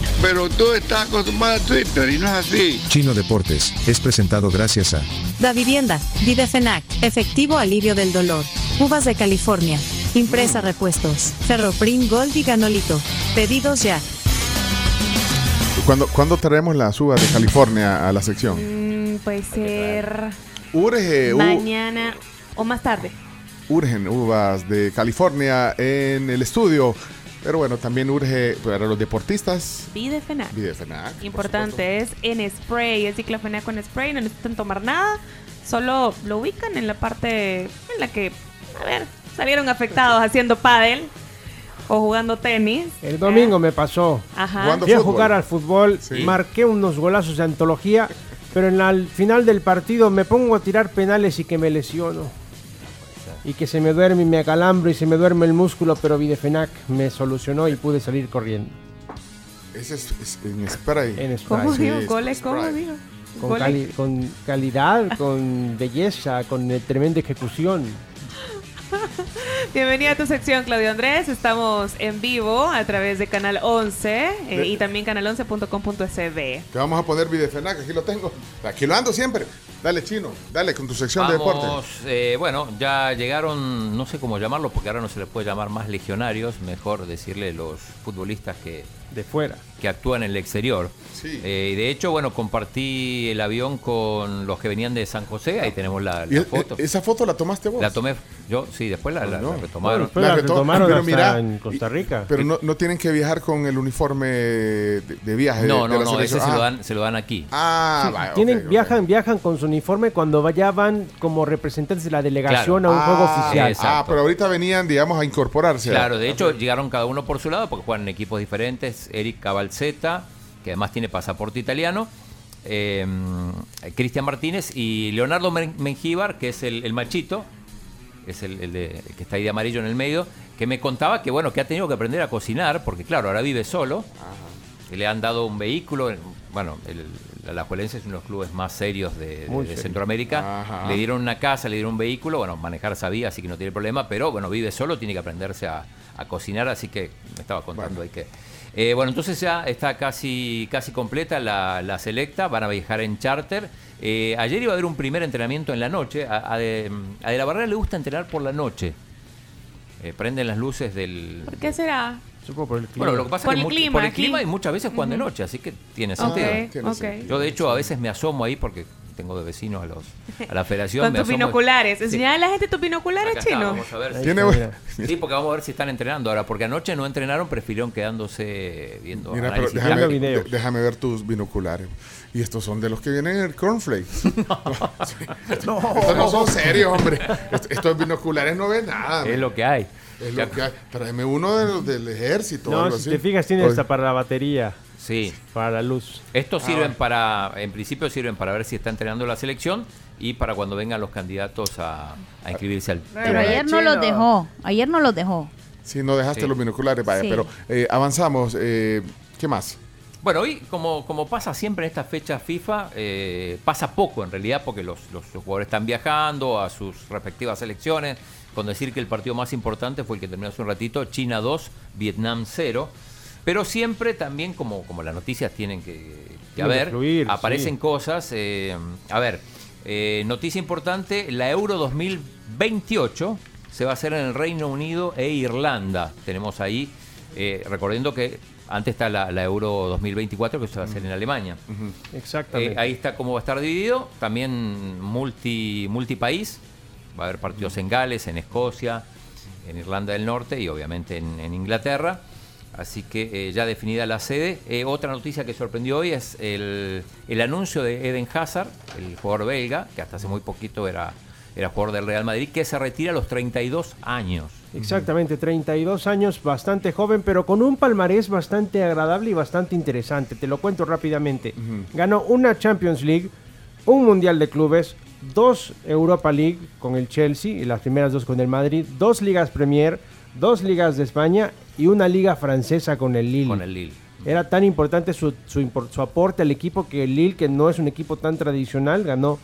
Pero tú estás acostumbrado a Twitter y no es así. Chino Deportes es presentado gracias a Da Vivienda, Videfenac, Efectivo Alivio del Dolor, Uvas de California, Impresa Repuestos, Ferroprim Gold y Ganolito. Pedidos ya. ¿Cuándo, ¿Cuándo traemos las uvas de California a la sección? Mm, puede ser Urge, u- mañana o más tarde. urgen uvas de California en el estudio. Pero bueno, también urge para los deportistas. Videfenac. Videfenac. Importante es en spray, es diclofenac con spray, no necesitan tomar nada, solo lo ubican en la parte en la que, a ver, salieron afectados haciendo pádel o jugando tenis. El domingo me pasó. Ajá. Fui a jugar al fútbol, Sí. marqué unos golazos de antología, pero en la- al final del partido me pongo a tirar penales y que me lesiono. Y que se me duerme y me acalambro y se me duerme el músculo, pero Videfenac me solucionó y pude salir corriendo. Ese es, es en spray. En spray. ¿Cómo Sí, digo? ¿Cómo spray. digo? Con, Goles. cali- con calidad, con belleza, con eh, tremenda ejecución. Bienvenida a tu sección, Claudio Andrés. Estamos en vivo a través de Canal 11 eh, De- y también canal11.com.sb. Te vamos a poner Videfenac, aquí lo tengo. Aquí lo ando siempre. Dale, chino, dale con tu sección de deporte. Vamos, eh, bueno, ya llegaron, no sé cómo llamarlo, porque ahora no se les puede llamar más legionarios, mejor decirle los futbolistas que, De fuera. que actúan en el exterior. Sí. Eh, y de hecho, bueno, compartí el avión con los que venían de San José, ahí tenemos la, ¿Y la e- foto. ¿Esa foto la tomaste vos? La tomé yo, sí, después la, la- No. la retomaron. La La reto- retomaron pero hasta mira, en Costa Rica. Pero no, no tienen que viajar con el uniforme de, de viaje. No, de- de no, la no, ese se lo, Ah. dan, se lo dan aquí. Ah, Sí, vaya, tienen, viajan, viajan con su uniforme cuando ya van como representantes de la delegación Claro. a un juego Ah, oficial. Exacto. Ah, pero ahorita venían, digamos, a incorporarse. Claro, de hecho llegaron cada uno por su lado porque juegan en equipos diferentes. Eric Cabalzeta, que además tiene pasaporte italiano. eh, Cristian Martínez y Leonardo Men- Mengíbar, que es el, el machito, es el, el de- el que está ahí de amarillo en el medio, que me contaba que bueno, que ha tenido que aprender a cocinar, porque claro, ahora vive solo. Le han dado un vehículo. Bueno, el, la Alajuelense es uno de los clubes más serios de. Centroamérica. Ajá. Le dieron una casa, le dieron un vehículo. Bueno, manejar sabía, así que no tiene problema. Pero bueno, vive solo, tiene que aprenderse a, a cocinar. Así que me estaba contando ahí que. Eh, bueno, entonces ya está casi, casi completa la, la selecta. Van a viajar en charter. Eh, ayer iba a haber un primer entrenamiento en la noche. A, a de, a De la Barrera le gusta entrenar por la noche. Eh, prenden las luces del, ¿Por qué será? Supongo por el clima. bueno, lo que pasa Por es el que mucho- clima por el clima y muchas veces juegan de noche, así que tiene Ok, sentido. tiene ok. sentido. Yo de hecho a veces me asomo ahí porque tengo de vecinos a los a la federación. Con me tus asomo- binoculares. Sí. Enseñale a la gente tus binoculares, Acá está, chino. vamos a ver Tiene-. Sí, porque vamos a ver si están entrenando ahora, porque anoche no entrenaron, prefirieron quedándose viendo Mira, pero análisis déjame, videos. ver tus binoculares. Y estos son de los que vienen en el cornflakes. Sí. Estos no son serios, hombre. Est- Estos binoculares no ven nada. Es lo que hay. Es lo que hay. Tráeme uno de los del ejército. o No, algo si así. te fijas, tiene hasta para la batería, Sí. para la luz. Estos Ah, sirven para, en principio sirven para ver si está entrenando la selección y para cuando vengan los candidatos a, a inscribirse al Pero ayer no los dejó. Ayer no los dejó. Si no dejaste Sí. los binoculares, vaya. Sí. Pero eh, avanzamos. eh, ¿Qué más? Bueno, hoy, como, como pasa siempre en estas fechas FIFA, eh, pasa poco en realidad porque los, los jugadores están viajando a sus respectivas selecciones. Con decir que el partido más importante fue el que terminó hace un ratito, China 2, Vietnam 0. Pero siempre también, como, como las noticias tienen que, haber, fluir, aparecen sí. cosas. eh, a ver, eh, noticia importante, la Euro 2028 se va a hacer en el Reino Unido e Irlanda. Tenemos ahí, eh, recordando que antes está la, la Euro 2024 que se va a hacer en Alemania. Exactamente. Eh, ahí está cómo va a estar dividido. También multi, multipaís. Va a haber partidos en Gales, en Escocia, en Irlanda del Norte y obviamente en, en Inglaterra. Así que eh, ya definida la sede. Eh, otra noticia que sorprendió hoy es el, el anuncio de Eden Hazard, el jugador belga, que hasta hace muy poquito era, era jugador del Real Madrid, que se retira a los 32 años. Exactamente, 32 años, bastante joven, pero con un palmarés bastante agradable y bastante interesante. Te lo cuento rápidamente. Ganó una Champions League, un Mundial de Clubes, dos Europa League con el Chelsea y las primeras dos con el Madrid, dos Ligas Premier, dos Ligas de España y una Liga Francesa con el Lille. Con el Lille. Era tan importante su, su, su aporte al equipo que el Lille, que no es un equipo tan tradicional, ganó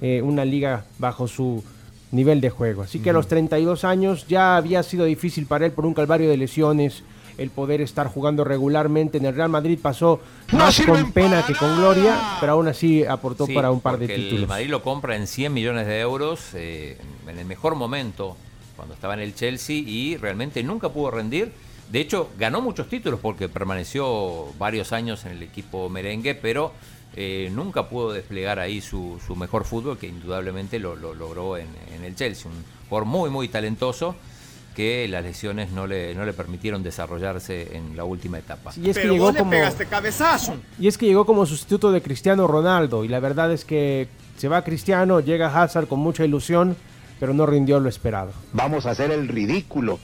eh, una liga bajo su nivel de juego. Así que a los 32 años ya había sido difícil para él por un calvario de lesiones el poder estar jugando regularmente en el Real Madrid pasó más con pena que con gloria, pero aún así aportó Sí, para un par de títulos. El Madrid lo compra en 100 millones de euros eh, en el mejor momento, cuando estaba en el Chelsea, y realmente nunca pudo rendir. De hecho, ganó muchos títulos porque permaneció varios años en el equipo merengue, pero eh, nunca pudo desplegar ahí su, su mejor fútbol, que indudablemente lo, lo logró en, en el Chelsea. Un jugador muy, muy talentoso que las lesiones no le, no le permitieron desarrollarse en la última etapa. Y es que llegó como Y es que llegó como sustituto de Cristiano Ronaldo y la verdad es que se va Cristiano, llega Hazard con mucha ilusión, pero no rindió lo esperado. Vamos a hacer el ridículo.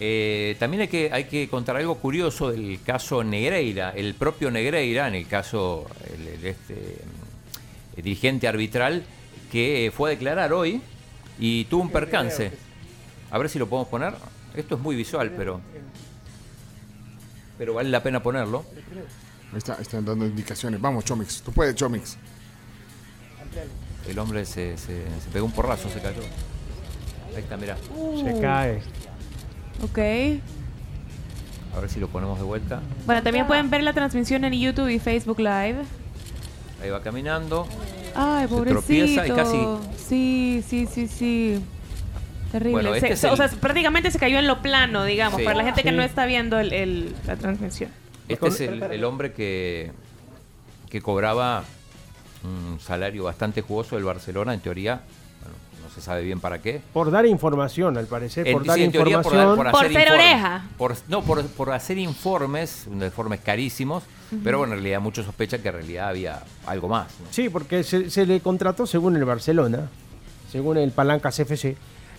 Eh, también hay que, hay que contar algo curioso del caso Negreira. El propio Negreira, en el caso el, el este, el dirigente arbitral, que fue a declarar hoy y tuvo un percance. A ver si lo podemos poner. Esto es muy visual, pero. Pero vale la pena ponerlo. Está, están dando indicaciones. Vamos, Chomix. Tú puedes, Chomix. El hombre se, se- se pegó un porrazo, se cayó. Ahí está, mirá. Se cae. Ok. A ver si lo ponemos de vuelta. Bueno, también pueden ver la transmisión en YouTube y Facebook Live. Ahí va caminando. Ay, Se pobrecito. tropieza y casi. Sí, sí, sí, sí. Terrible. Bueno, este Se- es el- O sea, prácticamente se cayó en lo plano, digamos, Sí. para la gente que no está viendo el- el- la transmisión. Este es el, el hombre que, que cobraba un salario bastante jugoso del Barcelona, en teoría. Bueno, no se sabe bien para qué. Por dar información, al parecer, En- por dar sí, en teoría por dar- información. por hacer ser informes. oreja. Por- no, por, por hacer informes, informes carísimos, pero bueno, en realidad muchos sospechan que en realidad había algo más. ¿no? Sí, porque se, se le contrató según el Barcelona, según el Palancas FC,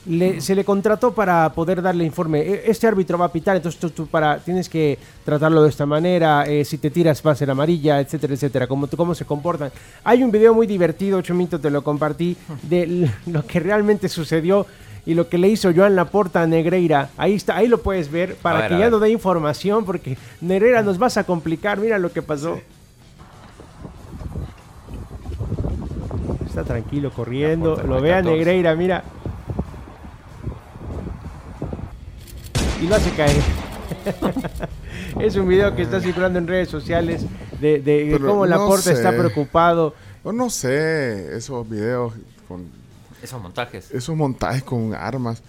le- se le contrató para poder darle informe. "E- Este árbitro va a pitar, entonces tú, tú para, tienes que tratarlo de esta manera, eh, si te tiras va a ser amarilla, etcétera, etcétera, cómo, cómo se comportan. Hay un video muy divertido, Chomito, te lo compartí, de lo que realmente sucedió y lo que le hizo Joan Laporta a Negreira. Ahí está, ahí lo puedes ver, para ver, que ya no dé información, porque Negreira nos vas a complicar, mira lo que pasó. Está tranquilo corriendo. Laporta, Lo ve a 14. Negreira, mira. Y lo hace caer. es un video que está circulando en redes sociales de, de- de cómo no Laporta está preocupado. Yo no sé, esos videos con Esos montajes. esos montajes con armas.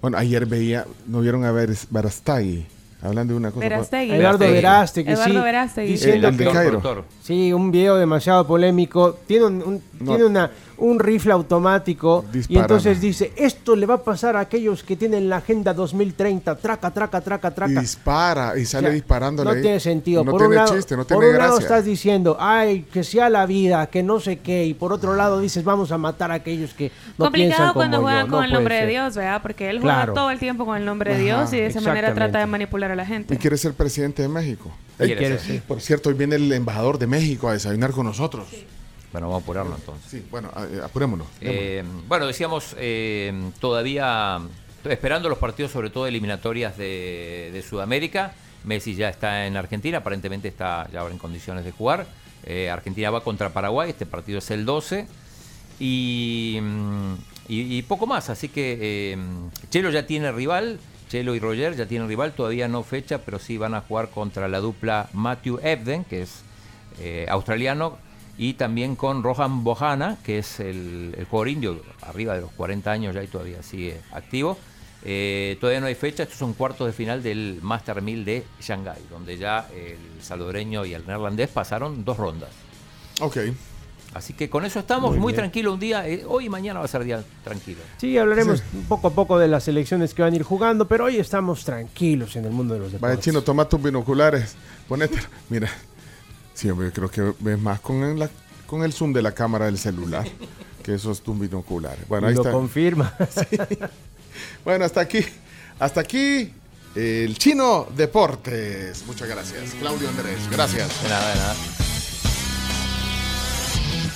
Bueno, ayer veía, no vieron a ver Barastagui hablando de una cosa. Verástegui. Eduardo Verástegui, sí. Eduardo Verástegui. Diciendo El de que- Cairo. Sí, un video demasiado polémico. Tiene un, un- No. tiene una, un rifle automático. Y entonces dice, esto le va a pasar a aquellos que tienen la Agenda 2030. Traca, traca, traca, Y traca. dispara y sale O sea, disparándole. No ahí. tiene sentido. No por tiene un lado, chiste, no por tiene un lado estás diciendo, ay, que sea la vida, que no sé qué. Y por otro lado dices, vamos a matar a aquellos que no piensan Complicado como cuando yo. juegan No con el nombre de. Dios, ¿verdad? Porque él Claro. juega todo el tiempo con el nombre de Ajá, Dios y de esa manera trata de manipular a la gente. Y quiere ser presidente de México. Quiere ser. Por cierto, hoy viene el embajador de México a desayunar con nosotros. Bueno, vamos a apurarlo entonces. Sí, bueno, eh, apurémonos. Eh, bueno, decíamos, eh, todavía esperando los partidos, sobre todo eliminatorias de, de Sudamérica. Messi ya está en Argentina, aparentemente está ya ahora en condiciones de jugar. Eh, Argentina va contra Paraguay, este partido es el 12. Y, mm, y- y poco más, así que Chelo ya tiene rival, Chelo y Roger ya tienen rival, todavía no fecha, pero sí van a jugar contra la dupla Matthew Ebden, que es eh, australiano, y también con Rohan Bohana, que es el, el jugador indio, arriba de los 40 años ya y todavía sigue activo. Eh, todavía no hay fecha, estos son cuartos de final del Master 1000 de Shanghái, donde ya el salvadoreño y el neerlandés pasaron dos rondas. Ok. Así que con eso estamos Muy muy, tranquilo un día. eh, hoy y mañana va a ser día tranquilo. Sí, hablaremos poco a poco de las selecciones que van a ir jugando, pero hoy estamos tranquilos en el mundo de los deportes. chino, toma tus binoculares. Ponete. Mira. Sí, hombre, creo que ves más con, la, con el zoom de la cámara del celular que esos tus binoculares. Bueno, ahí Lo está. confirma. Bueno, hasta aquí. Hasta aquí. El Chino Deportes. Muchas gracias. Claudio Andrés. Gracias. De nada, de nada.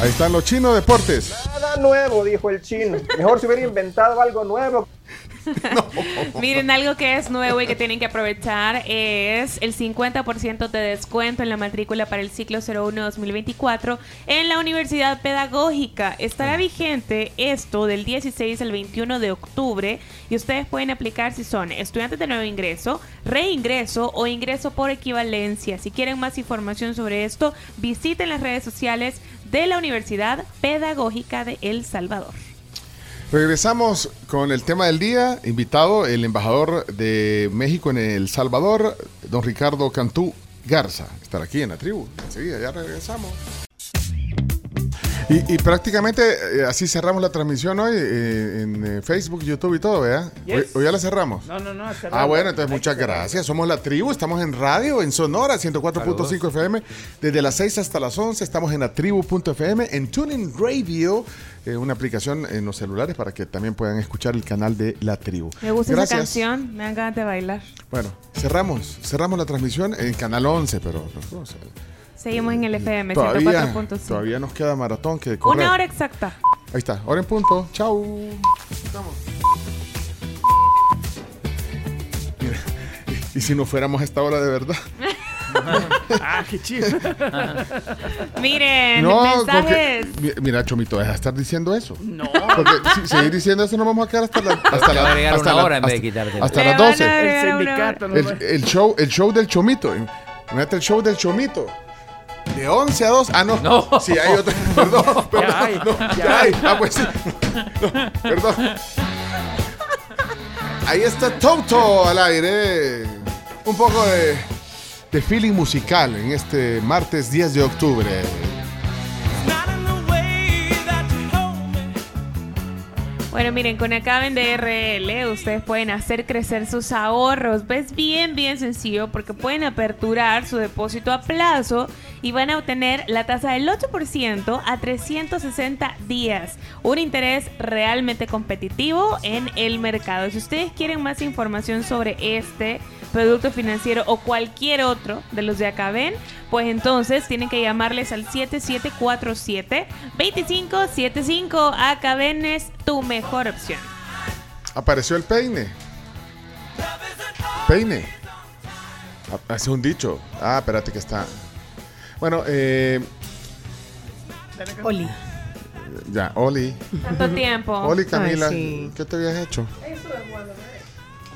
Ahí están los Chino Deportes. Nada nuevo, dijo el chino. Mejor se hubiera inventado algo nuevo. Miren, algo que es nuevo y que tienen que aprovechar es el 50% de descuento en la matrícula para el ciclo 01-2024 en la Universidad Pedagógica. Estará vigente esto del 16 al 21 de octubre y ustedes pueden aplicar si son estudiantes de nuevo ingreso, reingreso o ingreso por equivalencia. Si quieren más información sobre esto, visiten las redes sociales de la Universidad Pedagógica de El Salvador. Regresamos con el tema del día. Invitado el embajador de México en El Salvador, don Ricardo Cantú Garza. Estar aquí en la tribu. Enseguida, ya regresamos. Y, y prácticamente eh, así cerramos la transmisión hoy eh, en eh, Facebook, YouTube y todo, ¿verdad? Yes. Hoy, hoy ya la cerramos. No, no, no. Ah, bueno, entonces muchas gracias. Somos la tribu, estamos en radio, en Sonora, 104.5 FM. Desde las 6 hasta las 11 estamos en la tribu.fm, en Tuning Radio, eh, una aplicación en los celulares para que también puedan escuchar el canal de la tribu. Me gusta gracias. esa canción, me dan ganas de bailar. Bueno, cerramos, cerramos la transmisión en Canal 11, pero... pero, o sea, Seguimos en el FM todavía, 104.5. todavía nos queda maratón que correr. Una hora exacta. Ahí está, hora en punto. Chau. Estamos. Mira, y, y si no fuéramos a esta hora de verdad. ah, qué chido. Miren, No, mensajes. porque- mi- mira, Chomito, deja de estar diciendo eso. No. Porque si seguir diciendo eso, nos vamos a quedar hasta la. Hasta la hasta una la- hora en vez de hasta-. Hasta las van a 12. agregar El sindicato. El, el show, el show del Chomito. Imagínate el show del Chomito. De 11 a 2. Ah, no. No. Sí, hay otro. Perdón, perdón. Ya hay, no, ya ya hay. hay. Ah, pues sí. No, perdón. Ahí está Toto al aire. Un poco de, de feeling musical en este martes 10 de octubre. Bueno, miren, con Acaben de RL ustedes pueden hacer crecer sus ahorros. Es bien, bien sencillo porque pueden aperturar su depósito a plazo y van a obtener la tasa del 8% a 360 días. Un interés realmente competitivo en el mercado. Si ustedes quieren más información sobre este producto financiero o cualquier otro de los de Acaben, pues entonces tienen que llamarles al 7747-2575. Acaben es tu mejor opción. Apareció el peine. Peine. Ah, Hace un dicho. Ah, espérate que está. Bueno, eh, Oli. ya, Oli. Tanto tiempo. Oli Camila, sí. ¿qué te habías hecho?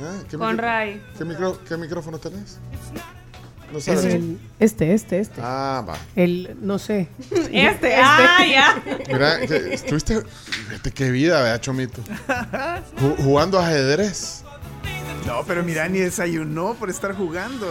Ah, ¿qué Con micro- Ray. ¿Qué, micro- qué micrófono tenés? No Es sabes. el- este, este, este. Ah, va. El, no sé. Este, ah, ya. Mira, que estuviste. Fíjate qué vida, vea, Chomito. Ju- jugando ajedrez. No, pero mira, ni desayunó por estar jugando.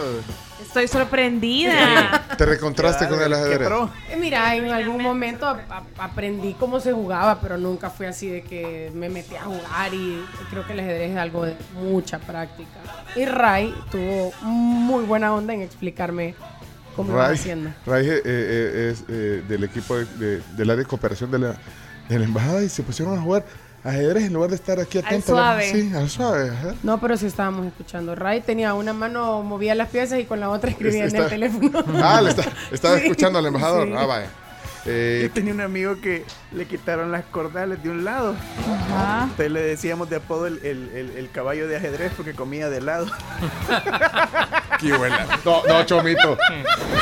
Estoy sorprendida. Te recontraste con el ajedrez. Eh, Mira, en algún momento a- a- aprendí cómo se jugaba, pero nunca fue así de que me metí a jugar y creo que el ajedrez es algo de mucha práctica. Y Ray tuvo muy buena onda en explicarme cómo iba Ray, haciendo. Ray, eh, eh, es eh, del equipo de, de- del área de cooperación de la, de la embajada y se pusieron a jugar ajedrez en lugar de estar aquí atentos. suave. Sí, al suave. ajá. No, pero sí estábamos escuchando. Ray tenía una mano, movía las piezas y con la otra escribía en Está- el teléfono. Ah, le está, estaba Sí, escuchando al embajador. sí. Ah, vaya. Eh, Yo tenía un amigo que le quitaron las cordales de un lado. Ajá. Entonces le decíamos de apodo el, el- el- el caballo de ajedrez porque comía de lado. qué buena. No, no, Chomito.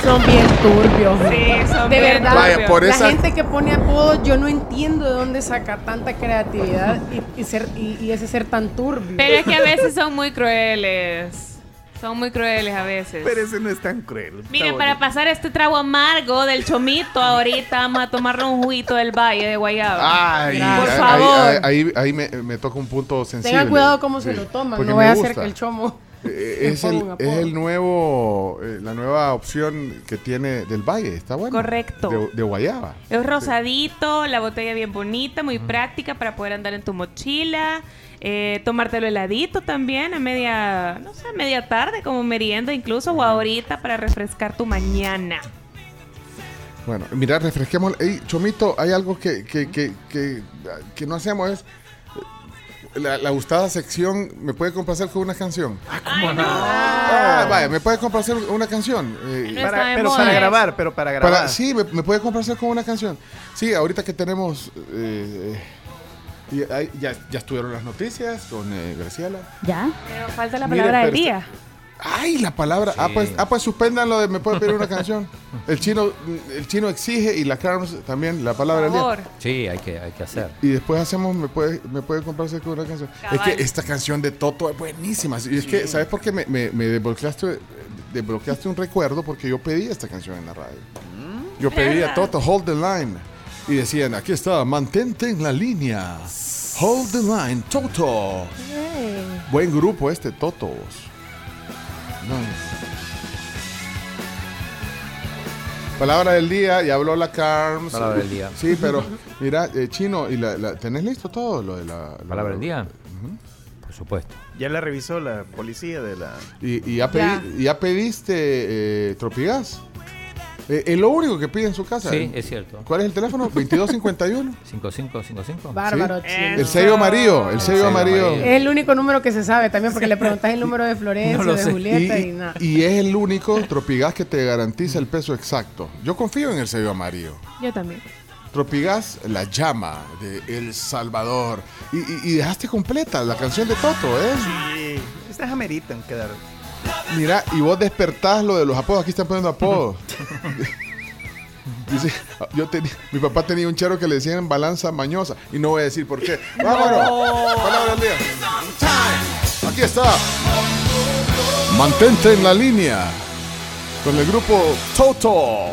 Son bien turbios. Sí, son de bien verdad. Vaya, por la esa- gente que pone apodo, yo no entiendo de dónde saca tanta creatividad y, y ser, y, y ese ser tan turbio. Pero es que a veces son muy crueles. Son muy crueles a veces. Pero ese no es tan cruel. Miren, para pasar este trago amargo del chomito, ahorita vamos a tomarnos un juguito del Valle de Guayaba. Ay, Por ahí- favor. Ahí, ahí, ahí me, me toca un punto sensible. Tenga cuidado cómo se lo toman, porque no vaya a gusta. que el chomo Es ponga el, es el nuevo, eh, la nueva opción que tiene del Valle. Está bueno. Correcto. De, de Guayaba. Es rosadito, la botella bien bonita, muy práctica para poder andar en tu mochila. Eh, tomártelo heladito también a media, no sé, a media tarde como merienda incluso o ahorita para refrescar tu mañana. Bueno, mira, refresquemos. Ey, Chomito, hay algo que, que, que, que, que no hacemos. Es eh, la, la gustada sección. ¿Me puede complacer con una canción? Ah, vaya, ¿me puede complacer una canción? Eh, No Para- pero para grabar, pero para grabar. Para, sí, me, me puede complacer con una canción. Sí, ahorita que tenemos. eh, eh, ya, ya estuvieron las noticias con eh, Graciela. ¿Ya? Pero falta la Mire, palabra del pero día. Ay, la palabra. Ah, pues, ah, pues suspendan lo de me puede pedir una canción. El chino, el chino exige y la Carms también, la palabra del día. Sí, hay que, hay que hacer. Y después hacemos, me puede, me puede comprarse con una canción. Cabal. Es que esta canción de Toto es buenísima. Y es que, ¿sabes por qué me, me, me desbloqueaste, desbloqueaste un recuerdo? Porque yo pedí esta canción en la radio. Yo pedí a Toto, Hold the Line. Y decían, aquí está, mantente en la línea. Hold the Line, Toto. Buen grupo este, Totos. No. Palabra del día, ya habló la Carms. Palabra del día. Sí, pero mira, eh, Chino, ¿y la, la- ¿tenés listo todo lo de la... la- ¿Palabra del día? Por supuesto. Ya la revisó la policía de la. ¿Y, y ya, Ya. pedi- ya pediste eh, Tropigas? Eh, es lo único que pide en su casa. Sí, ¿eh? es cierto. ¿Cuál es el teléfono? 2251. 5555. Bárbaro, Sí. El sello amarillo, el sello amarillo. Es el único número que se sabe también porque le preguntas el número de Florencia, No de sé. Julieta y, Y, nada. y es el único Tropigas que te garantiza el peso exacto. Yo confío en el sello amarillo. Yo también. Tropigas, la llama de El Salvador. Y, y- y dejaste completa la canción de Toto, ¿eh? Sí, estas ameritan quedar. Mira, y vos despertás lo de los apodos. Aquí están poniendo apodos. Dice, yo tenía, mi papá tenía un chero que le decían balanza mañosa. Y no voy a decir por qué. Vámonos. Palabra del día. Aquí está. Mantente en la línea. Con el grupo Toto.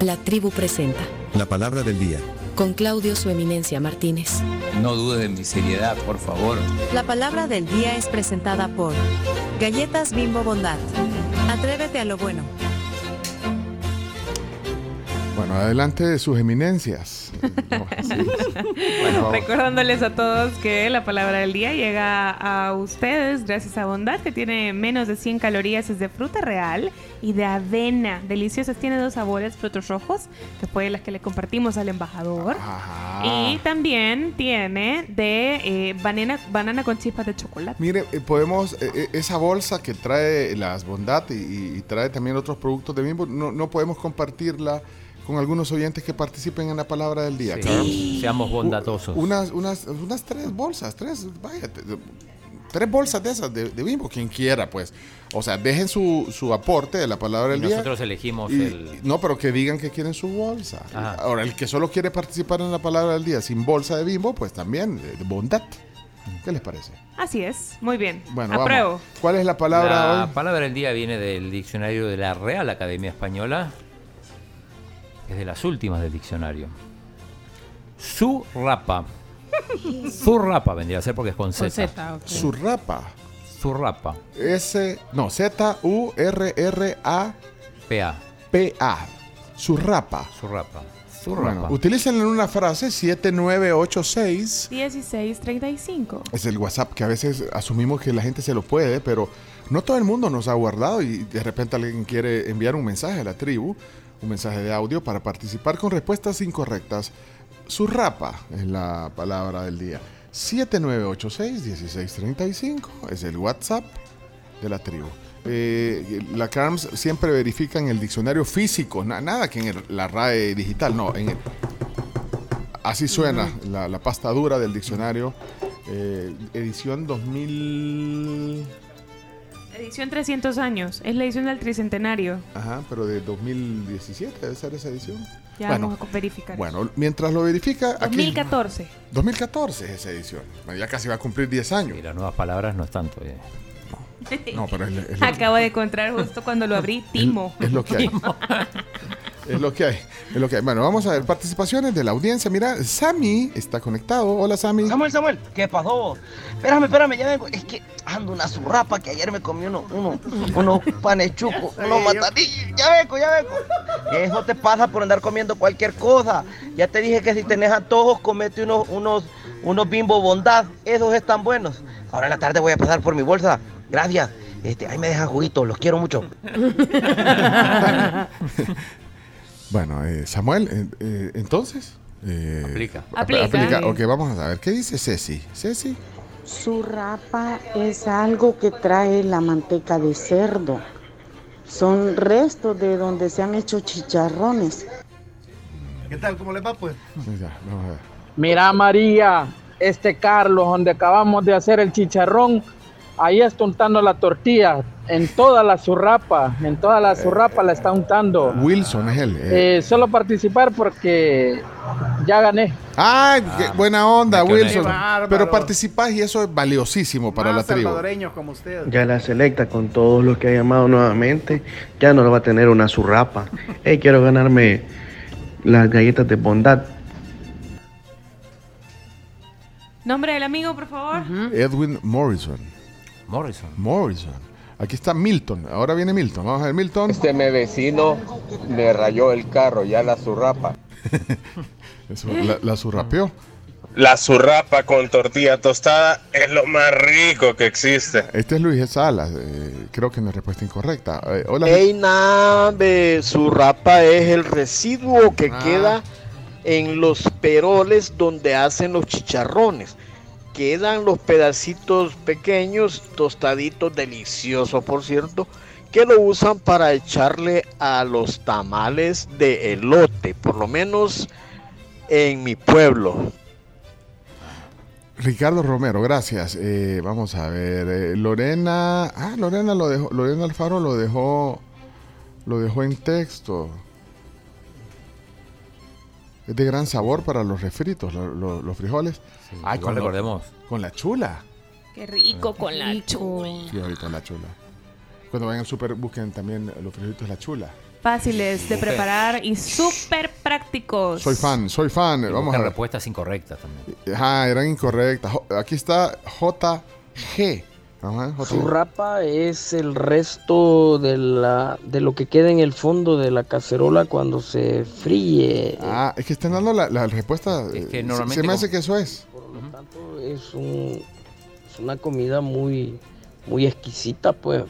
La tribu presenta, La palabra del día. con Claudio Su Eminencia Martínez. No dudes de mi seriedad, por favor. La palabra del día es presentada por Galletas Bimbo Bondad. Atrévete a lo bueno. Bueno, adelante sus eminencias. No, sí. Bueno, Recordándoles a todos que la palabra del día llega a ustedes gracias a Bondad, que tiene menos de 100 calorías, es de fruta real y de avena. Deliciosas, tiene dos sabores, frutos rojos, que fue las que le compartimos al embajador. Y también tiene de eh, banana, banana con chispas de chocolate. Mire, eh, podemos, eh, eh, esa bolsa que trae las Bondad y, y trae también otros productos de Bimbo, no, no podemos compartirla con algunos oyentes que participen en la palabra del día. Sí. Seamos bondatosos. U- Unas, unas, unas tres bolsas, tres, vaya, tres bolsas de esas de, de Bimbo, quien quiera, pues. O sea, dejen su, su aporte de la palabra del Y día. nosotros elegimos Y- el- No, pero que digan que quieren su bolsa. Ajá. Ahora, el que solo quiere participar en la palabra del día sin bolsa de Bimbo, pues también, de, de bondad. ¿Qué les parece? Así es, muy bien. Bueno, Apruebo. vamos. ¿Cuál es la palabra La hoy? palabra del día viene del diccionario de la Real Academia Española. Es de las últimas del diccionario. Zurrapa. Zurrapa vendría a ser porque es con Con Z. Z, ok. Zurrapa. Zurrapa. S, no, Z-U-R-R-A-P-A. PA. Zurrapa. Zurrapa. Bueno, Zurrapa. utilícenlo en una frase 7986. 1635. Es el WhatsApp que a veces asumimos que la gente se lo puede, pero no todo el mundo nos ha guardado y de repente alguien quiere enviar un mensaje a la tribu, un mensaje de audio para participar con respuestas incorrectas. Zurrapa es la palabra del día. 7986-1635 es el WhatsApp de la tribu. Eh, la CARMS siempre verifica en el diccionario físico, na- nada que en el- la RAE digital, no, en el, Así suena la, la pasta dura del diccionario. eh, edición 2000. Edición 300 años. Es la edición del tricentenario. Ajá, pero de 2017 debe ser esa edición. Ya bueno, vamos a verificar. bueno, mientras lo verifica. aquí- 2014. 2014 es esa edición. Ya casi va a cumplir 10 años. Y las nuevas palabras no es tanto. eh. No, pero es, es lo, Acabo de encontrar justo cuando lo abrí, Timo. es lo que hay. es lo que hay. Es lo que hay. Bueno, vamos a ver participaciones de la audiencia. Mira, Sammy está conectado. Hola, Sammy. Samuel, Samuel, ¿qué pasó? Espérame, espérame, ya vengo. Es que ando una zurrapa que ayer me comí uno, uno, unos panes chucos, unos matadillos. Ya vengo, ya vengo. Eso te pasa por andar comiendo cualquier cosa. Ya te dije que si tenés antojos, comete unos, unos, unos bimbo bondad. Esos están buenos. Ahora en la tarde voy a pasar por mi bolsa. Gracias. Este, ahí me dejan juguitos, los quiero mucho. Bueno, eh, Samuel, eh, eh, entonces. eh, Aplica. ap- Aplica. aplica. Ok, vamos a ver. ¿Qué dice Ceci? Ceci. Su rapa es algo que trae la manteca de cerdo. Son restos de donde se han hecho chicharrones. ¿Qué tal? ¿Cómo le va, pues? Ya, vamos a ver. Mira, María, este Carlos, donde acabamos de hacer el chicharrón, ahí está untando la tortilla. En toda la zurrapa, en toda la zurrapa la está untando. Wilson es él. eh. Eh, solo participar porque ya gané. ¡Ay, qué buena onda. Wilson! Bárbaro. Pero participás y eso es valiosísimo para la Más tribu. salvadoreños como usted. Ya la selecta con todos los que ha llamado nuevamente, ya no lo va a tener una zurrapa. Hey, quiero ganarme las galletas de bondad. Nombre del amigo, por favor. Edwin Morrison. Morrison. Morrison. Aquí está Milton. Ahora viene Milton. Vamos a ver, Milton. Este me vecino me rayó el carro, ya la zurrapa. Eso, la, la surrapeó. La zurrapa con tortilla tostada es lo más rico que existe. Este es Luis Salas. eh, creo que es respuesta incorrecta. Eh, hola. Ey, nave, su rapa es el residuo que Ah. queda en los peroles donde hacen los chicharrones. Quedan los pedacitos pequeños, tostaditos, deliciosos por cierto, que lo usan para echarle a los tamales de elote, por lo menos en mi pueblo. Ricardo Romero, gracias. Eh, vamos a ver. eh, Lorena. Ah, Lorena lo dejó. Lorena Alfaro lo dejó. Lo dejó en texto. Es de gran sabor para los refritos, lo- lo- los frijoles. Ay, igual lo- recordemos. Con la chula. Qué rico con la chula. Sí, ahorita la chula. Cuando vayan al super busquen también los frijolitos la chula. Fáciles de preparar y súper prácticos. Soy fan, soy fan. Y Vamos a ver. respuestas incorrectas también. Ajá, eran incorrectas. Aquí está JG. Su rapa es el resto de, la, de lo que queda en el fondo de la cacerola cuando se fríe. Ah, es que están dando la, la respuesta. Es que se- me hace como- que eso es. Es, un, es una comida muy, muy exquisita, pues.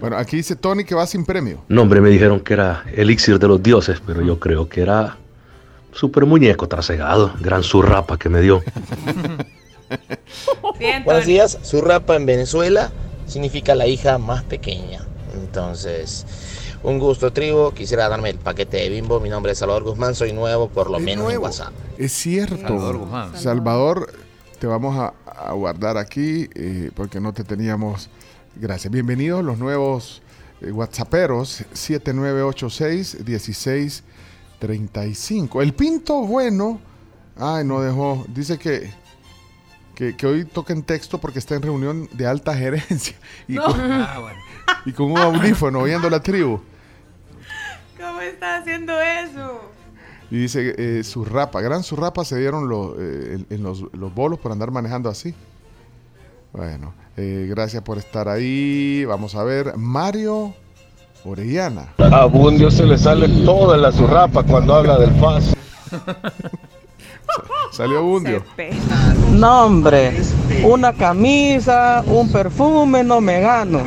Bueno, aquí dice Tony que va sin premio. No, hombre, me dijeron que era elixir de los dioses, pero yo creo que era super muñeco trasegado. Gran zurrapa que me dio. Buenos días, Zurrapa en Venezuela significa la hija más pequeña. Entonces, un gusto, tribu. Quisiera darme el paquete de bimbo. Mi nombre es Salvador Guzmán, soy nuevo, por lo Es menos nuevo. en WhatsApp. Es cierto. Salvador Guzmán. Salvador, te vamos a, a guardar aquí eh, porque no te teníamos. Gracias. Bienvenidos los nuevos eh, WhatsApperos 7986-1635. El Pinto Bueno. Ay, no dejó. Dice que, que, que hoy toca en texto porque está en reunión de alta gerencia. Y, No. con, Ah, bueno. y con un audífono oyendo la tribu. ¿Cómo está haciendo eso? Y dice, eh, Zurrapa, gran Zurrapa se dieron los, eh, en, en los, los bolos por andar manejando así. Bueno, eh, gracias por estar ahí. Vamos a ver, Mario Orellana. A Bundio se le sale toda la zurrapa cuando habla del FAS. Salió Bundio. No, hombre, una camisa, un perfume no me gano.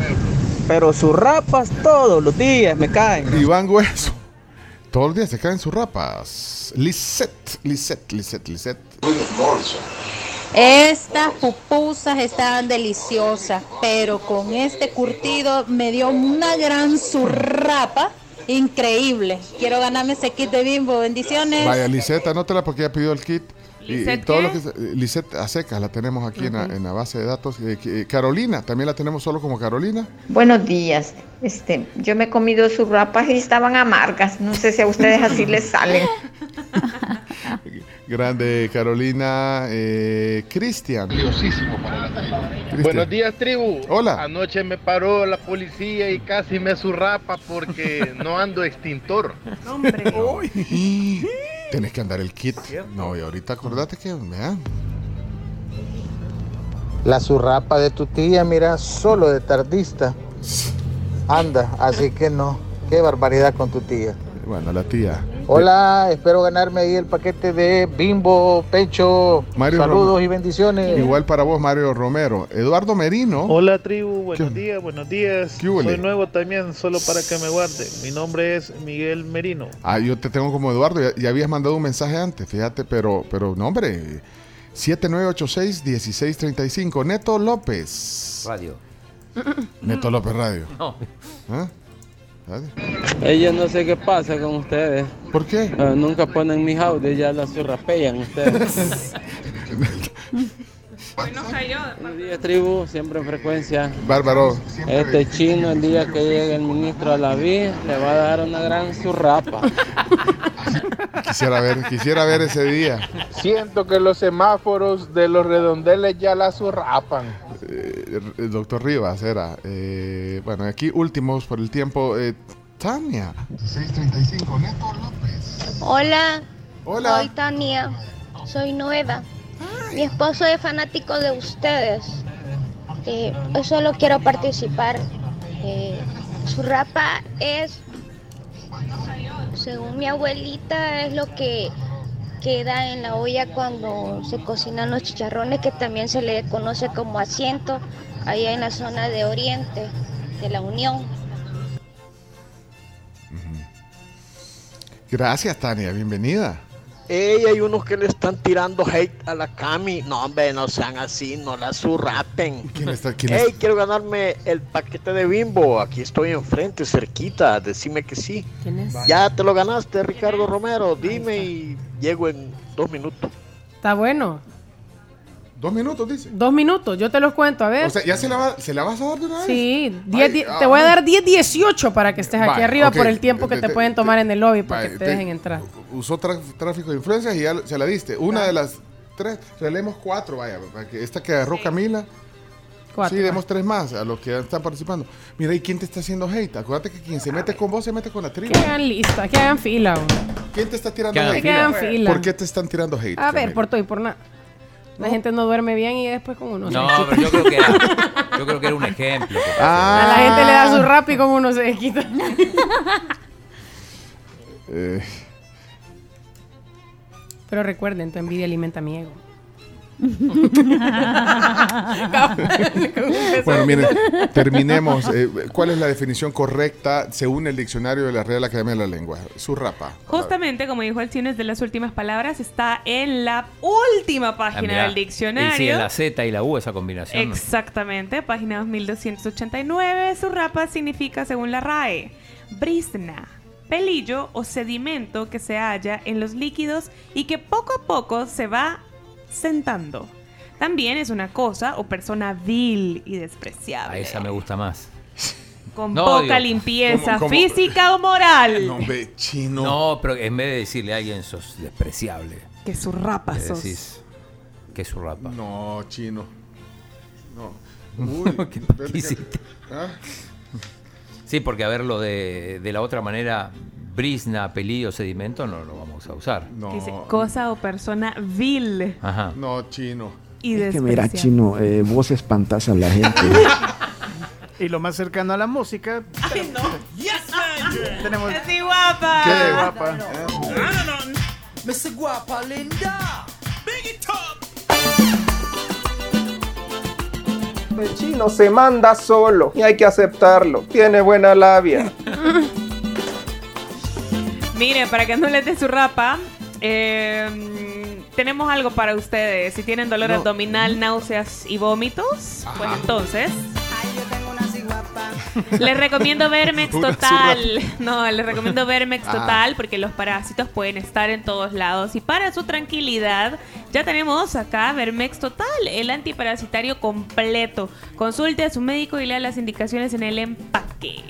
Pero sus rapas todos los días me caen. Iván Hueso. Todos los días se caen Zurrapas. Lisette, Lisette, Lisette, Lisette. Estas pupusas estaban deliciosas, pero con este curtido me dio una gran zurrapa increíble. Quiero ganarme ese kit de bimbo. Bendiciones. Vaya, Lisette, anótala porque ya pidió el kit. Y- Y, ¿Lisette todo qué? lo que eh, Lisette a secas la tenemos aquí en, la, en la base de datos. Eh, eh, Carolina, también la tenemos solo como Carolina. Buenos días. Este, yo me he comido sus rapas y estaban amargas. No sé si a ustedes así les salen. Grande Carolina. Eh, Cristian. Buenos días, tribu. Hola. Anoche me paró la policía y casi me zurrapa porque no ando extintor. Tenés que andar el kit. No, y ahorita acordate que, vean. La zurrapa de tu tía, mira, solo de tardista. Anda, así que no. Qué barbaridad con tu tía. Bueno, la tía. Hola, espero ganarme ahí el paquete de bimbo, pecho. Mario Saludos Romero. y bendiciones. Igual para vos, Mario Romero. Eduardo Merino. Hola tribu, buenos días, buenos días. Soy nuevo también, solo para que me guarden. Mi nombre es Miguel Merino. Ah, yo te tengo como Eduardo. Ya, ya habías mandado un mensaje antes, fíjate, pero, pero no, hombre. 7986-1635. Neto López. Radio. Neto López Radio. No. ¿Ah? ¿Sabes? Ella no sé qué pasa con ustedes. ¿Por qué? Eh, nunca ponen mis audios, ya las surrapellan ustedes. Buenos días, tribu, siempre en frecuencia. Bárbaro. Este chino, el día que llegue el ministro a la VI, le va a dar una gran surrapa. Quisiera ver, quisiera ver ese día. Siento que los semáforos de los redondeles ya la surrapan. Eh, el doctor Rivas era. eh, bueno, aquí últimos por el tiempo. eh, Tania. 635, Neto López. Hola. Hola. Soy Tania. Soy nueva. Mi esposo es fanático de ustedes. Eh, yo solo quiero participar. Eh, su rapa es, según mi abuelita, es lo que queda en la olla cuando se cocinan los chicharrones, que también se le conoce como asiento, allá en la zona de Oriente, de la Unión. Gracias, Tania. Bienvenida. Ey, hay unos que le están tirando hate a la Cami. No, hombre, no sean así, no la surrapen. ¿Quién está? quién Ey, quiero ganarme el paquete de bimbo. Aquí estoy enfrente, cerquita. Decime que sí. ¿Quién es? Ya te lo ganaste, Ricardo Romero. Dime y llego en dos minutos. Está bueno. Dos minutos, dice. Dos minutos, yo te los cuento, a ver. O sea, ¿ya se la, va- se la vas a dar de una vez? Sí, 10, Ay, di- ah, te voy a dar 10, 18 para que estés aquí arriba por el tiempo que Te- te, te- pueden tomar en el lobby para Vale, que te te- dejen entrar. Usó tráfico de influencias y ya se la diste. Una de las tres. Relemos cuatro, vaya. para que esta que agarró Camila. Cuatro, sí, demos tres más a los que ya están participando. Mira, ¿y quién te está haciendo hate? Acuérdate que quien se mete con vos se mete con la tribu. Que hagan lista, que hagan fila. ¿Quién te está tirando Que hate? fila. Que hagan fila. ¿Por qué te están tirando hate? A ver, Camila? por todo y por nada. La gente no duerme bien y después con uno se No, pero yo creo que era, yo creo que era un ejemplo. Ah. A la gente le da su rap y con uno se desquita. Eh, Pero recuerden, tu envidia alimenta mi ego. bueno, miren, terminemos. Eh, ¿Cuál es la definición correcta según el diccionario de la Real Academia de la Lengua? Surrapa. Justamente, como dijo el chino, es de las últimas palabras, está en la última Ah, página del Y sí, diccionario. en la Z y la U esa combinación. ¿no? Exactamente, página 2289. Su rapa significa, según la RAE, brisna, pelillo o sedimento que se halla en los líquidos y que poco a poco se va sentando. También es una cosa o persona vil y A despreciable, esa me gusta más. con No, poca digo, limpieza ¿cómo- cómo? física o moral. No, chino. No, pero en vez de decirle a alguien sos despreciable, Que su rapa sos. decís que su rapa. No, chino. No. Uy, ¿Qué? ¿Ah? Sí, porque a verlo de, de la otra manera, brisna, pelillo, sedimento, no lo vamos a usar. Dice, cosa o persona vil Ajá. No, chino. y Es que mira, chino, eh, vos espantas a la gente. Y lo más cercano a la música. Tenemos. ¡Así guapa! Qué guapa. Mr. Guapa Linda. Big it up. El chino se manda solo y hay que aceptarlo. Tiene buena labia. Mire, para que no les dé su rapa, eh, tenemos algo para ustedes. Si tienen dolor No. abdominal, náuseas y vómitos, pues entonces. Les recomiendo Vermex Una Total. No, les recomiendo Vermex Ah. Total porque los parásitos pueden estar en todos lados. Y para su tranquilidad, ya tenemos acá Vermex Total, el antiparasitario completo. Consulte a su médico y lea las indicaciones en el empaque.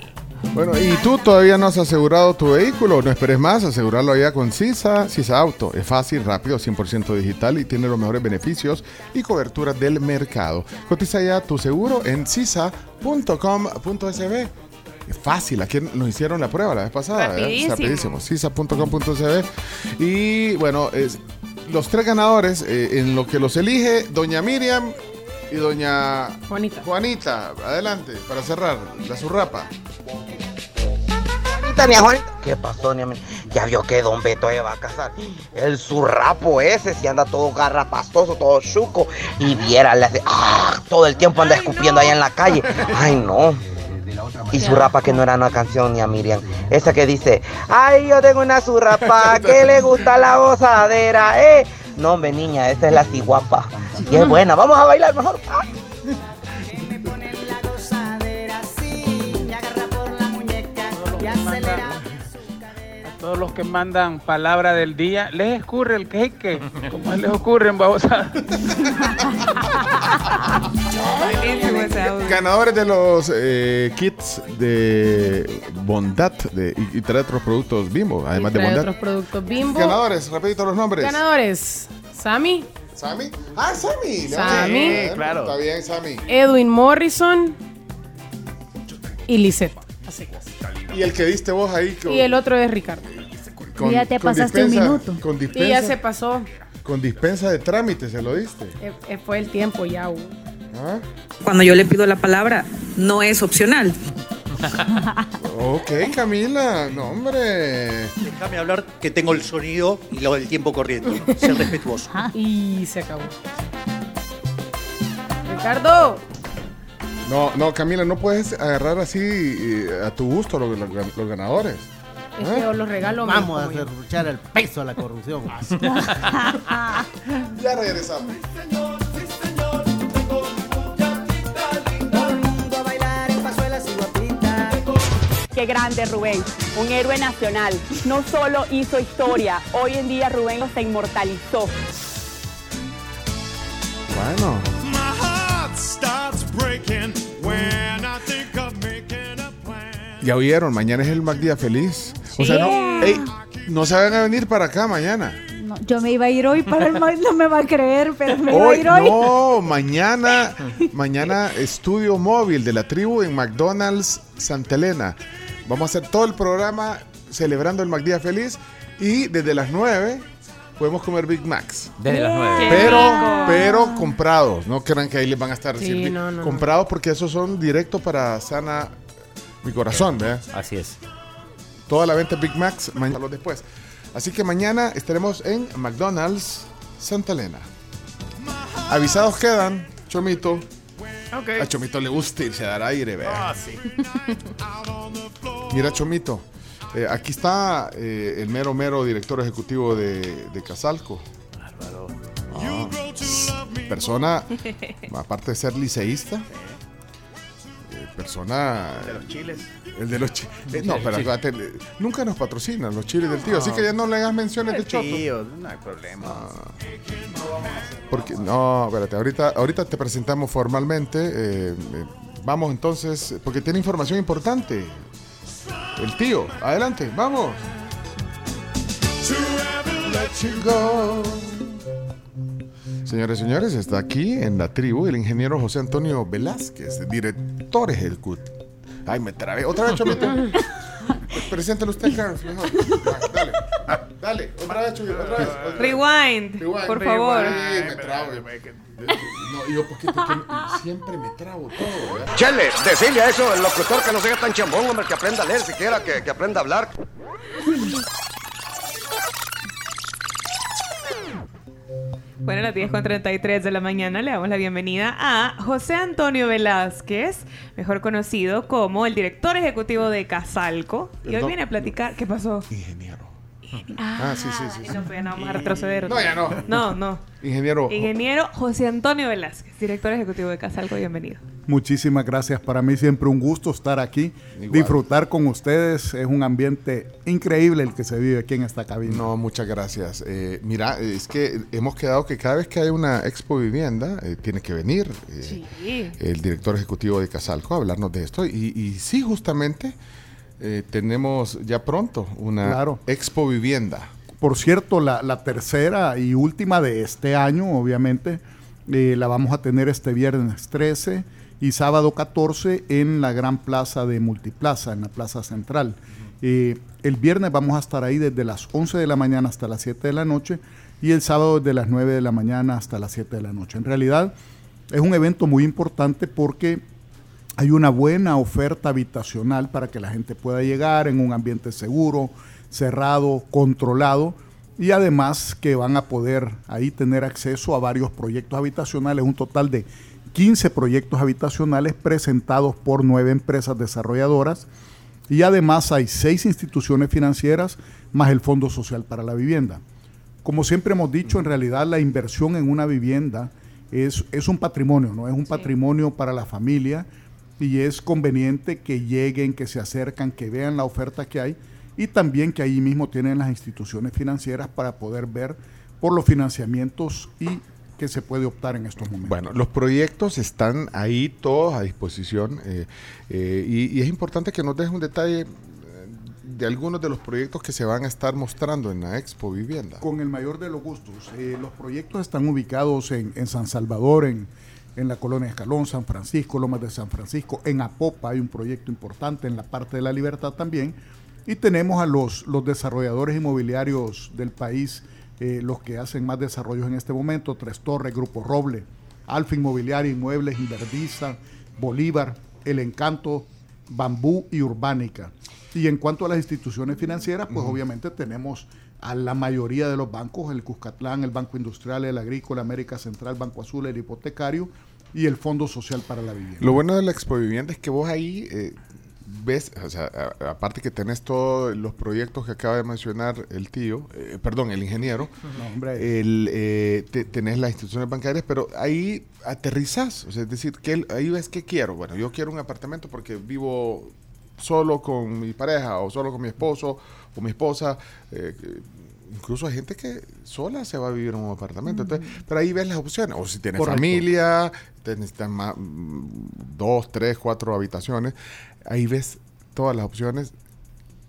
Bueno, y tú todavía no has asegurado tu vehículo, no esperes más, asegurarlo allá con CISA, CISA Auto. Es fácil, rápido, 100% digital y tiene los mejores beneficios y coberturas del mercado. Cotiza ya tu seguro en CISA.com.sb. Es fácil, aquí nos hicieron la prueba la vez pasada. ¿verdad? Rapidísimo. Rapidísimo. CISA.com.sb. Y bueno, es- los tres ganadores, eh, en lo que los elige, doña Miriam y doña Juanita. Juanita, adelante, para cerrar, la surrapa. Juanita, ni a Juanita. ¿Qué pasó, ni a mí? Ya vio que Don Beto se va a casar. El zurrapo ese, si anda todo garrapastoso, todo chuco. Y viera, le hace. ¡Ah! Todo el tiempo anda escupiendo allá en la calle. Ay, no. Y zurrapa que no era una canción ni a Miriam. Esa que dice, ay, yo tengo una zurrapa que le gusta la gozadera, eh. No, hombre, niña, esa es la ciguapa. Y es buena, vamos a bailar mejor. Ay. que mandan- a todos los que mandan palabra del día, les escurre el queque, como les ocurre en babosadas. Ganadores de los eh, kits de Bondad de, y, y trae otros productos Bimbo, además de Trae Bondad. otros productos Bimbo. Ganadores, repito los nombres. Ganadores. Sami, ¿Sami? Ah. Sami. Sí, claro. Está bien, Sami. Edwin Morrison y Lisette. Así que- Y el que diste vos ahí. Con, Y el otro es Ricardo. con- Ya te pasaste un minuto. Con Y ya se pasó. con dispensa de trámite se lo diste. Eh, eh, fue el tiempo ya. Hugo. ¿Ah? Cuando yo le pido la palabra, no es opcional. Ok, Camila. No, hombre. Déjame hablar que tengo el sonido y lo del tiempo corriendo. Ser respetuoso. Y se acabó. Ricardo. No, no, Camila, no puedes agarrar así eh, a tu gusto los, los- los ganadores. Es que os los regalo. Vamos a derruchar el peso a la corrupción. ya regresamos. Qué grande Rubén, un héroe nacional. No solo hizo historia, hoy en día Rubén se inmortalizó. Bueno. Ya oyeron, mañana es el Mac Día Feliz. O sea, no, ey, no se van a venir para acá mañana. No, yo me iba a ir hoy para el Mac, no me va a creer, pero me iba a Hoy, ir hoy. no, mañana, mañana estudio móvil de la tribu en McDonald's Santa Elena. Vamos a hacer todo el programa celebrando el Mac Día Feliz y desde las 9 podemos comer Big Macs. Desde las 9. Pero, pero comprados, no crean que ahí les van a estar Sí, sirvi- no, no, no. comprados porque esos son directos para sana mi corazón, ¿verdad? Así es. Toda la venta Big Macs, mañana después. Así que mañana estaremos en McDonald's Santa Elena. Avisados quedan, Chomito. A Chomito le gusta irse a dar aire, vea. Ah, sí. Mira, Chomito, eh, aquí está eh, el mero, mero director ejecutivo de, de Casalco. Ah, persona, aparte de ser liceísta, eh, persona... De los chiles. El de los chiles. no, pero acuérdate, nunca nos patrocinan los chiles del tío, así que ya no le hagas menciones de choto. Tío, no hay problema. Porque, no, espérate, ahorita, ahorita te presentamos formalmente. eh, eh, vamos entonces, porque tiene información importante. El tío, adelante, vamos. Señores y señores, está aquí en la tribu el ingeniero José Antonio Velázquez, director ejecutivo. Ay, me trabé. Otra vez, Chomito. Preséntalo usted, Carlos. mejor. Dale, dale, otra vez, Chomito, otra vez. otra vez. Rewind, por favor. Ay, me trabo. No, yo poquito que siempre me trabo todo, ¿verdad? Chele, decirle a eso, el locutor que no sea tan chambón, hombre, que aprenda a leer siquiera, que, que aprenda a hablar. Bueno, a las 10 con 33 de la mañana le damos la bienvenida a José Antonio Velázquez, mejor conocido como el director ejecutivo de Casalco. Y hoy viene a platicar. ¿Qué pasó? Ah, sí, sí, sí. sí. No, pues ya no vamos a retroceder. No, ya no. No, no. Ingeniero. Ingeniero José Antonio Velázquez, director ejecutivo de Casalco, bienvenido. Muchísimas gracias. Para mí siempre un gusto estar aquí, Igual. disfrutar con ustedes. Es un ambiente increíble el que se vive aquí en esta cabina. No, muchas gracias. Eh, mira, es que hemos quedado que cada vez que hay una expo vivienda, eh, tiene que venir eh, Sí. el director ejecutivo de Casalco a hablarnos de esto. Y, y sí, justamente eh, tenemos ya pronto una Claro. expo vivienda. Por cierto, la, la tercera y última de este año, obviamente, eh, la vamos a tener este viernes 13 y sábado 14 en la gran plaza de Multiplaza, en la plaza central. Eh, el viernes vamos a estar ahí desde las 11 de la mañana hasta las 7 de la noche y el sábado desde las 9 de la mañana hasta las 7 de la noche. En realidad es un evento muy importante porque hay una buena oferta habitacional para que la gente pueda llegar en un ambiente seguro, cerrado, controlado y además que van a poder ahí tener acceso a varios proyectos habitacionales, un total de 15 proyectos habitacionales presentados por nueve empresas desarrolladoras y además hay seis instituciones financieras más el Fondo Social para la Vivienda. Como siempre hemos dicho, en realidad la inversión en una vivienda es, es un patrimonio, ¿no? Es un patrimonio para la familia y es conveniente que lleguen, que se acercan, que vean la oferta que hay y también que ahí mismo tienen las instituciones financieras para poder ver por los financiamientos y que se puede optar en estos momentos. Bueno, los proyectos están ahí todos a disposición eh, eh, y, y es importante que nos deje un detalle eh, de algunos de los proyectos que se van a estar mostrando en la Expo Vivienda. Con el mayor de los gustos. Eh, los proyectos están ubicados en, en San Salvador, en, en la colonia Escalón, San Francisco, Lomas de San Francisco. En Apopa hay un proyecto importante, en la parte de la libertad también. Y tenemos a los, los desarrolladores inmobiliarios del país, eh, los que hacen más desarrollos en este momento, Tres Torres, Grupo Roble, Alfa Inmobiliaria, Inmuebles, Inverdiza, Bolívar, El Encanto, Bambú y Urbánica. Y en cuanto a las instituciones financieras, pues obviamente tenemos a la mayoría de los bancos, el Cuscatlán, el Banco Industrial, el Agrícola, América Central, Banco Azul, el Hipotecario y el Fondo Social para la Vivienda. Lo bueno de la Expo Vivienda es que vos ahí eh, ves, o sea, a- aparte que tenés todos los proyectos que acaba de mencionar el tío, eh, perdón, el ingeniero, No, hombre. el, eh, te- tenés las instituciones bancarias, pero ahí aterrizás, o sea, es decir, que ahí ves qué quiero. Bueno, yo quiero un apartamento porque vivo solo con mi pareja o solo con mi esposo o mi esposa. eh, incluso hay gente que sola se va a vivir en un apartamento. Entonces, pero ahí ves las opciones. O si tienes Correcto. familia, te necesitas más, dos, tres, cuatro habitaciones. Ahí ves todas las opciones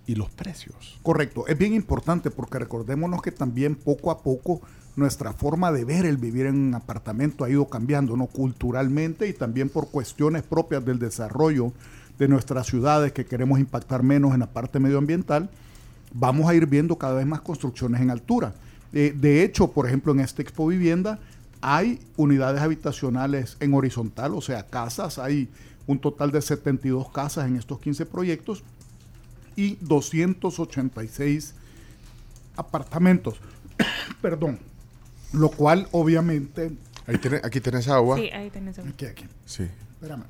y los precios. Correcto, es bien importante porque recordémonos que también poco a poco nuestra forma de ver el vivir en un apartamento ha ido cambiando, ¿no? Culturalmente y también por cuestiones propias del desarrollo de nuestras ciudades que queremos impactar menos en la parte medioambiental, vamos a ir viendo cada vez más construcciones en altura. Eh, de hecho, por ejemplo, en esta Expo Vivienda hay unidades habitacionales en horizontal, o sea, casas, hay un total de 72 casas en estos 15 proyectos y 286 apartamentos. Perdón. Lo cual, obviamente. Ahí aquí tenés agua. Sí, ahí tenés agua. Aquí, aquí. Sí. Espérame,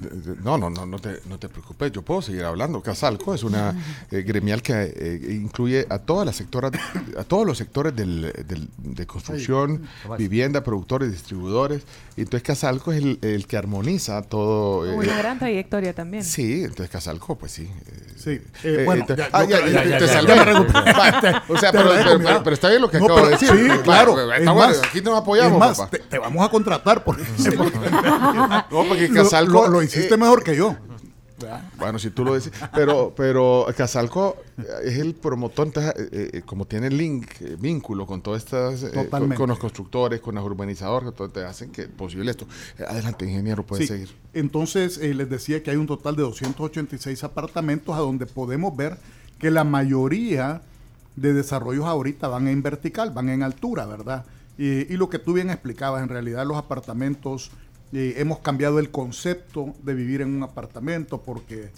de- No, no, no, no te, no te preocupes, yo puedo seguir hablando. Casalco es una eh, gremial que eh, incluye a todas las sectoras, a todos los sectores del, del- de construcción, vivienda, productores, distribuidores. Y entonces Casalco es el, el que armoniza todo. eh, Una gran trayectoria también. Sí, entonces Casalco, pues sí. Sí. Eh, bueno, te- ah, o sea, pero, pero- mira. pero está bien lo que No, acabo de pero decir. Sí, claro. está Es bueno, más, aquí nos apoyamos, es más, papá. te, te vamos a contratar porque, No, porque Lo- Casalco. lo, lo hiciste eh, mejor que yo. Bueno, si tú lo decís. Pero, pero Casalco es el promotor, entonces, eh, eh, como tiene link, eh, vínculo con todas estas, eh, con, los constructores, con los urbanizadores, que todo te hacen que posible esto. Adelante, ingeniero, puede Sí. seguir. Entonces, les decía que hay un total de 286 apartamentos a donde podemos ver que la mayoría de desarrollos ahorita van en vertical, van en altura, ¿verdad? Y, y lo que tú bien explicabas, en realidad los apartamentos, hemos cambiado el concepto de vivir en un apartamento porque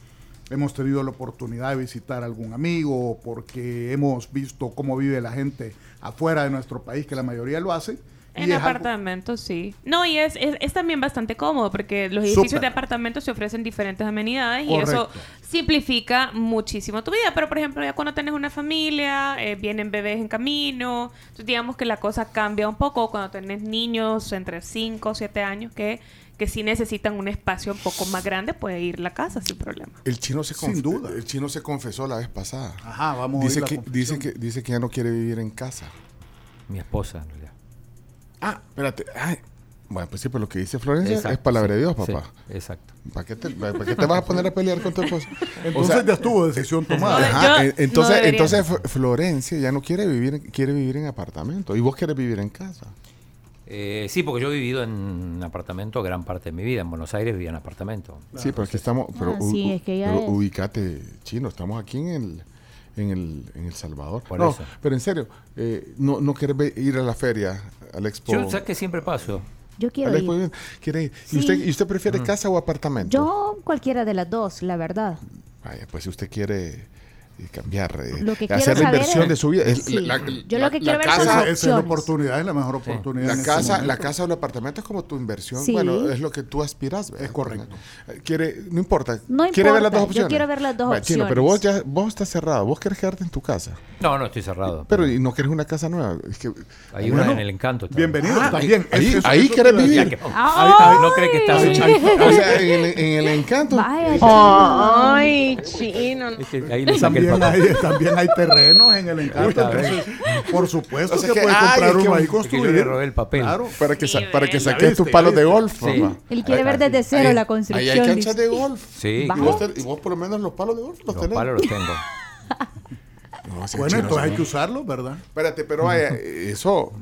hemos tenido la oportunidad de visitar a algún amigo, porque hemos visto cómo vive la gente afuera de nuestro país, que la mayoría lo hace. Y En es algo- apartamentos, sí. No, y es, es, es también bastante cómodo porque los edificios Súper. de apartamentos se ofrecen diferentes amenidades y Correcto. eso simplifica muchísimo tu vida. Pero, por ejemplo, ya cuando tienes una familia, eh, vienen bebés en camino, entonces digamos que la cosa cambia un poco cuando tenés niños entre 5 o 7 años que, que sí necesitan un espacio un poco más grande, puede ir la casa sin problema. El chino se Sin duda. El chino se confesó la vez pasada. Ajá, vamos a dice la que, dice que dice que ya no quiere vivir en casa. Mi esposa, en realidad. Ah, espérate. Ay. Bueno, pues sí, pero lo que dice Florencia Exacto, es palabra de Dios, sí, papá. exacto. ¿Para qué, te, para qué te vas a poner a pelear con tu esposa? Entonces ya estuvo decisión tomada. Ajá, Yo entonces, no entonces Florencia ya no quiere vivir, en- quiere vivir en apartamento. Y vos quieres vivir en casa. Eh, sí, porque yo he vivido en apartamento gran parte de mi vida. En Buenos Aires vivía en apartamento. Sí, pero aquí estamos. Pero, Ah, u- sí, es que ya pero es. ubícate, chino. Estamos aquí en el, en el, en el Salvador. Por no, eso. pero en serio, eh, no, no quieres ve- ir a la feria, al expo. Yo, ¿sabes que siempre paso? Yo quiero al expo ir. ¿Quiere ir? Sí. ¿Y, usted, ¿Y usted prefiere casa o apartamento? Yo cualquiera de las dos, la verdad. Vaya, pues si usted quiere eh, cambiar, eh, Lo que hacer la inversión es- de su vida. Es sí. la- Yo lo que la quiero ver casa- son Esa es la opciones. oportunidad, es la mejor oportunidad. en La casa, la casa o el apartamento es como tu inversión. Sí. Bueno, es lo que tú aspiras. Es correcto. Quiere, no importa. No ¿Quiere ver las importa, dos yo opciones? quiero ver las dos Va, Chino, pero vos opciones. ya, vos estás cerrado. Vos querés quedarte en tu casa. No, no estoy cerrado. Pero y no querés una casa nueva. Es que, Hay una en el encanto. también. Bienvenido Ah, también. ahí- Eso- ahí eso querés vivir. Ahí- ahí- No cree que está ahí- o sea, en el, en el encanto. Ay, chino. Ahí le saqué el También hay, también hay terrenos en el encanto. Entonces, por supuesto O sea que, que, puedes comprar es que uno ahí construir. le robé el papel. Claro. Para que, sa- para que saques viste, tus palos de golf. Sí. Él quiere Ahí- ver desde cero Ahí- la Ahí construcción. hay dice. canchas de golf. Sí. Y vos, te- y vos por lo menos los palos de golf los, Los tenés. palos los tengo. No, Bueno, entonces hay que usarlo, ¿verdad? Espérate, pero vaya, eso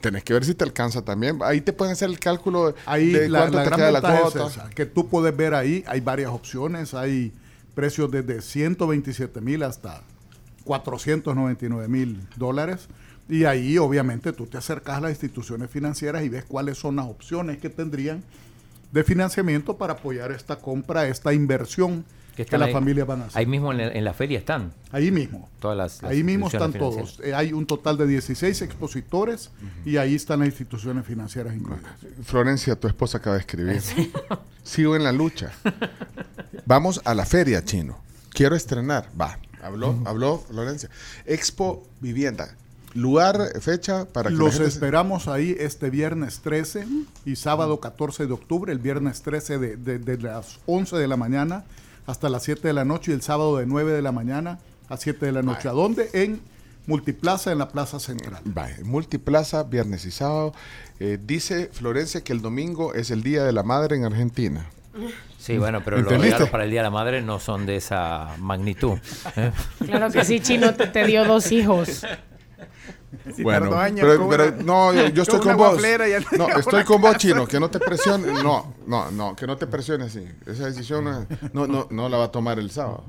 tenés que ver si te alcanza también. Ahí te pueden hacer el cálculo Ahí de la, cuánto la te gran queda la ventaja es cuota. esa, que tú puedes ver ahí, hay varias opciones, hay precios desde 127 mil hasta 499 mil dólares. Y ahí obviamente tú te acercas a las instituciones financieras y ves cuáles son las opciones que tendrían de financiamiento para apoyar esta compra, esta inversión que, están las ahí- familias van a hacer. Ahí mismo en la, en la feria están. Ahí mismo. Todas las, las Ahí mismo están todos. Eh, hay un total de 16 expositores y ahí están las instituciones financieras incluidas. Florencia, tu esposa acaba de escribir. Sigo en la lucha. Vamos a la feria, chino. Quiero estrenar. Va. Habló, habló Florencia. Expo Vivienda. Lugar, fecha para que la Los gente esperamos ahí este viernes 13 y sábado 14 de octubre, el viernes 13 de, de- de las 11 de la mañana hasta las 7 de la noche y el sábado de 9 de la mañana a 7 de la noche. ¿A dónde? En Multiplaza, en la Plaza Central. Vaya, Multiplaza, viernes y sábado. Eh, dice Florencia que el domingo es el Día de la Madre en Argentina. Sí, bueno, pero los regalos para el Día de la Madre no son de esa magnitud. ¿eh? Claro que sí, chino, te, te dio dos hijos. Si bueno, años pero, con pero una- no, yo, yo estoy con vos. No, estoy con vos, chino, que no te presiones. No, no, no, que no te presiones así. Esa decisión no, no, no, no la va a tomar el sábado.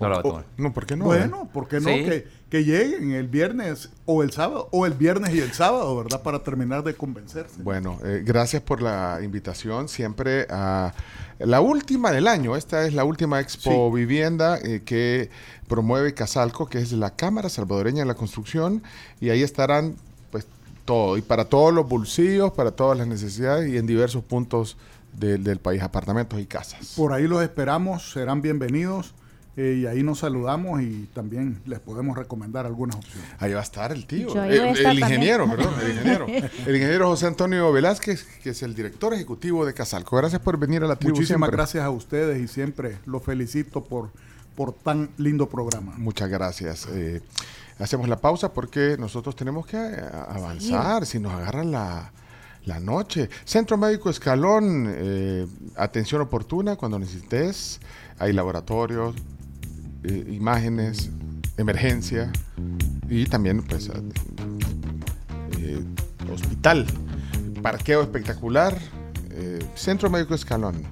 No la va a O- tomar. No, ¿por qué no? Bueno, ¿por qué no? Sí. Que, que lleguen el viernes o el sábado, o el viernes y el sábado, ¿verdad? Para terminar de convencerse. Bueno, eh, gracias por la invitación. Siempre a la última del año. Esta es la última Expo Vivienda eh, que promueve Casalco, que es la Cámara Salvadoreña de la Construcción. Y ahí estarán, pues, todo. Y para todos los bolsillos, para todas las necesidades y en diversos puntos de- del país, apartamentos y casas. Por ahí los esperamos, serán bienvenidos. eh, y ahí nos saludamos y también les podemos recomendar algunas opciones. Ahí va a estar el tío. Ahí El, estar ingeniero, también. perdón, el ingeniero. El ingeniero José Antonio Velázquez, que es el director ejecutivo de Casalco. Gracias por venir a la tribu Muchísimas siempre. gracias a ustedes y siempre los felicito por, por tan lindo programa. Muchas gracias. Eh, hacemos la pausa porque nosotros tenemos que eh, avanzar. Si nos agarran la, la noche. Centro Médico Escalón, eh, atención oportuna cuando necesites. Hay laboratorios, eh, imágenes, emergencia y también pues hospital. Parqueo espectacular. eh, Centro Médico Escalón.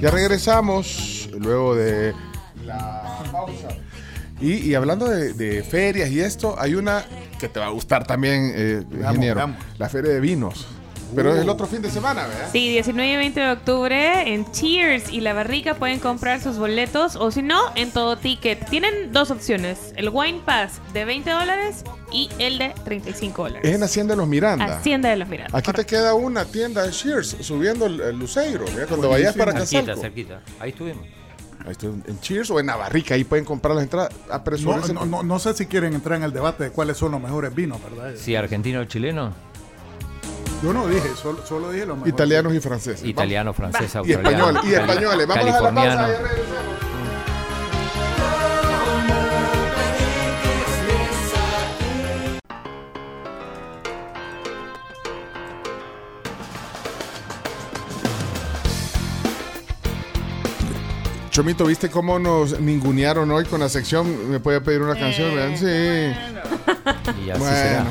Ya regresamos luego de la pausa. Y, y hablando de, de ferias y esto, hay una que te va a gustar también, eh, ingeniero. La feria de vinos. Pero es el Uh. otro fin de semana, ¿verdad? Sí, 19 y 20 de octubre en Cheers y La Barrica pueden comprar sus boletos o si no, en todo ticket. Tienen dos opciones, el Wine Pass de 20 dólares y el de 35 dólares. Es en Hacienda de los Miranda. Hacienda de los Mirandas. Aquí te queda una tienda de Cheers subiendo el, el Luceiro. ¿verdad? Cuando vayas para Cerquita, Casalco. cerquita. Ahí estuvimos. Ahí estoy en Cheers o en Navarrica. Ahí pueden comprar las entradas. No, Apresúrense. no, no, no sé si quieren entrar en el debate de cuáles son los mejores vinos, ¿verdad? Sí, argentino o chileno. Yo no dije, solo, solo dije los mejores. Italianos y franceses. Italiano, francés, Y españoles. Y españoles. Vamos a la pausa. regresamos. Chomito, ¿viste cómo nos ningunearon hoy con la sección? ¿Me puede pedir una canción? ¿verdad? Sí. Y así Bueno. será.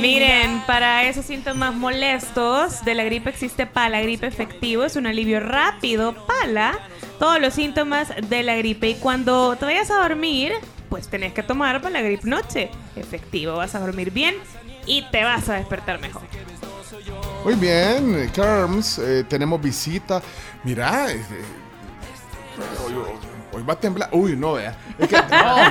Miren, para esos síntomas molestos de la gripe existe Pala Gripe Efectivo. Es un alivio rápido. Pala, todos los síntomas de la gripe. Y cuando te vayas a dormir, pues tenés que tomar Pala Gripe Noche. Efectivo, vas a dormir bien y te vas a despertar mejor. Muy bien, Kerms, eh, tenemos visita. Mira, eh, hoy va a temblar. Uy, no, vea. Que-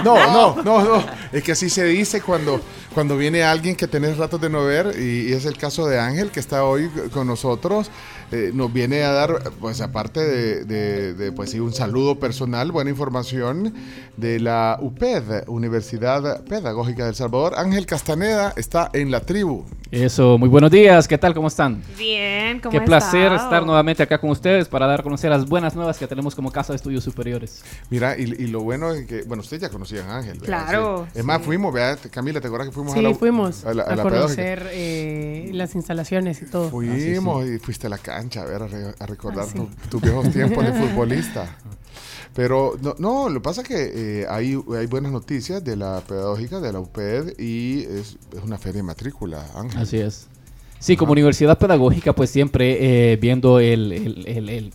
no, no, no, no. Es que así se dice cuando, cuando viene alguien que tenés ratos de no ver, y, y es el caso de Ángel, que está hoy con nosotros. eh, nos viene a dar, pues aparte de, de- de, pues sí, un saludo personal, buena información de la UPED, Universidad Pedagógica del Salvador. Ángel Castaneda está en la tribu. Eso, muy buenos días, ¿qué tal? ¿Cómo están? Bien, ¿cómo Qué placer estar nuevamente acá con ustedes para dar a conocer las buenas nuevas que tenemos como Casa de Estudios Superiores. Mira, y, y lo bueno es que, bueno, ustedes ya conocían a Ángel. ¿verdad? Claro, Sí. Es más, fuimos, ¿verdad? Camila, ¿te acuerdas que fuimos Sí, a la fuimos a la, a, a la pedagógica? conocer eh, las instalaciones y todo. Fuimos y fuiste a la cancha a ver, a, re- a recordar Ah, sí. tu- tus viejos tiempos de futbolista. Pero no, no, lo que pasa es que eh, hay, hay buenas noticias de la pedagógica, de la UPED, y es, es una feria de matrícula, Ángel. Así es. Sí, como universidad pedagógica, pues siempre eh, viendo el, el- el- el-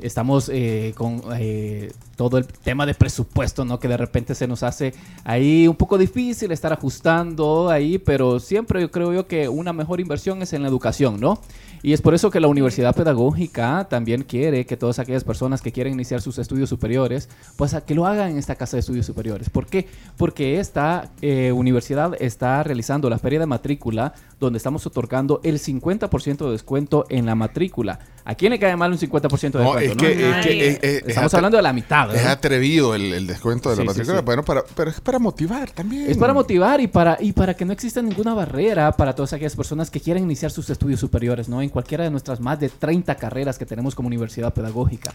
estamos eh, con eh, todo el tema de presupuesto, ¿no? Que de repente se nos hace ahí un poco difícil estar ajustando ahí, pero siempre yo creo yo que una mejor inversión es en la educación, ¿no? Y es por eso que la Universidad Pedagógica también quiere que todas aquellas personas que quieren iniciar sus estudios superiores, pues a que lo hagan en esta casa de estudios superiores. ¿Por qué? Porque esta eh, universidad está realizando la feria de matrícula donde estamos otorgando el 50% de descuento en la matrícula. ¿A quién le cae mal un 50% de No, descuento? es no? que, es que- es- es- Estamos es hablando de la mitad. Es atrevido el, el descuento de la Sí, matrícula, sí. bueno, para, pero es para motivar también. Es para motivar y para, y para que no exista ninguna barrera para todas aquellas personas que quieren iniciar sus estudios superiores, ¿no? En cualquiera de nuestras más de 30 carreras que tenemos como universidad pedagógica.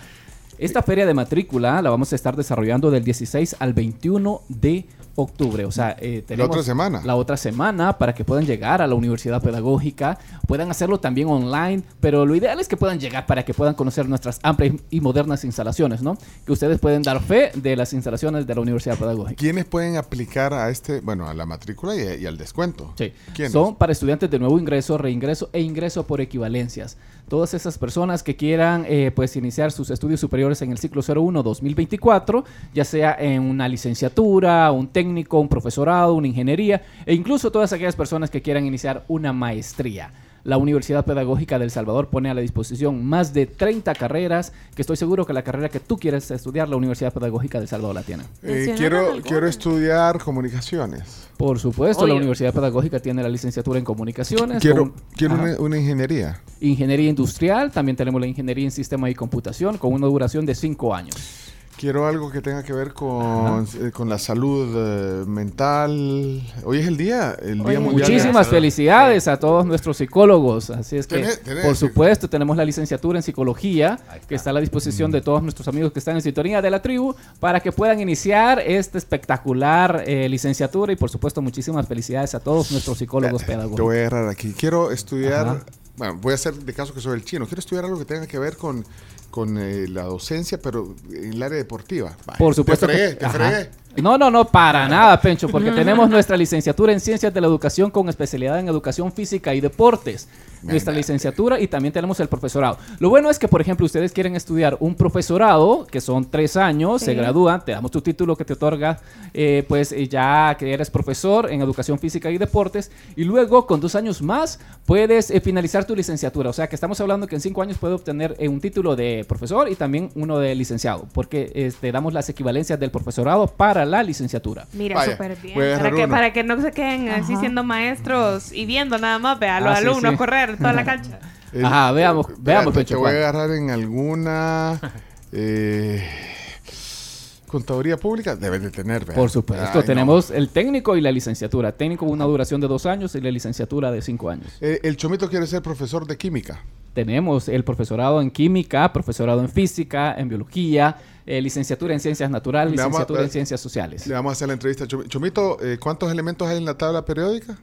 Esta feria de matrícula la vamos a estar desarrollando del 16 al 21 de octubre. O sea, eh, tenemos otra semana. La otra semana para que puedan llegar a la universidad pedagógica. Puedan hacerlo también online, pero lo ideal es que puedan llegar para que puedan conocer nuestras amplias y modernas instalaciones, ¿no? Que ustedes pueden dar fe de las instalaciones de la universidad pedagógica. ¿Quiénes pueden aplicar a este, bueno, a la matrícula y, y al descuento? Sí. ¿Quiénes? Son para estudiantes de nuevo ingreso, reingreso e ingreso por equivalencias. Todas esas personas que quieran eh, pues iniciar sus estudios superiores en el ciclo 01-2024, ya sea en una licenciatura, un técnico, un profesorado, una ingeniería e incluso todas aquellas personas que quieran iniciar una maestría. La Universidad Pedagógica del Salvador pone a la disposición más de 30 carreras, que estoy seguro que la carrera que tú quieres estudiar, la Universidad Pedagógica del Salvador la tiene. Eh, quiero, quiero estudiar comunicaciones. Por supuesto, la. Universidad Pedagógica tiene la licenciatura en comunicaciones. Quiero, con- quiero una, una ingeniería. Ingeniería industrial, también tenemos la ingeniería en sistema y computación con una duración de cinco años. Quiero algo que tenga que ver con, eh, con la salud eh, mental. Hoy es el día, el día mundial. Muchísimas felicidades a todos nuestros psicólogos. Así es que, Tenés- tenés- por supuesto, tenemos la licenciatura en psicología que está a la disposición de todos nuestros amigos que están en sintonía de la tribu para que puedan iniciar esta espectacular eh, licenciatura y, por supuesto, muchísimas felicidades a todos nuestros psicólogos Te pedagogos. voy a agarrar aquí. Quiero estudiar, Ajá. bueno, voy a hacer de caso que soy el chino. Quiero estudiar algo que tenga que ver con, con eh, la docencia, pero en el área deportiva. Vaya, Por supuesto. Te fregué, que- te Ajá. fregué. No, no, no, para nada, Pencho, porque tenemos nuestra licenciatura en Ciencias de la Educación con especialidad en Educación Física y Deportes. Nuestra licenciatura y también tenemos el profesorado. Lo bueno es que, por ejemplo, ustedes quieren estudiar un profesorado, que son tres años, se gradúan, te damos tu título que te otorga, eh, pues eh, ya que eres profesor en Educación Física y Deportes, y luego con dos años más puedes eh, finalizar tu licenciatura. O sea que estamos hablando que en cinco años puedes obtener eh, un título de profesor y también uno de licenciado, porque este, damos las equivalencias del profesorado para la licenciatura. Mira, súper bien. Para que, para que no se queden así siendo maestros y viendo nada más, ve a los Ah, sí, alumnos sí. correr toda la cancha. El- Ajá, veamos, eh, veamos, te- Pecho, Te voy a agarrar en alguna eh, contaduría pública. Debes de tener, ¿verdad? Por supuesto, Ay, no. tenemos el técnico y la licenciatura. Técnico una duración de dos años y la licenciatura de cinco años. Eh, el chomito quiere ser profesor de química. Tenemos el profesorado en química, profesorado en física, en biología, eh, licenciatura en ciencias naturales, a- licenciatura en ciencias sociales. Le vamos a hacer la entrevista a Chomito. Chomito, eh, ¿cuántos elementos hay en la tabla periódica?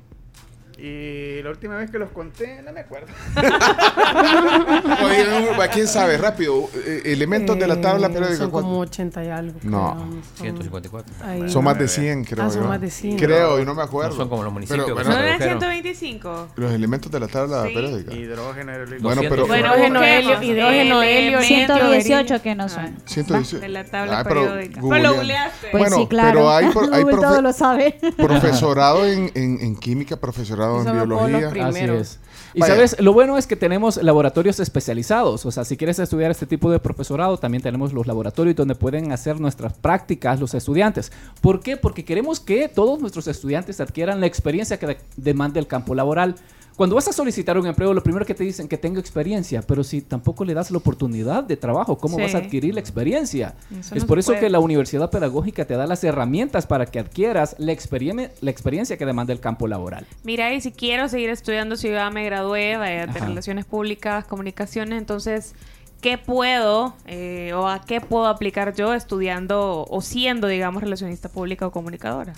Y la última vez que los conté, no me acuerdo. ¿quién sabe? Rápido. eh, elementos de la tabla Eh, periódica. Son como 80 y algo. No. creo, son- 154. ahí. Son más de 100, creo Ah, son yo. más de 100. Creo, y no me acuerdo. No son como los municipios Pero, bueno, ¿No eran redujeron. 125? los elementos de la tabla Sí. periódica. Hidrógeno, helio- Bueno, pero- Bueno, Hidrógeno, helio, hidrógeno, helio, Elemento, 118 que no son. 118. De la tabla Ah, pero periódica. Pero lo googleaste. Pues Bueno, sí, claro. pero hay, por- hay profe- todo lo sabe. profesorado en, en- en química, profesorado doctorado en biología. Así es. Y Vaya. sabes, lo bueno es que tenemos laboratorios especializados. O sea, si quieres estudiar este tipo de profesorado, también tenemos los laboratorios donde pueden hacer nuestras prácticas los estudiantes. ¿Por qué? Porque queremos que todos nuestros estudiantes adquieran la experiencia que de- demanda el campo laboral. Cuando vas a solicitar un empleo, lo primero que te dicen que tenga experiencia, pero si tampoco le das la oportunidad de trabajo, ¿cómo Sí. vas a adquirir la experiencia? Eso es no por eso puede. que la universidad pedagógica te da las herramientas para que adquieras la, experien- la experiencia que demanda el campo laboral. Mira, y si quiero seguir estudiando, si yo ya me gradué de Ajá. Relaciones Públicas, Comunicaciones, entonces, ¿qué puedo eh, o a qué puedo aplicar yo estudiando o siendo, digamos, relacionista pública o comunicadora?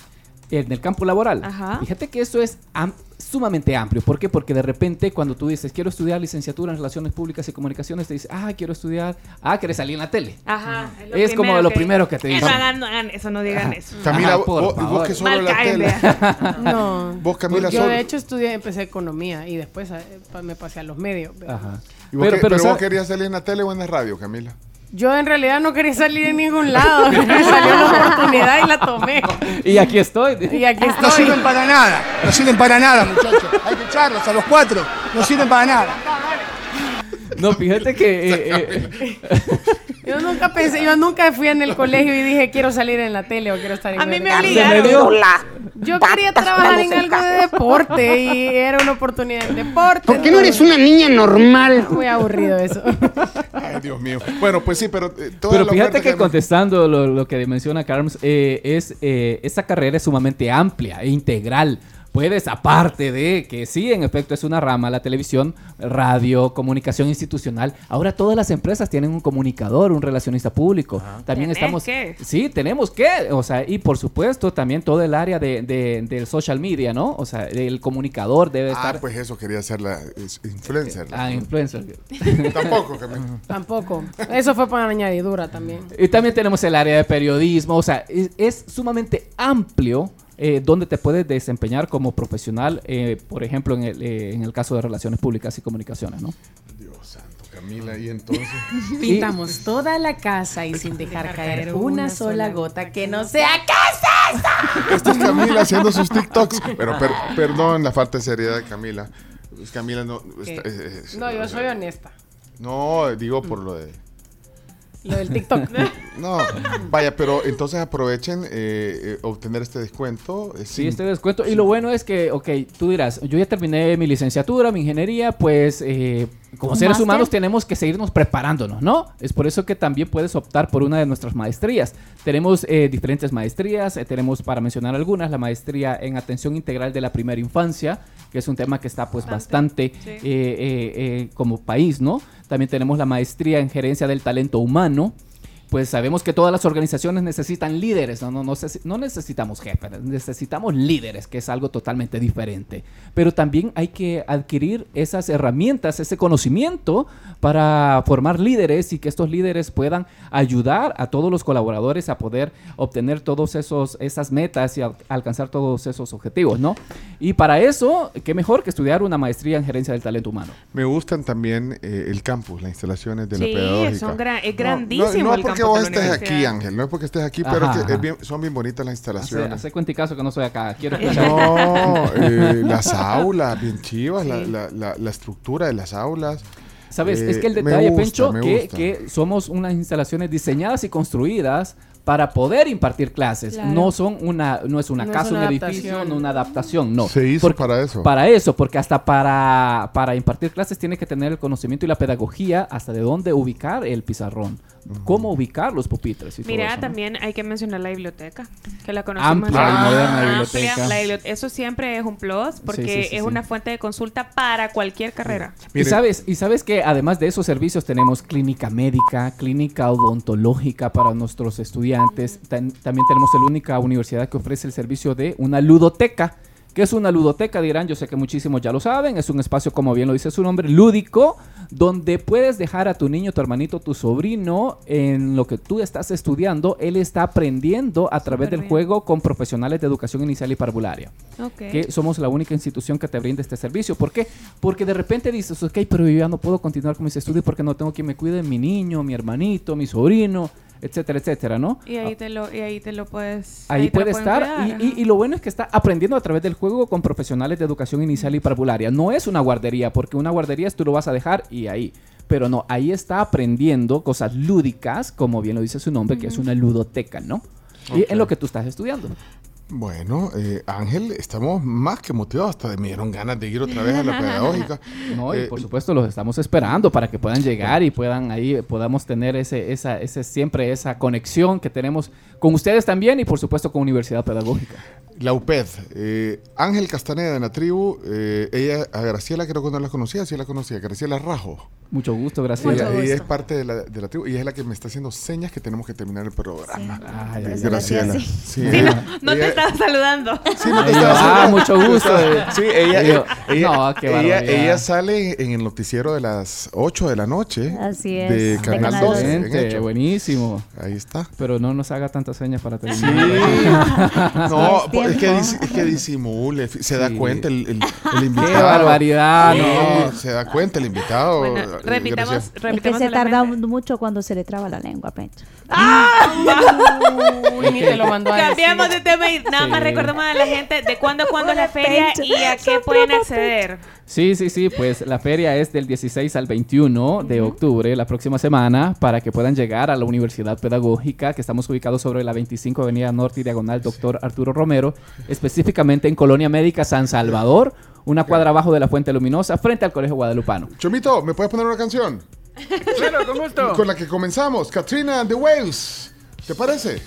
En el campo laboral. Ajá. Fíjate que eso es am- sumamente amplio. ¿Por qué? Porque de repente cuando tú dices, quiero estudiar licenciatura en Relaciones Públicas y Comunicaciones, te dices, ah, quiero estudiar, ah, quieres salir en la tele. Ajá. Es como lo primero que te dicen. hagan- no hagan eso, no digan eso. Camila, Ajá, vos, por vos- vos favor. que solo Mal la caen, tele. vea. No. Vos, Camila, Yo solo- de hecho estudié, empecé economía y después eh, me pasé a los medios. pero- Ajá. ¿Y vos Pero- que- pero vos querías salir en la tele o en la radio, Camila? Yo en realidad no quería salir en ningún lado. Me salió la oportunidad y la tomé. Y aquí estoy. Y aquí estoy. No sirven para nada, no sirven para nada, muchachos. Hay que echarlos a los cuatro, no sirven para nada. No, fíjate que... eh, eh, Yo nunca pensé, yo nunca fui en el colegio y dije quiero salir en la tele o quiero estar en A mí me medios". obligaron. Yo quería trabajar en algo de deporte y era una oportunidad en deporte. ¿Por qué no eres una niña normal? Muy aburrido eso. Ay, Dios mío. Bueno, pues sí, pero eh, toda Pero la fíjate que contestando lo, lo que menciona Carms, eh, es eh, esta carrera es sumamente amplia e integral. Puedes, aparte de que sí, en efecto, es una rama, la televisión, radio, comunicación institucional. Ahora todas las empresas tienen un comunicador, un relacionista público. También estamos... que. Sí, tenemos que. O sea, y por supuesto, también todo el área de, de- del social media, ¿no? O sea, el comunicador debe Ah, estar... pues eso quería ser la es- influencer. Ah, influencer. Tampoco, Camila. Tampoco. Eso fue para añadidura también. Y también tenemos el área de periodismo, o sea, es, es sumamente amplio eh, donde te puedes desempeñar como profesional, eh, por ejemplo, en el, eh, en el caso de relaciones públicas y comunicaciones, ¿no? Dios santo, Camila, y entonces. Pintamos toda la casa y sin dejar caer una sola gota que no sea casa. Esta es Camila haciendo sus TikToks. Pero per- perdón la falta de seriedad de Camila. Camila no. está- es- es- No, yo soy honesta. No, digo por lo de. Lo del TikTok. No, vaya, pero entonces aprovechen eh, eh, obtener este descuento. eh, Sí, sin- este descuento. Y lo bueno es que, ok, tú dirás, yo ya terminé mi licenciatura, mi ingeniería, pues eh, como ¿Un seres máster? humanos tenemos que seguirnos preparándonos, ¿no? Es por eso que también puedes optar por una de nuestras maestrías. Tenemos eh, diferentes maestrías, eh, tenemos para mencionar algunas, la maestría en atención integral de la primera infancia, que es un tema que está pues bastante sí. eh, eh, como país, ¿no? También tenemos la maestría en gerencia del talento humano. Pues sabemos que todas las organizaciones necesitan líderes, no, no, no, no necesitamos jefes, necesitamos líderes, que es algo totalmente diferente. Pero también hay que adquirir esas herramientas, ese conocimiento para formar líderes y que estos líderes puedan ayudar a todos los colaboradores a poder obtener todos esos esas metas y al- alcanzar todos esos objetivos, ¿no? Y para eso, qué mejor que estudiar una maestría en gerencia del talento humano. Me gustan también eh, el campus, las instalaciones de Sí, la pedagógica. son gran- es No, grandísimo No, no el porque campus vos estés aquí. Ángel, no es porque estés aquí, pero Ajá, que es ajá. bien- son bien bonitas las Hace, instalaciones. hace cuenticazo que no soy acá. Quiero escuchar. No, eh, las aulas, bien chivas, la, la- la- la estructura de las aulas. ¿Sabes? Eh, es que el me detalle, gusta, Pencho, que, que somos unas instalaciones diseñadas y construidas para poder impartir clases. Claro. No son una, no es una No es casa, una un edificio, no una adaptación, no. Se hizo Porque- para eso. Para eso, porque hasta para, para impartir clases tiene que tener el conocimiento y la pedagogía hasta de dónde ubicar el pizarrón, cómo ubicar los pupitres y todo Mira, también hay que mencionar la biblioteca, que la conocemos. Amplia y Ah, amplia. biblioteca. La bibli- eso siempre es un plus porque Sí, sí, sí, es sí. una fuente de consulta para cualquier carrera. Y sabes, y sabes que además de esos servicios tenemos clínica médica, clínica odontológica para nuestros estudiantes. Tan- también tenemos la única universidad que ofrece el servicio de una ludoteca. ¿Qué es una ludoteca? Dirán, yo sé que muchísimos ya lo saben. Es un espacio, como bien lo dice su nombre, lúdico, donde puedes dejar a tu niño, tu hermanito, tu sobrino en lo que tú estás estudiando. Él está aprendiendo a través del bien. juego con profesionales de educación inicial y parvularia que somos la única institución que te brinda este servicio. ¿Por qué? Porque de repente dices, ok, pero yo ya no puedo continuar con mis estudios porque no tengo quien me cuide mi niño, mi hermanito, mi sobrino. Etcétera, etcétera, ¿no? Y ahí te lo, y ahí te lo puedes. Ahí, puede estar cuidar, y, y- lo bueno es que está aprendiendo a través del juego con profesionales de educación inicial y parvularia. No es una guardería, porque una guardería es tú lo vas a dejar y ahí. Pero no, ahí está aprendiendo cosas lúdicas, como bien lo dice su nombre, que es una ludoteca, ¿no? Y en lo que tú estás estudiando. Bueno, eh, Ángel, estamos más que motivados. Hasta me dieron ganas de ir otra vez a la pedagógica. No, y Eh, por supuesto los estamos esperando para que puedan llegar y puedan ahí podamos tener ese, esa, ese siempre esa conexión que tenemos con ustedes también y por supuesto con Universidad Pedagógica. La UPED. eh, Ángel Castaneda de la tribu. eh, ella, a Graciela creo que no la conocía, sí la conocía. Graciela Rajo. Mucho gusto, Graciela. Ella, ella es parte de la, de la tribu y es la que me está haciendo señas que tenemos que terminar el programa. Eh, ay, Graciela. Sí, Sí, no, no te estaba saludando. Sí, no te Ay, estaba ah, saludando. mucho gusto. Sí, ella, Yo- ella, no, qué ella, barbaridad. ella sale en el noticiero de las 8 de la noche. Así es. De Canal Canal 12. en Excelente, buenísimo. Ahí está. Pero no nos haga tantas señas para Sí. terminar. No, Es po- es que, es que disimule, se da Sí. cuenta el, el, el invitado. barbaridad, Sí, no. Se da cuenta el invitado. Bueno, eh, repitamos, Graciela. Es que repitamos se tarda mucho cuando se le traba la lengua, Pencho. Uy, ni te lo mandó a decir. Cambiamos de tema y nada más Sí. recordemos a la gente de cuándo, cuándo es la feria y a qué pueden acceder. Sí, sí, sí, pues la feria es del 16 al 21 de octubre, la próxima semana, para que puedan llegar a la Universidad Pedagógica, que estamos ubicados sobre la 25 Avenida Norte y Diagonal Doctor Arturo Romero, específicamente en Colonia Médica San Salvador, una cuadra abajo de la Fuente Luminosa, frente al Colegio Guadalupano. Chomito, ¿me puedes poner una canción? Claro, con gusto. Con la que comenzamos, Katrina and the Waves. ¿Te parece?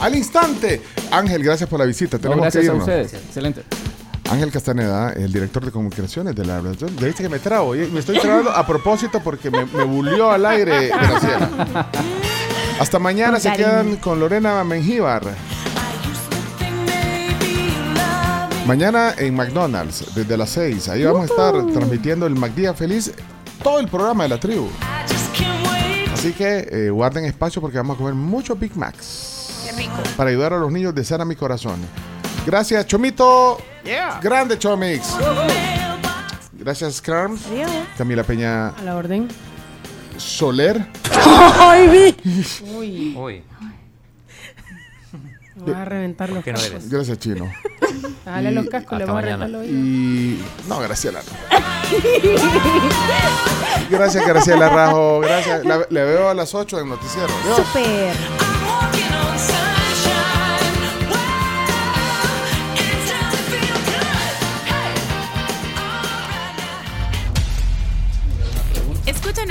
Al instante. Ángel, gracias por la visita. No, Tenemos gracias que a irnos. ustedes, excelente. Ángel Castaneda, el director de comunicaciones de la Ya viste que me trago. Me estoy trabando a propósito porque me, me bulió al aire Graciela. Hasta mañana se quedan con Lorena Mengíbar. Mañana en McDonald's, desde las 6. Ahí vamos a estar transmitiendo el McDía Feliz, todo el programa de la tribu. Así que eh, guarden espacio porque vamos a comer muchos Big Macs. Para ayudar a los niños de Sana Mi Corazón. Gracias, Chomito. Yeah. Grande Chomix. Gracias, Carms. Camila Peña A la orden. Soler. Uy, Uy, me vas a reventar los ¿qué no cascos. eres? Gracias, Chino. Dale Y los cascos, le voy a reventar los. Y. No, Graciela no. Gracias, Graciela Rajo. Gracias. La- le veo a las 8 en el noticiero. Adiós. Super.